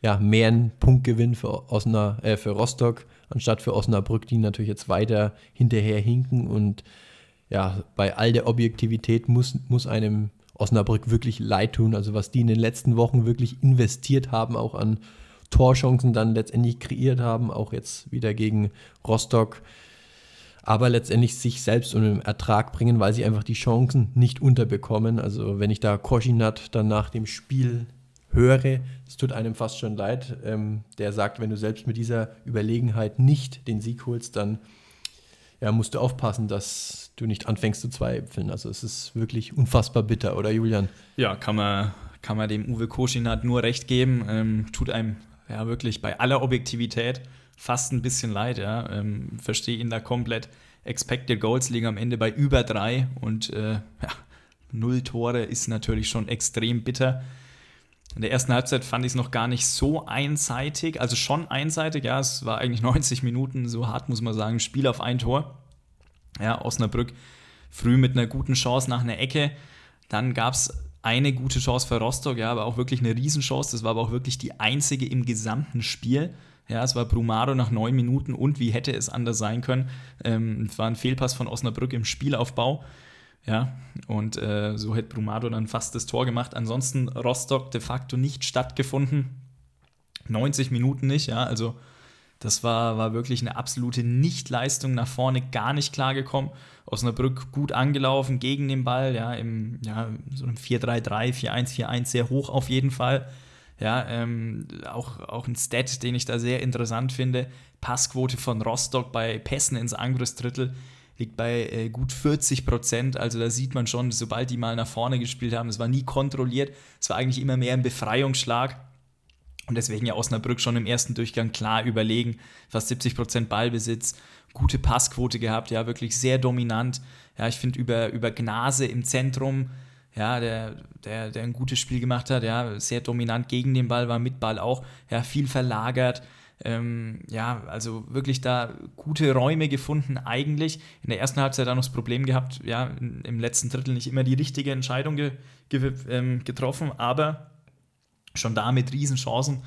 ja, mehr ein Punktgewinn für, Osna, äh, für Rostock, anstatt für Osnabrück, die natürlich jetzt weiter hinterher hinken. Und ja, bei all der Objektivität muss, muss einem Osnabrück wirklich leid tun. Also was die in den letzten Wochen wirklich investiert haben, auch an Torchancen dann letztendlich kreiert haben, auch jetzt wieder gegen Rostock, aber letztendlich sich selbst um den Ertrag bringen, weil sie einfach die Chancen nicht unterbekommen. Also wenn ich da Koschinat dann nach dem Spiel höre, es tut einem fast schon leid, ähm, der sagt, wenn du selbst mit dieser Überlegenheit nicht den Sieg holst, dann ja, musst du aufpassen, dass du nicht anfängst zu zweifeln. Also es ist wirklich unfassbar bitter, oder Julian? Ja, kann man, kann man dem Uwe Koschinat nur recht geben. Ähm, tut einem ja wirklich bei aller Objektivität fast ein bisschen leid. Ja. Ähm, Verstehe ihn da komplett. Expected Goals liegen am Ende bei über drei und äh, ja, null Tore ist natürlich schon extrem bitter. In der ersten Halbzeit fand ich es noch gar nicht so einseitig, also schon einseitig, ja, es war eigentlich 90 Minuten, so hart muss man sagen, Spiel auf ein Tor. Ja, Osnabrück früh mit einer guten Chance nach einer Ecke. Dann gab es eine gute Chance für Rostock, ja, aber auch wirklich eine Riesenchance. Das war aber auch wirklich die einzige im gesamten Spiel. Ja, es war Brumado nach neun Minuten und wie hätte es anders sein können? Ähm, war ein Fehlpass von Osnabrück im Spielaufbau. Ja, und äh, so hätte Brumado dann fast das Tor gemacht. Ansonsten Rostock de facto nicht stattgefunden. 90 Minuten nicht, ja, also das war, war wirklich eine absolute Nichtleistung nach vorne, gar nicht klargekommen. Osnabrück gut angelaufen gegen den Ball, ja, im ja, so einem 4-3-3, 4-1-4-1 sehr hoch auf jeden Fall. Ja, ähm, auch, auch ein Stat, den ich da sehr interessant finde. Passquote von Rostock bei Pässen ins Angriffsdrittel liegt bei äh, gut 40 Prozent. Also da sieht man schon, sobald die mal nach vorne gespielt haben, es war nie kontrolliert. Es war eigentlich immer mehr ein Befreiungsschlag. Und deswegen ja Osnabrück schon im ersten Durchgang klar überlegen. Fast 70 Prozent Ballbesitz, gute Passquote gehabt, ja, wirklich sehr dominant. Ja, ich finde über, über Gnase im Zentrum ja, der, der, der ein gutes Spiel gemacht hat, ja, sehr dominant gegen den Ball, war mit Ball auch, ja, viel verlagert. Ähm, ja, also wirklich da gute Räume gefunden, eigentlich. In der ersten Halbzeit dann noch das Problem gehabt, ja, im letzten Drittel nicht immer die richtige Entscheidung ge ge ähm, getroffen, aber schon da mit Riesenchancen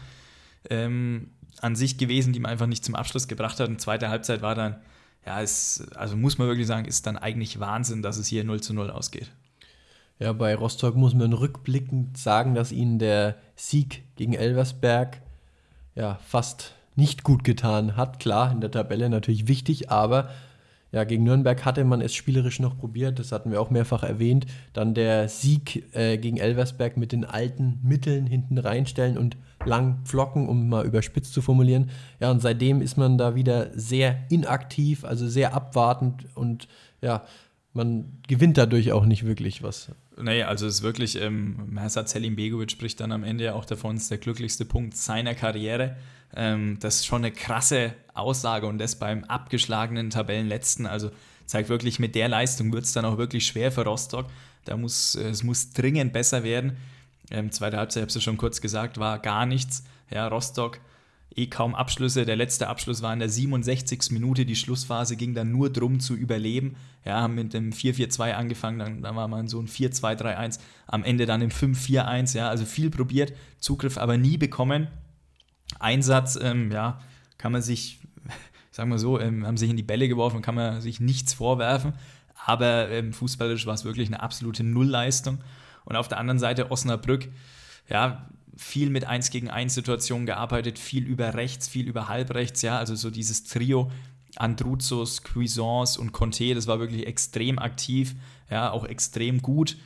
ähm, an sich gewesen, die man einfach nicht zum Abschluss gebracht hat. Und zweite Halbzeit war dann, ja, es, also muss man wirklich sagen, ist dann eigentlich Wahnsinn, dass es hier 0 zu 0 ausgeht. Ja, bei Rostock muss man rückblickend sagen, dass ihnen der Sieg gegen Elversberg ja fast nicht gut getan hat. Klar, in der Tabelle natürlich wichtig, aber ja, gegen Nürnberg hatte man es spielerisch noch probiert, das hatten wir auch mehrfach erwähnt. Dann der Sieg äh, gegen Elversberg mit den alten Mitteln hinten reinstellen und lang flocken, um mal überspitzt zu formulieren. Ja, und seitdem ist man da wieder sehr inaktiv, also sehr abwartend und ja, man gewinnt dadurch auch nicht wirklich was. Nee, also es ist wirklich, ähm, Mersat Selim Begovic spricht dann am Ende ja auch davon, es ist der glücklichste Punkt seiner Karriere. Ähm, das ist schon eine krasse Aussage und das beim abgeschlagenen Tabellenletzten. Also zeigt wirklich, mit der Leistung wird es dann auch wirklich schwer für Rostock. Da muss, es muss dringend besser werden. Ähm, zweite Halbzeit, habe es ja schon kurz gesagt, war gar nichts. Ja, Rostock eh kaum Abschlüsse. Der letzte Abschluss war in der 67. Minute. Die Schlussphase ging dann nur darum zu überleben. Ja, haben mit dem 4-4-2 angefangen, dann, dann war man so ein 4-2-3-1, am Ende dann im 5-4-1. Ja, also viel probiert, Zugriff aber nie bekommen. Einsatz, ähm, ja, kann man sich, sagen wir so, ähm, haben sich in die Bälle geworfen, kann man sich nichts vorwerfen. Aber ähm, fußballisch war es wirklich eine absolute Nullleistung. Und auf der anderen Seite Osnabrück, ja, viel mit 1 gegen 1 Situationen gearbeitet, viel über rechts, viel über halbrechts, ja, also so dieses Trio Andruzos, Cuisance und Conte, das war wirklich extrem aktiv, ja, auch extrem gut.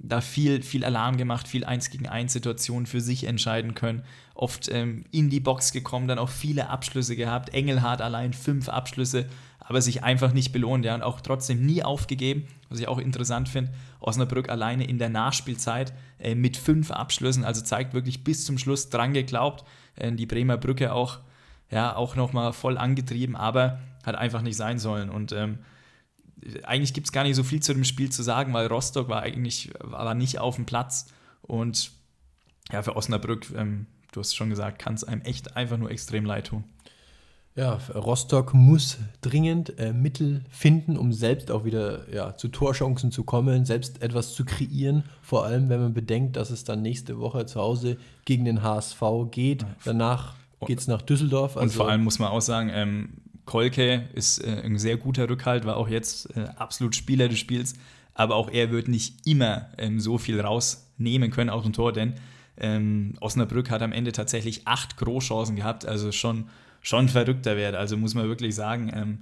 Da viel, viel Alarm gemacht, viel 1 gegen 1 Situationen für sich entscheiden können. Oft ähm, in die Box gekommen, dann auch viele Abschlüsse gehabt. Engelhardt allein fünf Abschlüsse, aber sich einfach nicht belohnt, ja, und auch trotzdem nie aufgegeben, was ich auch interessant finde. Osnabrück alleine in der Nachspielzeit äh, mit fünf Abschlüssen, also zeigt wirklich bis zum Schluss dran geglaubt. Äh, die Bremer Brücke auch, ja, auch nochmal voll angetrieben, aber hat einfach nicht sein sollen. Und ähm, eigentlich gibt es gar nicht so viel zu dem Spiel zu sagen, weil Rostock war eigentlich war nicht auf dem Platz. Und ja, für Osnabrück, ähm, du hast schon gesagt, kann es einem echt einfach nur extrem leid tun. Ja, Rostock muss dringend äh, Mittel finden, um selbst auch wieder ja, zu Torchancen zu kommen, selbst etwas zu kreieren. Vor allem, wenn man bedenkt, dass es dann nächste Woche zu Hause gegen den HSV geht. Danach geht es nach Düsseldorf. Also und vor allem muss man auch sagen, ähm, Kolke ist äh, ein sehr guter Rückhalt, war auch jetzt äh, absolut Spieler des Spiels. Aber auch er wird nicht immer ähm, so viel rausnehmen können aus dem Tor, denn ähm, Osnabrück hat am Ende tatsächlich acht Großchancen gehabt, also schon schon verrückter Wert. Also muss man wirklich sagen, ähm,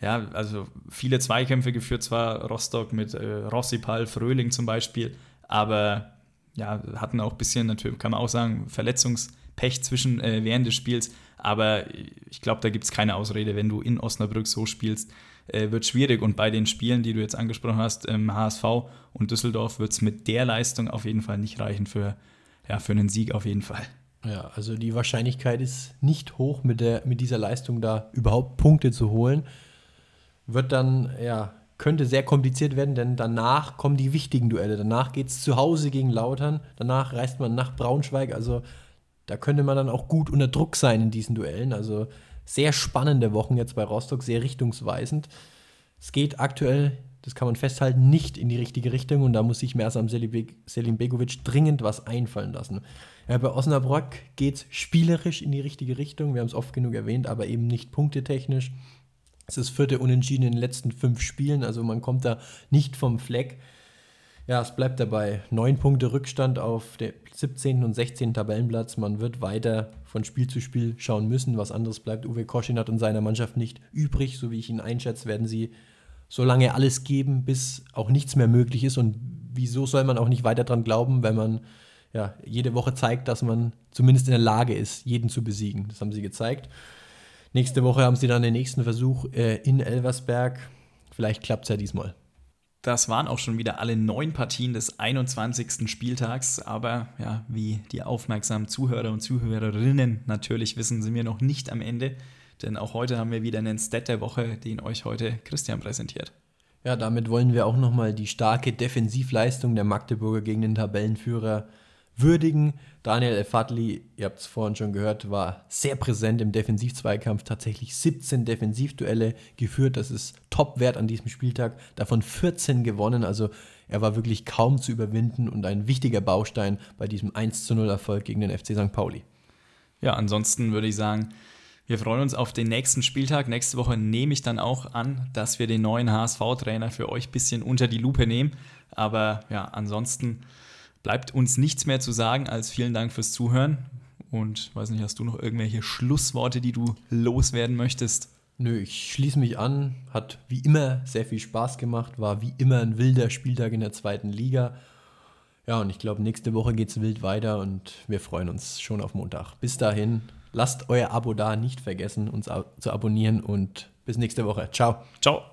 ja, also viele Zweikämpfe geführt, zwar Rostock mit äh, Rossipal, Fröhling zum Beispiel, aber ja, hatten auch ein bisschen, natürlich kann man auch sagen, Verletzungspech Pech zwischen äh, während des Spiels. Aber ich glaube, da gibt es keine Ausrede, wenn du in Osnabrück so spielst, äh, wird schwierig. Und bei den Spielen, die du jetzt angesprochen hast, ähm, HSV und Düsseldorf, wird es mit der Leistung auf jeden Fall nicht reichen für, ja, für einen Sieg auf jeden Fall. Ja, also die Wahrscheinlichkeit ist nicht hoch, mit, der, mit dieser Leistung da überhaupt Punkte zu holen. Wird dann, ja, könnte sehr kompliziert werden, denn danach kommen die wichtigen Duelle. Danach geht es zu Hause gegen Lautern, danach reist man nach Braunschweig. Also da könnte man dann auch gut unter Druck sein in diesen Duellen. Also sehr spannende Wochen jetzt bei Rostock, sehr richtungsweisend. Es geht aktuell, das kann man festhalten, nicht in die richtige Richtung und da muss sich Mersam Selim Begovic dringend was einfallen lassen. Ja, bei Osnabrück geht es spielerisch in die richtige Richtung, wir haben es oft genug erwähnt, aber eben nicht punktetechnisch. Es ist vierte Unentschieden in den letzten fünf Spielen, also man kommt da nicht vom Fleck. Ja, es bleibt dabei. Neun Punkte Rückstand auf dem 17. und 16. Tabellenplatz. Man wird weiter von Spiel zu Spiel schauen müssen. Was anderes bleibt Uwe Koschinat und seiner Mannschaft nicht übrig. So wie ich ihn einschätze, werden sie so lange alles geben, bis auch nichts mehr möglich ist. Und wieso soll man auch nicht weiter dran glauben, wenn man ja, jede Woche zeigt, dass man zumindest in der Lage ist, jeden zu besiegen. Das haben sie gezeigt. Nächste Woche haben sie dann den nächsten Versuch äh, in Elversberg. Vielleicht klappt es ja diesmal. Das waren auch schon wieder alle neun Partien des 21. Spieltags. Aber ja, wie die aufmerksamen Zuhörer und Zuhörerinnen natürlich wissen, sind wir noch nicht am Ende. Denn auch heute haben wir wieder einen Stat der Woche, den euch heute Christian präsentiert. Ja, damit wollen wir auch nochmal die starke Defensivleistung der Magdeburger gegen den Tabellenführer würdigen. Daniel Elfadli, ihr habt es vorhin schon gehört, war sehr präsent im Defensivzweikampf, tatsächlich 17 Defensivduelle geführt. Das ist Topwert an diesem Spieltag, davon 14 gewonnen. Also er war wirklich kaum zu überwinden und ein wichtiger Baustein bei diesem 1 zu 0 Erfolg gegen den FC St. Pauli. Ja, ansonsten würde ich sagen, wir freuen uns auf den nächsten Spieltag. Nächste Woche nehme ich dann auch an, dass wir den neuen HSV-Trainer für euch ein bisschen unter die Lupe nehmen. Aber ja, ansonsten bleibt uns nichts mehr zu sagen als vielen Dank fürs Zuhören. Und weiß nicht, hast du noch irgendwelche Schlussworte, die du loswerden möchtest? Nö, ich schließe mich an. Hat wie immer sehr viel Spaß gemacht, war wie immer ein wilder Spieltag in der zweiten Liga. Ja, und ich glaube, nächste Woche geht es wild weiter und wir freuen uns schon auf Montag. Bis dahin, lasst euer Abo da, nicht vergessen, uns zu abonnieren und bis nächste Woche. Ciao. Ciao.